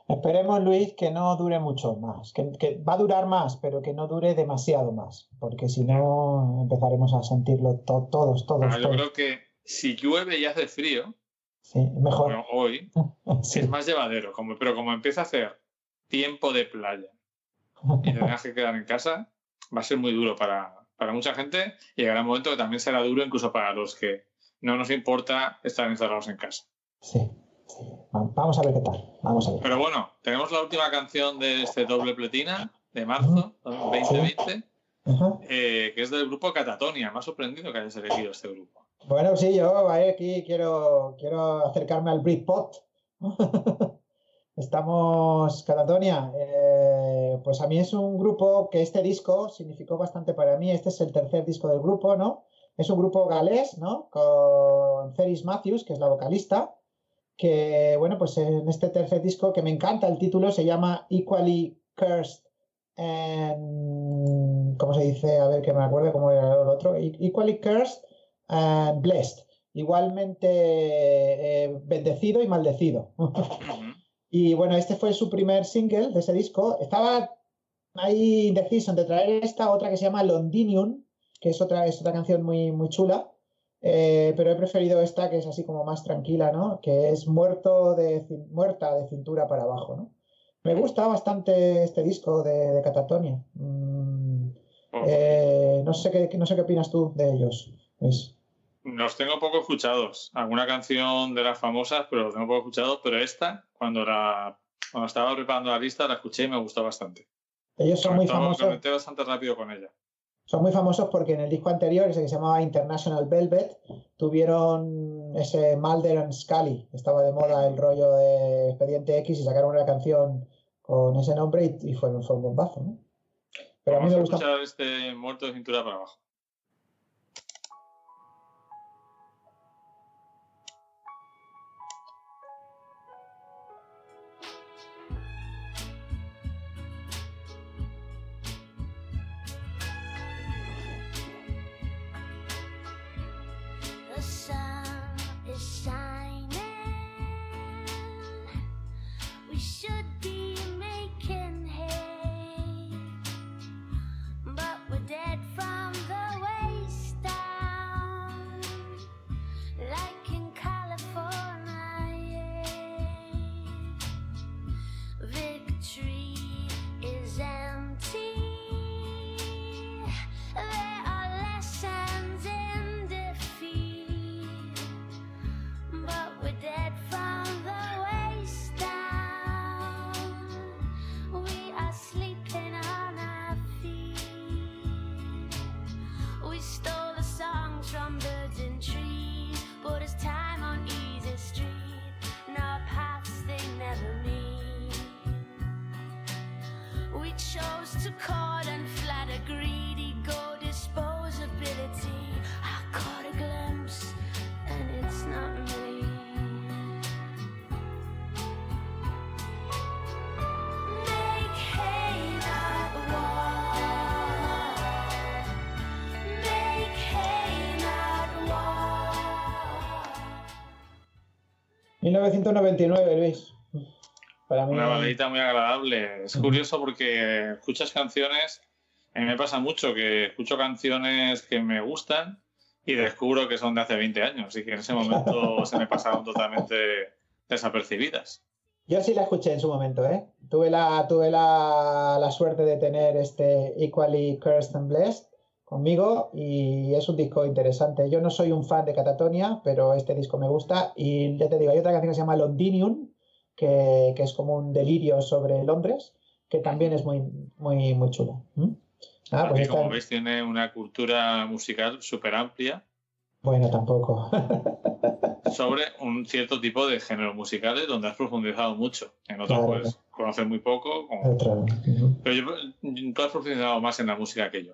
Esperemos, Luis, que no dure mucho más, que, que va a durar más, pero que no dure demasiado más, porque si no empezaremos a sentirlo to- todos, todos, yo todos. creo que si llueve y hace frío, Sí, mejor. como hoy, Sí. es más llevadero. Como, pero como empieza a hacer tiempo de playa y te tengas que quedar en casa, va a ser muy duro para, para mucha gente y llegará un momento que también será duro incluso para los que no nos importa estar encerrados en casa. Sí, Vamos a ver qué tal. Vamos a ver. Pero bueno, tenemos la última canción de este doble pletina de marzo 2020, Ajá. eh, que es del grupo Catatonia. Me ha sorprendido que hayas elegido este grupo. Bueno, sí, yo aquí quiero, quiero acercarme al Britpop. Estamos, Catatonia, eh, pues a mí es un grupo que este disco significó bastante para mí. Este es el tercer disco del grupo, ¿no? Es un grupo galés, ¿no? Con Ferris Matthews, que es la vocalista, que, bueno, pues en este tercer disco, que me encanta el título, se llama Equally Cursed and... ¿Cómo se dice? A ver que me acuerdo cómo era el otro. E- Equally Cursed and Blessed. Igualmente eh, bendecido y maldecido. Y bueno, este fue su primer single de ese disco. Estaba ahí indeciso entre traer esta, otra que se llama Londinium, que es otra, es otra canción muy, muy chula. Eh, pero he preferido esta, que es así como más tranquila, ¿no? Que es muerto de, muerta de cintura para abajo, ¿no? Me gusta bastante este disco de, de Catatonia. Mm, eh, no sé qué, no sé qué opinas tú de ellos, Luis. Los tengo poco escuchados. Alguna canción de las famosas, pero los tengo poco escuchados. Pero esta, cuando, la, cuando estaba preparando la lista, la escuché y me gustó bastante. Ellos son muy Conectaba- famosos. Conecté bastante rápido con ella. Son muy famosos porque en el disco anterior, ese que se llamaba International Velvet, tuvieron ese Mulder and Scully. Estaba de moda el rollo de Expediente X y sacaron una canción con ese nombre y, y fue, fue un bombazo, ¿no? Pero a mí me gusta. este muerto de cintura para abajo. To caught and flatter, greedy go disposability. I caught a glimpse, and it's not me. Make hay not war. Make hay not war. 1999, Luis. Para mí. Una baladita muy agradable. Es curioso porque escuchas canciones. A mí me pasa mucho que escucho canciones que me gustan y descubro que son de hace 20 años y que en ese momento se me pasaron totalmente desapercibidas. Yo sí la escuché en su momento, ¿eh? Tuve la, tuve la, la suerte de tener este Equally Cursed and Blessed conmigo y es un disco interesante. Yo no soy un fan de Catatonia, pero este disco me gusta y ya te digo, hay otra canción que se llama Londinium, que, que es como un delirio sobre Londres, que también es muy, muy, muy chulo. ¿Mm? Pues como veis, tiene una cultura musical súper amplia Bueno, tampoco. sobre un cierto tipo de géneros musicales donde has profundizado mucho. En otros, Claro. pues, conoces muy poco. como-. Pero yo, tú has profundizado más en la música que yo.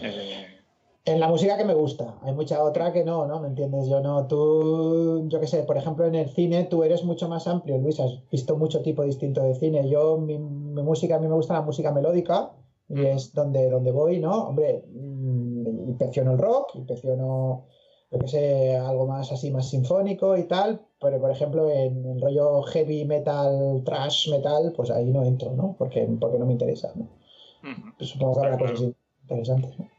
Eh, En la música que me gusta, hay mucha otra que no, ¿no? ¿Me entiendes? Yo no, tú, yo qué sé, por ejemplo, en el cine tú eres mucho más amplio, Luis, has visto mucho tipo distinto de cine. Yo, mi, mi música, a mí me gusta la música melódica y es donde, donde voy, ¿no? Hombre, mm, inspecciono el rock, inspecciono, yo qué sé, algo más así, más sinfónico y tal, pero por ejemplo, en el rollo heavy metal, trash metal, pues ahí no entro, ¿no? Porque, porque no me interesa, ¿no? ujú. Supongo que habrá cosas interesantes, ¿no?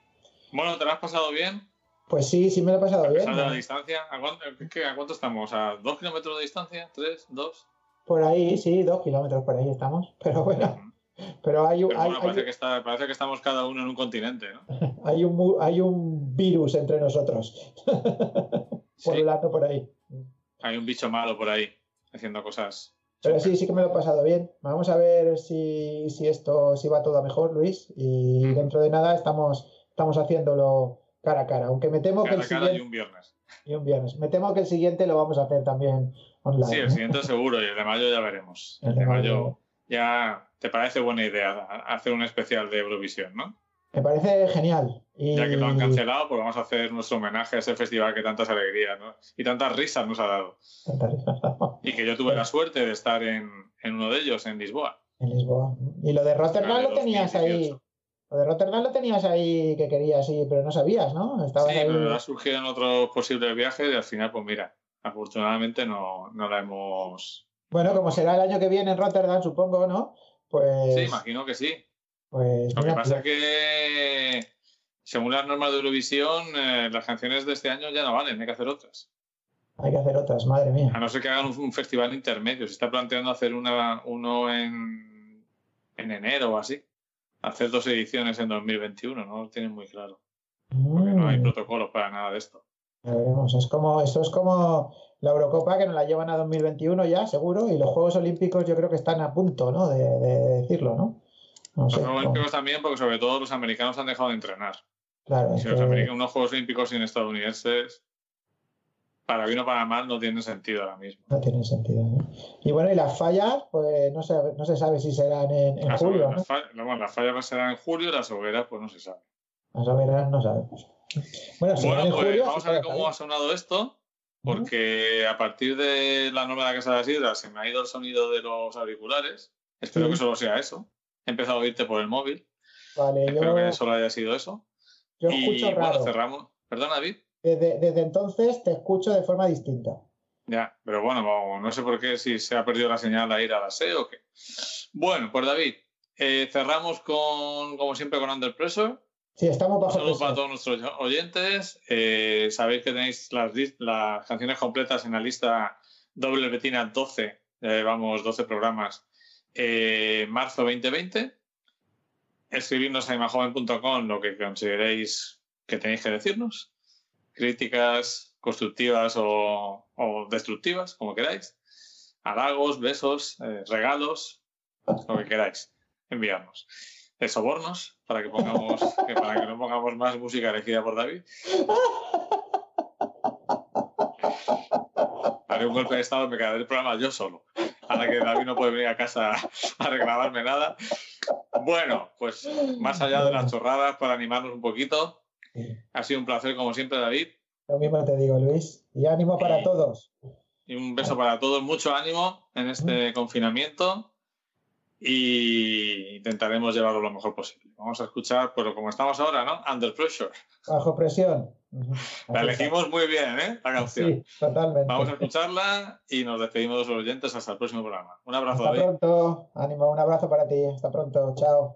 Bueno, ¿te lo has pasado bien? Pues sí, sí me lo he pasado A bien. distancia. ¿A cuánto, qué- a cuánto estamos? ¿A dos kilómetros de distancia? ¿Tres? ¿Dos? Por ahí, sí, dos kilómetros por ahí estamos. Pero bueno, pero hay, Pero hay, bueno, parece hay- que, está, parece que estamos cada uno en un continente, ¿no? hay un, hay un virus entre nosotros, Sí, volando por ahí. hay un bicho malo por ahí haciendo cosas. Pero sí, sí que me lo he pasado bien. Vamos a ver si, si esto si va todo a mejor, Luis. Y dentro de nada estamos, estamos haciéndolo cara a cara. Aunque me temo que Cara el a cara y siguiente. un viernes. y un viernes. Me temo que el siguiente lo vamos a hacer también online. Sí, el ¿no? siguiente seguro y el de mayo ya veremos. El El de mayo. mayo ya te parece buena idea hacer un especial de Eurovisión, ¿no? Me parece genial. Y... Ya que lo han cancelado, pues vamos a hacer nuestro homenaje a ese festival que tantas alegrías ¿no? y tantas risas nos ha dado. Y que yo tuve la suerte de estar en, en uno de ellos, en Lisboa. En Lisboa. Y lo de Rotterdam lo tenías ahí. 2018. Lo de Rotterdam lo tenías ahí que querías, sí, pero no sabías, ¿no? Estabas Sí, ahí. pero ha surgido en otros posibles viajes y al final, pues mira, afortunadamente no, no la hemos... Bueno, como será el año que viene en Rotterdam, supongo, ¿no? Pues. Sí, imagino que sí. pues Lo que pasa es que, según las normas de Eurovisión, eh, las canciones de este año ya no valen, hay que hacer otras. hay que hacer otras, madre A mía. no ser que hagan un, un festival intermedio. Se está planteando hacer una, uno en, en enero o así. Hacer dos ediciones en 2021, no lo tienen muy claro. Porque no hay Mm, protocolos para nada de esto. veremos. Es como, esto es como la Eurocopa que nos la llevan a 2021 ya, seguro, y los Juegos Olímpicos yo creo que están a punto, ¿no? De, de decirlo, ¿no? No Los sé. Juegos Olímpicos también, porque sobre todo los americanos han dejado de entrenar. claro, Si los que americanos, unos Juegos Olímpicos sin estadounidenses, para bien o para mal, no tienen sentido ahora mismo. no tiene sentido. ¿no? Y bueno, y las fallas, pues no se, no se sabe si serán en, en Las, julio, las ¿no? fa- bueno, las fallas serán en julio, las hogueras, pues no se sabe. Las hogueras no sabemos. Bueno, si Bueno, van en pues julio, vamos a ver cómo ha sonado esto, porque a partir de la norma de la Casa de la Sidra se me ha ido el sonido de los auriculares. Espero Sí. que solo sea eso. He empezado a oírte por el móvil. Vale, Espero yo, que solo haya sido eso. yo y escucho bueno, raro. cerramos. Perdona, David. Desde, desde entonces te escucho de forma distinta. Ya, pero bueno, vamos, no sé por qué, si se ha perdido la señal a ir a la SE o qué. Bueno, pues David, eh, cerramos con, como siempre, con Under Pressure. Sí, estamos bajo saludo para todos nuestros oyentes. Eh, sabéis que tenéis las, canciones completas en la lista doble betina 12. Ya llevamos 12 programas. eh, marzo 2020. Escribirnos a imajoven.com lo que consideréis que tenéis que decirnos. Críticas constructivas o, destructivas, como queráis. Halagos, besos, eh, regalos, lo que queráis. Enviarnos de sobornos para que pongamos para que no pongamos más música elegida por David. Haré un golpe de estado me quedaré el programa yo solo. Ahora que David no puede venir a casa a reclamarme nada, Bueno, pues más allá de las chorradas, para animarnos un poquito, ha sido un placer como siempre, David. Lo mismo te digo, Luis. Y ánimo para Sí. todos. Y un beso para todos, mucho ánimo en este confinamiento y intentaremos llevarlo lo mejor posible. Vamos a escuchar, pero como estamos ahora, ¿no? Under Pressure. Bajo presión. La elegimos muy bien, ¿eh? La canción. Sí, totalmente. Vamos a escucharla y nos despedimos de los oyentes hasta el próximo programa. Un abrazo, Hasta David. pronto. Ánimo, un abrazo para ti. Hasta pronto. Chao.